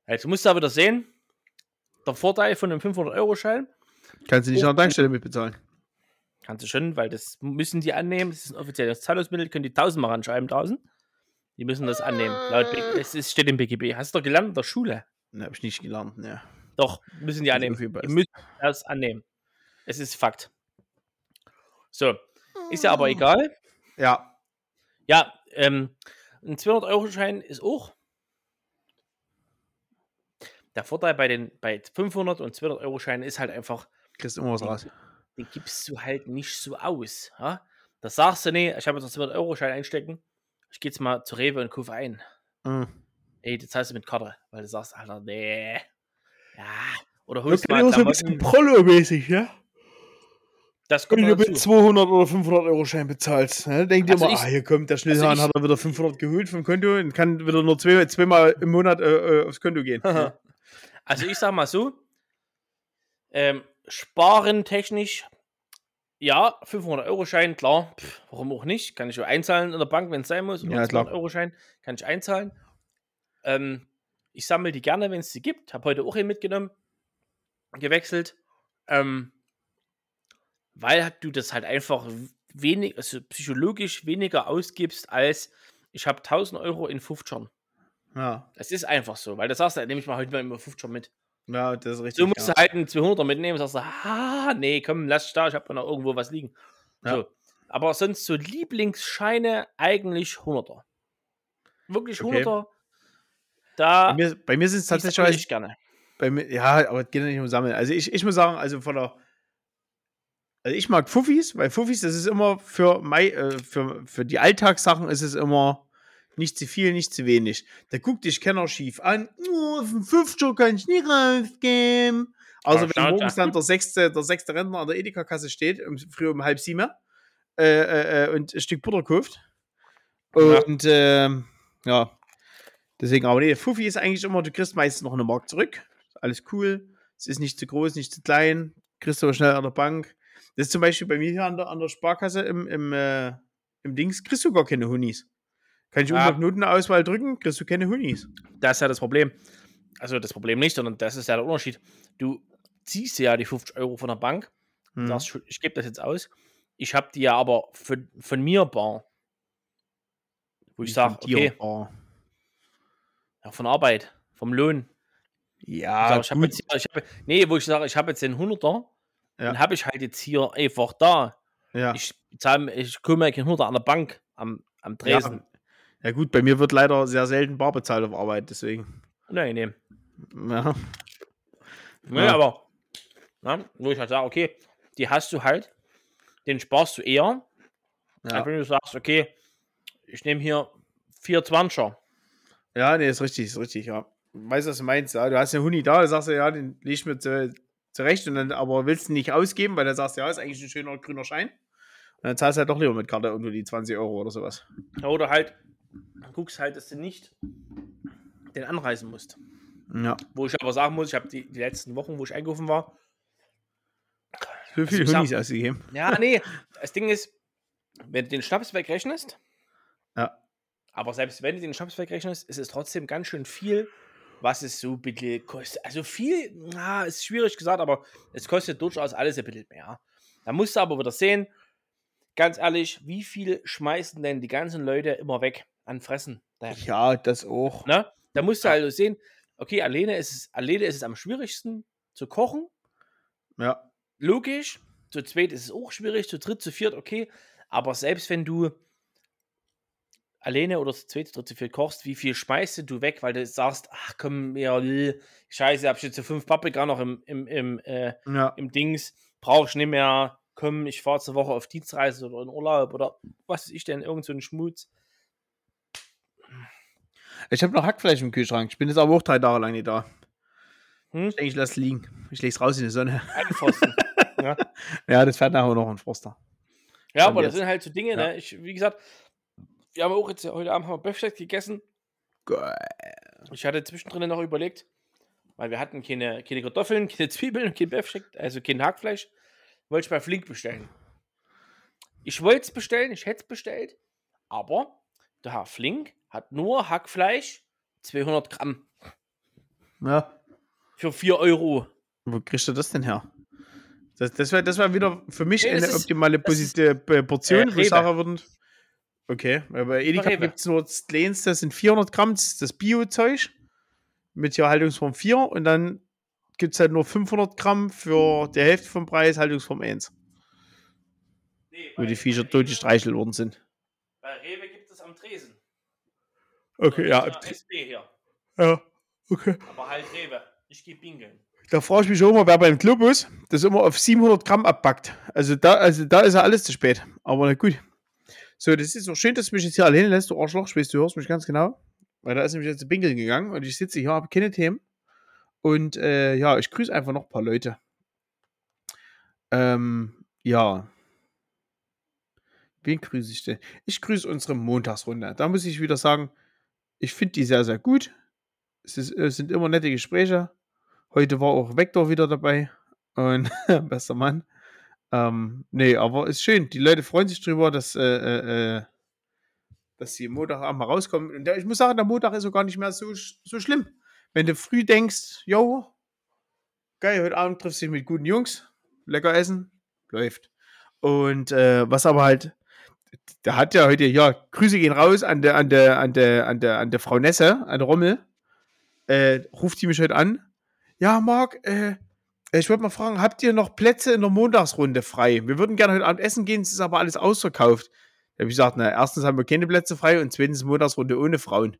Jetzt musst du aber wieder sehen, der Vorteil von einem 500-Euro-Schein, Kannst du nicht an der Tankstelle mitbezahlen. Kannst du schon, weil das müssen die annehmen, das ist ein offizielles Zahlungsmittel, können die tausendmal ranschreiben draußen. Die müssen das annehmen. Laut B es ist, steht im BGB. Hast du doch gelernt in der Schule? Ne, habe ich nicht gelernt. Ne. Doch, müssen die annehmen. Die müssen das annehmen. Es ist Fakt. So, ist ja aber egal. Ja, Ja, ähm, ein 200-Euro-Schein ist auch. Der Vorteil bei den bei 500 und 200-Euro-Scheinen ist halt einfach, kriegst immer was raus. Den gibst du halt nicht so aus. Ja? Da sagst du, nee, ich habe jetzt einen 200-Euro-Schein einstecken. Ich gehe jetzt mal zu Rewe und kaufe ein. Mhm. Ey, das zahlst du mit Karte, weil du sagst, Alter, nee. Ja. Oder Das holst ist mal immer so ein bisschen. Prollo-mäßig, ja? Das kommt Wenn noch du mit 200 oder 500 Euro Schein bezahlst, ne? denkt ihr Also immer, ich- ah, hier kommt der Schnellhahn, also hat er wieder 500 geholt vom Konto und kann wieder nur zwei, zweimal im Monat äh, äh, aufs Konto gehen. Also ich sag mal so, ähm, sparen technisch, ja, 500-Euro-Schein, klar, pff, warum auch nicht, kann ich auch einzahlen in der Bank, wenn es sein muss, oder Ja, klar. 200-Euro-Schein kann ich einzahlen. Ähm, ich sammle die gerne, wenn es sie gibt, habe heute auch einen mitgenommen, gewechselt, ähm, weil du das halt einfach wenig, also psychologisch weniger ausgibst, als ich habe 1000 Euro in 50 Ja. Das ist einfach so, weil du sagst, da nehme ich mal heute mal immer 50 mit. Ja, das ist richtig. Du musst ja. halt einen 200er mitnehmen und sagst, ah, nee, komm, lass da, ich habe noch irgendwo was liegen. Ja. So. Aber sonst so Lieblingsscheine eigentlich 100er. Wirklich Okay. 100er. Da Bei mir, bei mir sind es tatsächlich, ich gerne. bei mir, ja, aber es geht ja nicht um Sammeln. Also ich, ich muss sagen, also von der, also ich mag Fuffis, weil Fuffis, das ist immer für, mei, äh, für, für die Alltagssachen ist es immer nicht zu viel, nicht zu wenig. Da guckt dich Kenner schief an, oh, auf den 50 kann ich nicht rausgeben. Also Ja, wenn morgens da. dann der sechste, der sechste Rentner an der Edeka-Kasse steht, um, früh um halb sieben, äh, äh, äh, und ein Stück Butter kauft. Ja. Und ähm, ja, deswegen, aber nee, Fuffi ist eigentlich immer, du kriegst meistens noch eine Mark zurück. Alles cool. Es ist nicht zu groß, nicht zu klein. Kriegst du aber schnell an der Bank. Das ist zum Beispiel bei mir hier an der, an der Sparkasse im, im, äh, im Dings, kriegst du gar keine Hunis. Kann ich Ja. unter Knotenauswahl drücken, kriegst du keine Hunis. Das ist ja das Problem. Also das Problem nicht, sondern das ist ja der Unterschied. Du ziehst ja die 50 Euro von der Bank, Hm. sagst, ich gebe das jetzt aus. Ich habe die ja aber von, von mir bar. Wo ich sage, okay, Oh. ja, von Arbeit, vom Lohn. Ich Ja, sag, ich hab gut. jetzt hier, ich hab, nee, wo ich sage, ich habe jetzt den 100er, Ja. dann habe ich halt jetzt hier einfach da. ja. Ich ich komme keinen 100er an der Bank am, am Tresen. Ja. gut, bei mir wird leider sehr selten bar bezahlt auf Arbeit, deswegen. Nein, nee. Ja. Nee, Ja. aber, na, wo ich halt sage, okay, die hast du halt, den sparst du eher, Ja. wenn du sagst, okay, ich nehme hier 420er. ja, nee, ist richtig, ist richtig, ja. Weißt du, was du meinst? Ja, du hast einen Huni da, da sagst du, ja, den leg ich mir zu, zurecht und dann aber willst du ihn nicht ausgeben, weil dann sagst du, ja, ist eigentlich ein schöner grüner Schein. Und dann zahlst du halt doch lieber mit Karte unter die 20 Euro oder sowas. Oder halt, guckst halt, dass du nicht den anreisen musst. Ja. Wo ich aber sagen muss, ich habe die, die letzten Wochen, wo ich einkaufen war, Für viele ich sag- Hunis ausgegeben. ja, nee, das Ding ist, wenn du den Schnaps wegrechnest, Ja. aber selbst wenn du den Schnaps wegrechnest, ist es trotzdem ganz schön viel, was es so ein bisschen kostet. Also viel, na, ist schwierig gesagt, aber es kostet durchaus alles ein bisschen mehr. Da musst du aber wieder sehen, ganz ehrlich, wie viel schmeißen denn die ganzen Leute immer weg an Fressen? Da, Ja, das auch. ne? da musst du halt sehen, okay, alleine ist, es, alleine ist es am schwierigsten zu kochen, Ja. logisch. Zu zweit ist es auch schwierig, zu dritt, zu viert, okay. Aber selbst wenn du alleine oder zu zweit, zu dritt, zu viert kochst, wie viel schmeißt du weg, weil du sagst, ach komm, ja, scheiße, hab ich jetzt so fünf Paprika noch im, im, im, äh, Ja. im Dings, brauche ich nicht mehr, komm, ich fahre zur Woche auf Dienstreise oder in Urlaub oder was weiß ich denn, irgend so ein Schmutz. Ich habe noch Hackfleisch im Kühlschrank. Ich bin jetzt aber auch drei Tage lang nicht da. Hm? Ich denke, ich lasse liegen. Ich lege es raus in die Sonne. Einpfosten. ja. Ja, das fährt nachher noch ein Forster. Ja, Stand aber das jetzt. sind halt so Dinge, Ja. ne? Ich, wie gesagt, wir haben auch jetzt heute Abend haben wir Böfstedt gegessen. Geil. Ich hatte zwischendrin noch überlegt, weil wir hatten keine, keine Kartoffeln, keine Zwiebeln und kein Böfstedt, also kein Hackfleisch, wollte ich bei Flink bestellen. Ich wollte es bestellen, ich hätte es bestellt, aber der Herr Flink hat nur Hackfleisch, 200 Gramm Ja. für 4 Euro. Wo kriegst du das denn her? Das, das wäre das wär wieder für mich Nee, eine ist- optimale ist- äh, Portion, Äh, wo ich Rewe. sagen würde, okay, bei Edeka gibt es nur das kleinste, das sind 400 Gramm, das ist das Bio-Zeug mit hier Haltungsform 4 und dann gibt es halt nur 500 Gramm für die Hälfte vom Preis, Haltungsform 1, Nee, wo die Viecher durchgestreichelt worden sind. Bei Rewe gibt es am Tresen. Okay, ja. Nicht der SB hier, Ja, okay. aber halt Rewe. Ich gehe bingeln. Da frage ich mich schon immer, wer beim Globus das immer auf 700 Gramm abpackt. Also da, also da ist ja alles zu spät. Aber na gut. So, das ist auch schön, dass du mich jetzt hier alleine lässt, du Arschloch. Ich weiß, du hörst mich ganz genau. Weil da ist nämlich jetzt ein Bingeln gegangen und ich sitze hier, habe keine Themen. Und äh, ja, ich grüße einfach noch ein paar Leute. Ähm, ja. Wen grüße ich denn? Ich grüße unsere Montagsrunde. Da muss ich wieder sagen, ich finde die sehr, sehr gut. Es, ist, es sind immer nette Gespräche. Heute war auch Vector wieder dabei. Und bester Mann. Ähm, nee, aber ist schön. Die Leute freuen sich drüber, dass, äh, äh, äh, dass sie Montagabend mal rauskommen. Und ich muss sagen, der Montag ist so gar nicht mehr so, so schlimm. Wenn du früh denkst, yo, geil, heute Abend triffst du dich mit guten Jungs, lecker essen, läuft. Und äh, was aber halt, der hat ja heute, ja, Grüße gehen raus an der, an der, an der, an der, an der Frau Nesse, an der Rommel. Äh, ruft die mich heute an. Ja, Marc, äh, ich wollte mal fragen, habt ihr noch Plätze in der Montagsrunde frei? Wir würden gerne heute Abend essen gehen, es ist aber alles ausverkauft. Da habe ich gesagt, na, erstens haben wir keine Plätze frei und zweitens Montagsrunde ohne Frauen.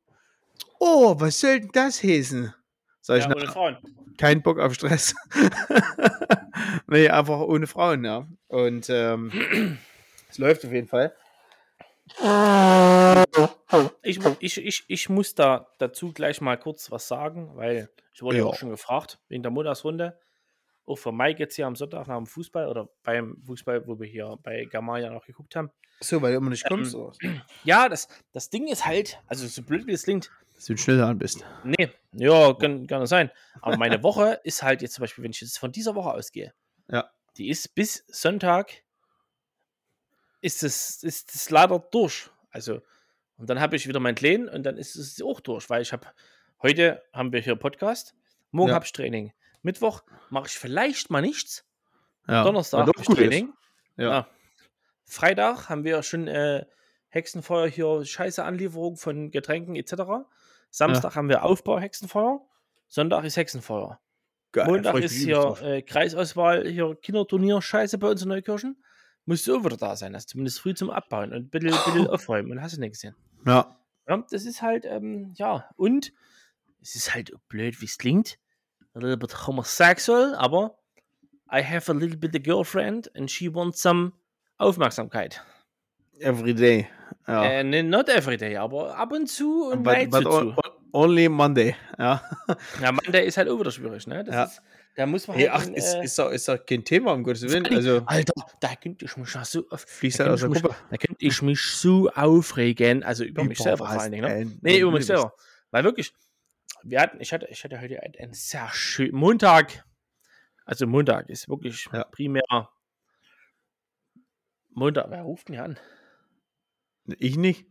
Oh, was soll denn das heißen? Sag ich, Ja, na, ohne Frauen. kein Bock auf Stress. nee, einfach ohne Frauen, ja. Und ähm, es läuft auf jeden Fall. Ich, ich, ich, ich muss da dazu gleich mal kurz was sagen, weil ich wurde ja, auch schon gefragt, wegen der Montagsrunde. Auch für Mike jetzt hier am Sonntag nach dem Fußball oder beim Fußball, wo wir hier bei Gamaya noch geguckt haben. So, weil du immer nicht kommst, Ähm? Ja, das, das Ding ist halt, also so blöd wie es klingt, Dass du schneller an bist. nee, ja, kann, kann das sein. Aber meine Woche ist halt jetzt zum Beispiel, wenn ich jetzt von dieser Woche ausgehe, Ja. die ist bis Sonntag ist es ist es leider durch. Also und dann habe ich wieder mein Kleinen und dann ist es auch durch, weil ich habe heute haben wir hier Podcast, morgen Ja. habe ich Training, Mittwoch mache ich vielleicht mal nichts, Ja. Donnerstag habe ich. Training, Ja. Ah. Freitag haben wir schon äh, Hexenfeuer hier, scheiße Anlieferung von Getränken etc. Samstag haben wir Aufbau Hexenfeuer, Sonntag ist Hexenfeuer. Geil, Montag ist hier äh, Kreisauswahl, hier Kinderturnier, Scheiße bei uns in Neukirchen. Musst du auch wieder da sein, also zumindest früh zum Abbauen und ein bisschen, bisschen aufräumen und hast du nicht gesehen. Ja. Ja, das ist halt, ähm, ja, und es ist halt blöd, wie es klingt. A little bit homosexual, aber I have a little bit of girlfriend and she wants some Aufmerksamkeit. Every day. Ja. Äh, ne, not every day, aber ab und zu und but, but zu. on- on- only Monday. Ja. Ja, der ist halt auch wieder schwierig, ne? Das Ja. ist, da muss man Hey, halt ach, in, ist, äh, ist, doch, ist doch kein Thema, um Gottes Willen. Also, Alter, da könnte ich mich so auf, da könnte mich, da könnte ich mich so aufregen, also über mich Über selber was vor allen Dingen, ne? Nee, über mich selber. Weil wirklich, wir hatten, ich hatte, ich hatte heute einen, einen sehr schönen Montag. Also Montag ist wirklich Ja. primär Montag. Wer ruft denn hier an? Ich nicht.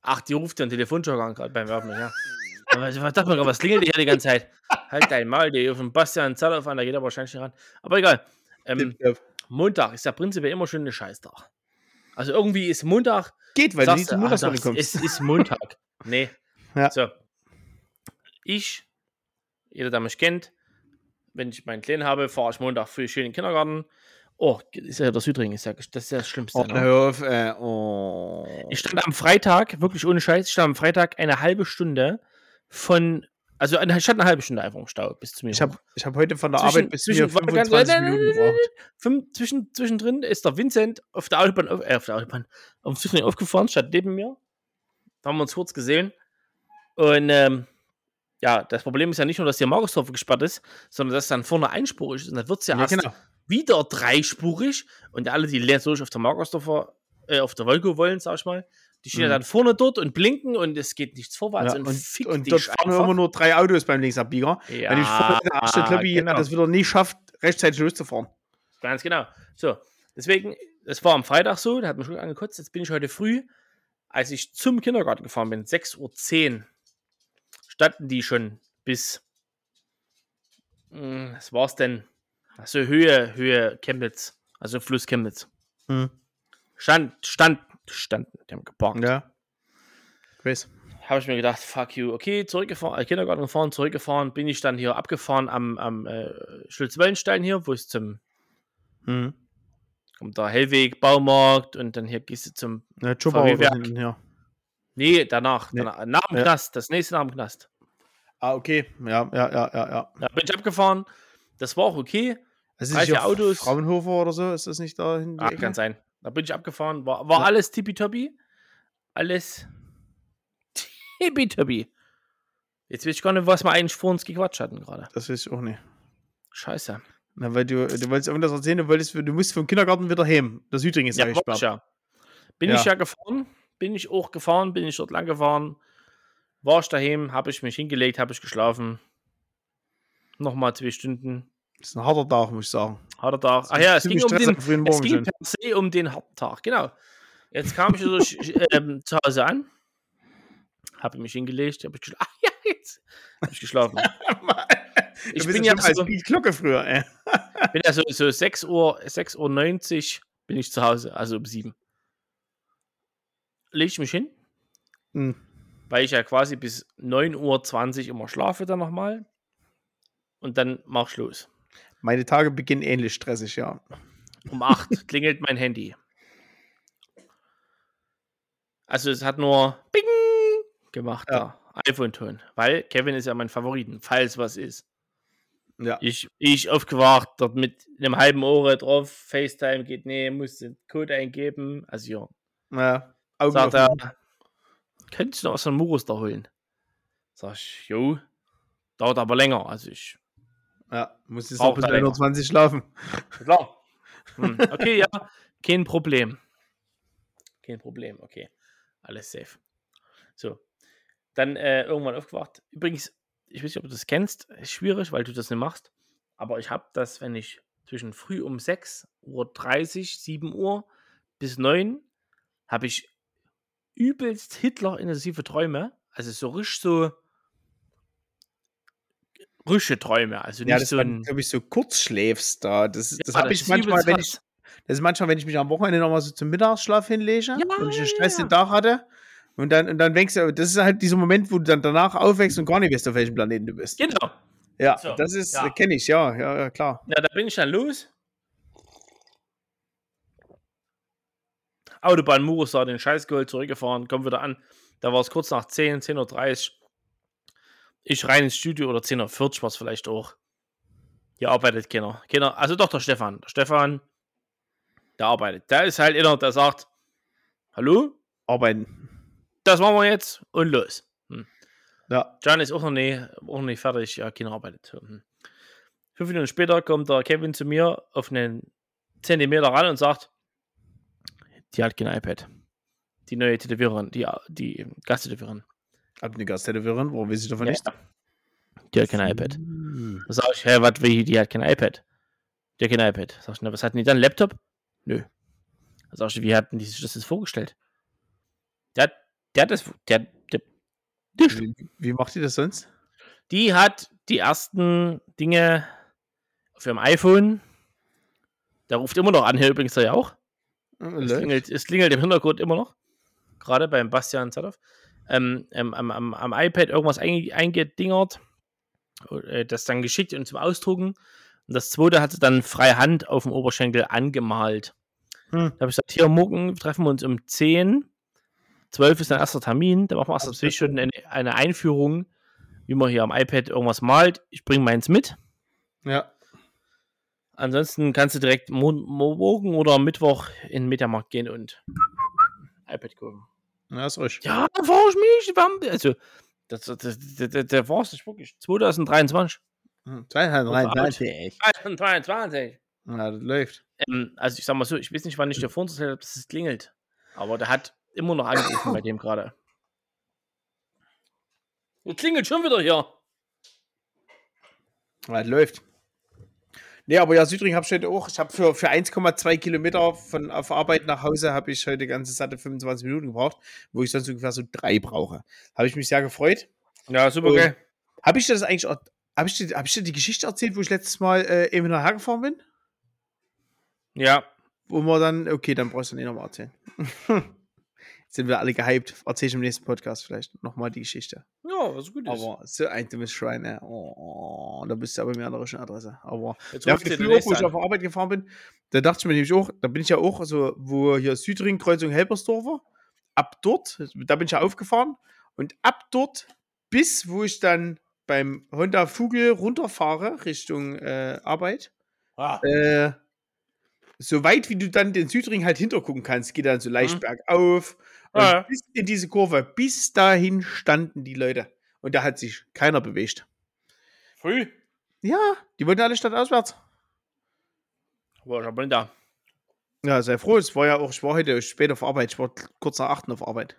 Ach, die ruft den Telefonjoker an, gerade beim Werfen, ja. Aber ich dachte gerade, was klingelt hier die ganze Zeit? Halt dein Maul, die auf den Bastian Zalauf an, da geht er wahrscheinlich nicht ran. Aber egal. Ähm. Montag ist ja prinzipiell immer schon ein Scheißtag. Also irgendwie ist Montag Geht, weil du nicht Sagst zum du, ah, sagst. Es ist Montag. nee. Ja. So. Ich, jeder, der mich kennt, wenn ich meinen Kleinen habe, fahre ich Montag früh schön in den Kindergarten. Oh, ist ja der Südring, ist ja, das ist ja das Schlimmste. Oh, ne? hör auf, äh, oh. Ich stand am Freitag, wirklich ohne Scheiß, ich stand am Freitag eine halbe Stunde von, also stand eine halbe Stunde einfach im Stau bis zu mir. Ich habe ich hab heute von der Zwischen- Arbeit bis zwischen- ganz- 25 nein, nein, Minuten gebraucht. Fünf, zwischen, zwischendrin ist der Vincent auf der Autobahn, auf, äh, auf der Autobahn, auf dem Südring aufgefahren, statt neben mir. Da haben wir uns kurz gesehen. Und ähm, ja, das Problem ist ja nicht nur, dass die Markusdorf gesperrt ist, sondern dass dann vorne einspurig ist. Und dann wird es ja, Ja, erst genau. wieder dreispurig. Und alle, die leer durch auf der Markusdorfer, äh, auf der Wolke wollen, sag ich mal, die stehen ja Mhm. dann vorne dort und blinken und es geht nichts vorwärts Ja, und, und, fick und dort fahren einfach. immer nur drei Autos beim Linksabbieger. ja, Wenn ich vorne in der ersten Kloppi genau. das wieder nie schafft, rechtzeitig loszufahren. Ganz genau. So, deswegen, das war am Freitag so, da hat mich schon angekotzt. Jetzt bin ich heute früh, als ich zum Kindergarten gefahren bin, 6.10 Uhr, standen die schon bis, mh, was war es denn? Also Höhe, Höhe Chemnitz, also Fluss Chemnitz. Hm. Stand, stand, standen, die haben geparkt. Ja. Chris. Habe ich mir gedacht, fuck you. Okay, zurückgefahren, äh, Kindergarten gefahren, zurückgefahren, bin ich dann hier abgefahren am, am äh, Schulz-Wellenstein hier, wo es zum Hm. kommt da Hellweg, Baumarkt und dann hier gehst du zum. Ja, Chopper VW Werk. hinten, ja. Nee, danach. Nee. danach nach dem Ja. Knast. Das nächste nach dem Knast. Ah, okay. Ja, ja, ja, ja, ja. Da bin ich abgefahren. Das war auch okay. Es ist nicht auf Autos. Fraunhofer oder so, ist das nicht da hinten? Ah, kann sein. Da bin ich abgefahren. War, war Ja. alles tippitoppi. Alles tippitoppi. Jetzt weiß ich gar nicht, was wir eigentlich vor uns gequatscht hatten gerade. Das weiß ich auch nicht. Scheiße. Na, weil du, du wolltest irgendwas erzählen, du, wolltest, du musst vom Kindergarten wieder heim. Der Südring ist ja, Ja, gesperrt. ja. Bin Ja. ich ja gefahren. Bin ich auch gefahren. Bin ich dort lang gefahren. War ich daheim. Habe ich mich hingelegt. Habe ich geschlafen. Nochmal zwei Stunden. Das ist ein harter Tag, muss ich sagen. Harter Tag. Ach ja, es ging um den, frühen es ging per se um den harten Tag, genau. Jetzt kam ich also ähm, zu Hause an, habe mich hingelegt, habe ich geschlafen. Ach ja, jetzt habe ich geschlafen. Ich bin ja schon als so, Glocke früher, ey. bin ja so, so 6 Uhr, 6 Uhr 90 bin ich zu Hause, also um 7. Lege ich mich hin, Hm. weil ich ja quasi bis 9.20 Uhr immer schlafe dann nochmal. Und dann mach ich los. Meine Tage beginnen ähnlich stressig, ja. Um 8 klingelt mein Handy. Also es hat nur Bing gemacht, Ja. iPhone-Ton. Weil Kevin ist ja mein Favoriten, falls was ist. Ja. Ich, ich aufgewacht, dort mit einem halben Ohr drauf, FaceTime geht, nee, muss den Code eingeben. Also ja, ja. Augen sagt er, könntest du noch was von Murus da holen? Sag ich, jo, dauert aber länger. Also ich, Ja, muss jetzt auch bis er länger. 21 schlafen. Klar. Hm, okay, ja, kein Problem. Kein Problem, okay. Alles safe. So. Dann äh, irgendwann aufgewacht. Übrigens, ich weiß nicht, ob du das kennst. Ist schwierig, weil du das nicht machst. Aber ich habe das, wenn ich zwischen früh um 6 Uhr 30, 7 Uhr bis 9 habe ich übelst Hitler-intensive Träume. Also so richtig so rische Träume. Also nicht Ja, das so ein. glaube ich, so kurz schläfst da. Das, das Ja, habe das ich ist manchmal, wenn ich, das ist manchmal, wenn ich mich am Wochenende nochmal so zum Mittagsschlaf hinlege Ja, und ich einen stressigen. Tag hatte. Und dann, und dann denkst du, das ist halt dieser Moment, wo du dann danach aufwächst und gar nicht weißt, auf welchem Planeten du bist. Genau. Ja, So, das ist, ja. kenne ich, ja, ja, ja, klar. Ja, da bin ich dann los. Autobahn Murusar, den Scheiß geholt, zurückgefahren, komm wieder an. Da war es kurz nach 10, 10.30 Uhr. Ich rein ins Studio oder 10.40 Uhr war es vielleicht auch. Hier arbeitet keiner. keiner. Also doch der Stefan. Der Stefan, der arbeitet. Der ist halt einer, der sagt, hallo, Arbeiten. das machen wir jetzt und los. Hm. Ja. John ist auch noch nicht, auch nicht fertig, ja, keiner arbeitet. Hm. Fünf Minuten später kommt der Kevin zu mir auf einen Zentimeter ran und sagt, die hat kein iPad. Die neue Tätowiererin, die, die Gasttätowiererin. Hab eine Gasttätowiererin, warum weiß ich davon Ja, nicht? Die hat kein iPad. Hm. Da sag ich, hä, was, wie, die hat kein iPad. Die hat kein iPad. Sag ich, na, was hatten die dann? Laptop? Nö. Da sag ich, wie hatten die sich das jetzt vorgestellt? Der hat, der hat das, der, der, der, Wie, wie macht ihr das sonst? die hat die ersten Dinge auf ihrem iPhone. Der ruft immer noch an, hier übrigens ja auch. Es Läuft. klingelt, es klingelt im Hintergrund immer noch. Gerade beim Bastian Zadov. Ähm, ähm, am, am, am iPad irgendwas einge- eingedingert. Äh, Das dann geschickt und zum Ausdrucken. Und das zweite hat sie dann freie Hand auf dem Oberschenkel angemalt. Hm. Da habe ich gesagt, hier morgen treffen wir uns um 10. 12 ist dein erster Termin. Da machen wir erst zwei Stunden eine, Einführung, wie man hier am iPad irgendwas malt. Ich bringe meins mit. Ja. Ansonsten kannst du direkt mo mo- morgen oder Mittwoch in den Mediamarkt gehen und iPad kaufen. Ja, ist ruhig. Ja, da war ich mich. Wam- Also, das, das, das, das, der war es nicht wirklich. 2023. Hm, 223. 2022. Ja, das läuft. Ähm, also, ich sag mal so, ich weiß nicht, wann ich dir vorhin erzählt habe, dass es klingelt. Aber der hat immer noch angerufen bei dem gerade. Und klingelt schon wieder hier. Ja, das läuft. Nee, aber ja, Südring habe ich heute auch. Ich habe für, für 1,2 Kilometer von auf Arbeit nach Hause habe ich heute ganze satte 25 Minuten gebraucht, wo ich sonst ungefähr so drei brauche. Habe ich mich sehr gefreut. Ja, super Und- geil. Habe ich das eigentlich, habe ich, dir- hab ich dir die Geschichte erzählt, wo ich letztes Mal äh, eben nachher gefahren bin? Ja. Wo wir dann, okay, dann brauchst du nicht nochmal erzählen. Sind wir alle gehypt. Erzähl ich im nächsten Podcast vielleicht nochmal die Geschichte. Ja, was gut ist. Aber so ein dummes Schwein, ey. Oh, da bist du aber mir an der richtigen Adresse. Aber Jetzt ja, du früher, wo ich auf Arbeit gefahren bin, da dachte ich mir nämlich auch, da bin ich ja auch, also wo hier Südring, Kreuzung Helpersdorfer, ab dort, da bin ich ja aufgefahren und ab dort bis, wo ich dann beim Honda Vogel runterfahre Richtung äh, Arbeit, Ah, äh, so weit wie du dann den Südring halt hintergucken kannst, geht dann so leicht Mhm. bergauf Ja, ja. bis in diese Kurve, bis dahin standen die Leute und da hat sich keiner bewegt. früh. Ja, die wollten alle stadtauswärts. War ich aber nicht da. Ja, sei froh, es war ja auch, ich war heute spät auf Arbeit, ich war kurz nach 8 auf Arbeit.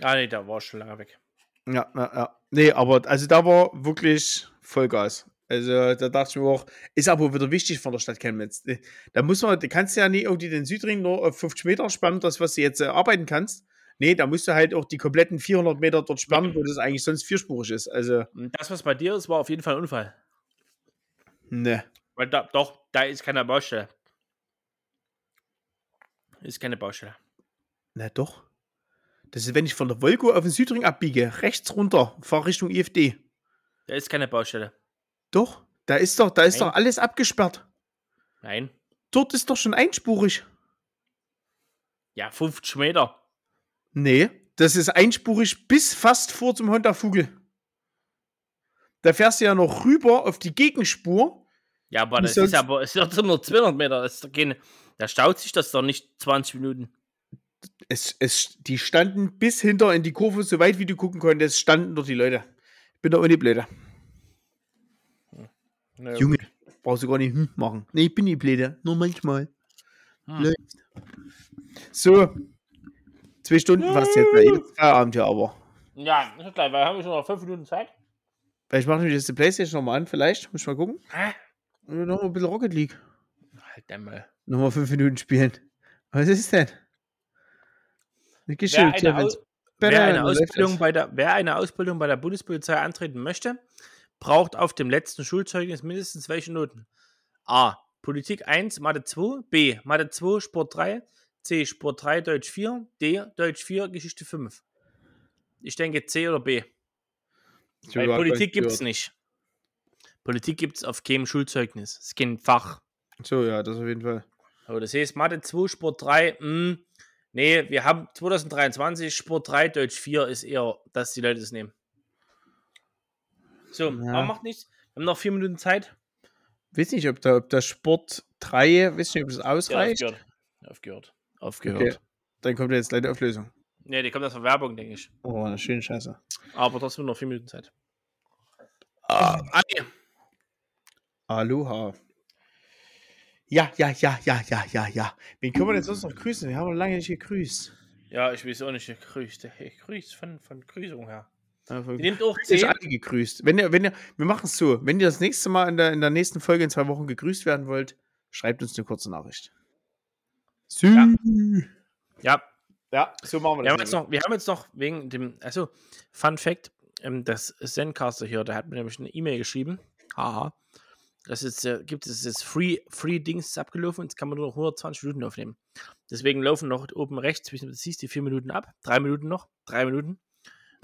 Ah, nee, da war ich schon lange weg. Ja, ja, ja. Nee, aber also da war wirklich Vollgas. Also da dachte ich mir auch, ist aber wieder wichtig von der Stadt Chemnitz. Da muss man, du kannst ja nicht irgendwie den Südring nur auf 50 Meter spannen, das, was du jetzt äh, arbeiten kannst. Nee, da musst du halt auch die kompletten 400 Meter dort spannen, wo das eigentlich sonst vierspurig ist. Also, Und das, was bei dir ist, war auf jeden Fall ein Unfall. ne. Weil da, doch, da ist keine Baustelle. Ist keine Baustelle. Na doch. Das ist, wenn ich von der Volgo auf den Südring abbiege, rechts runter, fahr Richtung IFD. Da ist keine Baustelle. Doch, da ist doch, da ist Nein. doch alles abgesperrt. Nein. Dort ist doch schon einspurig. Ja, 50 Meter. Nee, das ist einspurig bis fast vor zum Honda Vogel. Da fährst du ja noch rüber auf die Gegenspur. Ja, aber das ist aber, doch nur 200 Meter. Das ist doch keine, da staut sich das doch nicht 20 Minuten. Es, es, die standen bis hinter in die Kurve, so weit wie du gucken konntest, standen dort die Leute. Ich bin auch nicht blöde. Ja, Junge, brauchst du gar nicht hm machen. Nee, ich bin nicht blöde. Nur manchmal. Hm. So. Zwei Stunden fast jetzt. Ja, jetzt Feierabend hier aber. Ja, ist gleich, weil haben wir schon noch 5 Minuten Zeit. Vielleicht mache ich jetzt die Playstation nochmal an, vielleicht. Muss ich mal gucken. Hä? Oder noch ein bisschen Rocket League. Halt einmal. Nochmal fünf Minuten spielen. Was ist denn? Eine Wer Geschichte. eine, Au wer, eine Ausbildung bei der, wer eine Ausbildung bei der Bundespolizei antreten möchte, braucht auf dem letzten Schulzeugnis mindestens welche Noten? A. Politik 1, Mathe 2, B. Mathe 2, Sport 3, C. Sport 3, Deutsch 4, D. Deutsch 4, Geschichte 5. Ich denke C oder B. Weil Politik gibt es nicht. Politik gibt es auf keinem Schulzeugnis. Es ist kein Fach. So, ja, das auf jeden Fall. Aber das heißt, Mathe 2, Sport 3, mh, nee, wir haben 2023, Sport 3, Deutsch 4 ist eher, dass die Leute es nehmen. So, Ja. aber macht nichts. Wir haben noch vier Minuten Zeit. Weiß nicht, ob der, ob der Sport 3, weiß nicht, ob das Ja, ausreicht. aufgehört. Aufgehört. Aufgehört. Okay. Dann kommt jetzt leider Auflösung. Nee, die kommt aus der Werbung, denke ich. Oh, eine schöne Scheiße. Aber trotzdem noch vier Minuten Zeit. Ah, nee. Aloha. Ja, ja, ja, ja, ja, ja, ja. Wen können wir denn sonst noch grüßen? Wir haben noch lange nicht gegrüßt. Ja, ich weiß auch nicht, gegrüßt. Hey, grüßt von, von Grüßung her. Die nimmt auch Ihr C. alle gegrüßt. Wenn ihr, wenn ihr, wir machen es so, wenn ihr das nächste Mal in der, in der nächsten Folge in zwei Wochen gegrüßt werden wollt, schreibt uns eine kurze Nachricht. Sü. Ja. Ja. Ja. so machen Wir haben, jetzt noch, wir haben jetzt noch wegen dem, also, Fun Fact, ähm, das Zencaster hier, der hat mir nämlich eine E-Mail geschrieben. Haha. Das ist, äh, gibt es jetzt Free, Free Dings ist abgelaufen, jetzt kann man nur noch 120 Minuten aufnehmen. Deswegen laufen noch oben rechts, wie du siehst, die vier Minuten ab. Drei Minuten noch, drei Minuten.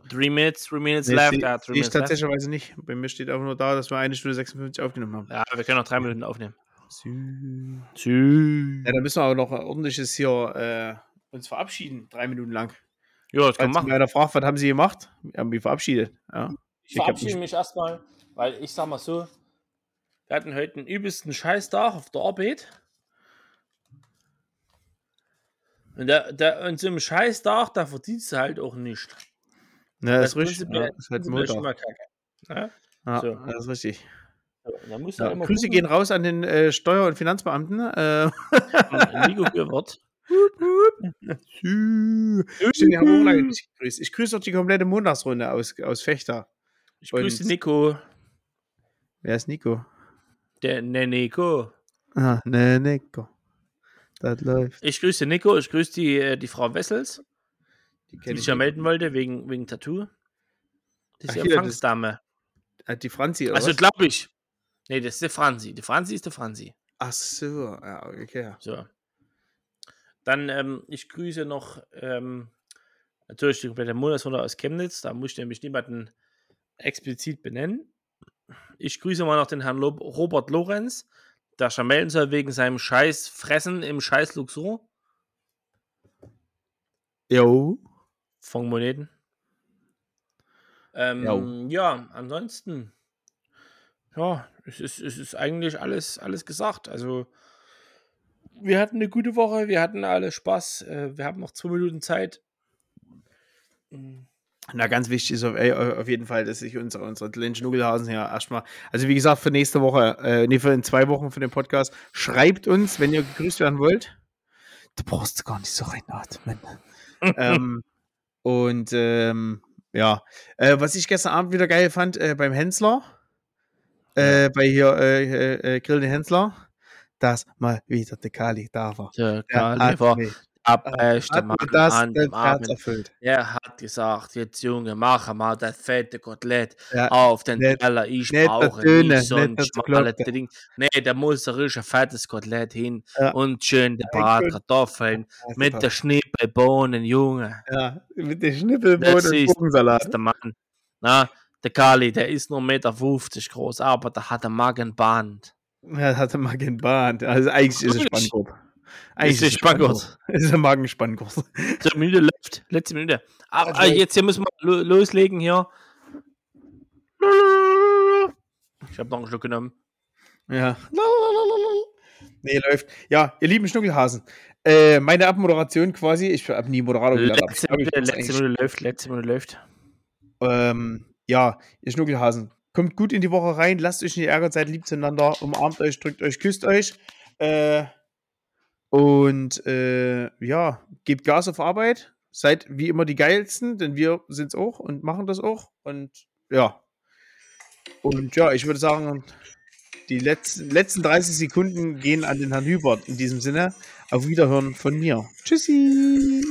Three minutes, three minutes Nee, left. Ja, three ich minutes left. tatsächlich nicht. Bei mir steht einfach nur da, dass wir eine Stunde 56 aufgenommen haben. Ja, wir können noch drei Minuten aufnehmen. Sü. Tschüss. Ja, dann müssen wir aber noch ein ordentliches hier äh, uns verabschieden, drei Minuten lang. Ja, das kann man machen. einer fragt, was haben sie gemacht? Wir haben mich verabschiedet. Ja. Ich hab verabschiede mich- erstmal, weil ich sag mal so, wir hatten heute einen übelsten Scheißtag auf der Arbeit. Und, der, der, und so einem Scheißtag, da verdienst du halt auch nicht. Ja, das ist richtig. Ja, ist halt mal kacke. Ja? Ja, so. das ist richtig. So, Ja, Grüße gucken, gehen raus an den äh, Steuer- und Finanzbeamten. Äh, Nico gegrüßt. Ich grüße auch die komplette Montagsrunde aus, aus Fechter. Ich grüße Und- Nico. Wer ist Nico? Der ne Nico. Ah, ne, Nico. Das läuft. Ich grüße Nico, ich grüße die, äh, die Frau Wessels, Die die ich. ja melden wollte wegen, wegen Tattoo. Das ist Ach, die hier, das- Empfangsdame. Ah, Die Franzi, oder Also glaube ich. Nee, das ist der Franzi. Die Franzi ist der Franzi. Ach so, ja, okay. So. Dann, ähm, ich grüße noch ähm, natürlich die komplette Monatsrunde aus Chemnitz. Da muss ich nämlich niemanden explizit benennen. Ich grüße mal noch den Herrn Lob Robert Lorenz, der schon melden soll wegen seinem Scheiß Fressen im Scheiß Luxor Jo. Von Moneten. Ähm, ja, ansonsten, ja, es ist, es ist eigentlich alles, alles gesagt. Also, wir hatten eine gute Woche, wir hatten alle Spaß, äh, wir haben noch zwei Minuten Zeit. Na, ganz wichtig ist auf, auf jeden Fall, dass sich unsere, unsere kleinen Schnuckelhasen ja erstmal, also wie gesagt, für nächste Woche, äh, nee, für in zwei Wochen für den Podcast, schreibt uns, wenn ihr gegrüßt werden wollt. Du brauchst gar nicht so reinatmen. ähm, und ähm, ja, äh, was ich gestern Abend wieder geil fand, äh, beim Hensler, äh, bei hier äh, äh, äh, Grill den Hensler, dass mal wieder der Kali da war. Der Kali war abbeste hat mir Mann das an dem Herz Abend. erfüllt. Er hat gesagt, jetzt Junge, mach mal das fette Kotelett Ja, auf den nicht- Teller. Ich nicht brauche Dünne, nicht so ein schmales. Ding. Nee, da muss ein richtig fettes Kotelett hin Ja. und schön die Ja, Bratkartoffeln mit der Schnippelbohnen, Junge. Ja, mit dem Schnippelbrot Das und ist- Gurkensalat. Das ist der Mann. Na, der Kali, der ist nur 1,50 Meter groß, aber der hat ein Magenband. Ja, das hatte Magenbahn. Also eigentlich ist es Wirklich? Spanngurt. Ist es Spanngurt? Es ist ein Magenspanngurt. So, Minute läuft. Letzte Minute. Aber Also- äh, jetzt hier müssen wir lo loslegen hier. Ich habe noch einen Schluck genommen. Ja. Nee, läuft. Ja, ihr lieben Schnuckelhasen. Äh, meine Abmoderation quasi. Ich habe nie Moderator gelernt. Letzte Minute, letzte eigentlich- Minute läuft, letzte Minute läuft. Ähm, ja, ihr Schnuckelhasen. Kommt gut in die Woche rein. Lasst euch nicht ärgern. Seid lieb zueinander. Umarmt euch, drückt euch, küsst euch. Äh, und äh, ja, gebt Gas auf Arbeit. Seid wie immer die geilsten, denn wir sind es auch und machen das auch. Und ja. Und ja, ich würde sagen, die letzten, letzten 30 Sekunden gehen an den Herrn Hubert. In diesem Sinne, auf Wiederhören von mir. Tschüssi.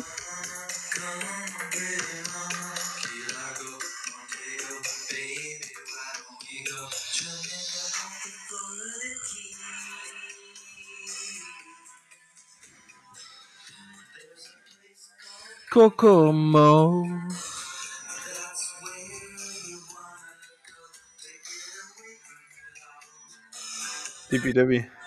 Kokomo. DPW.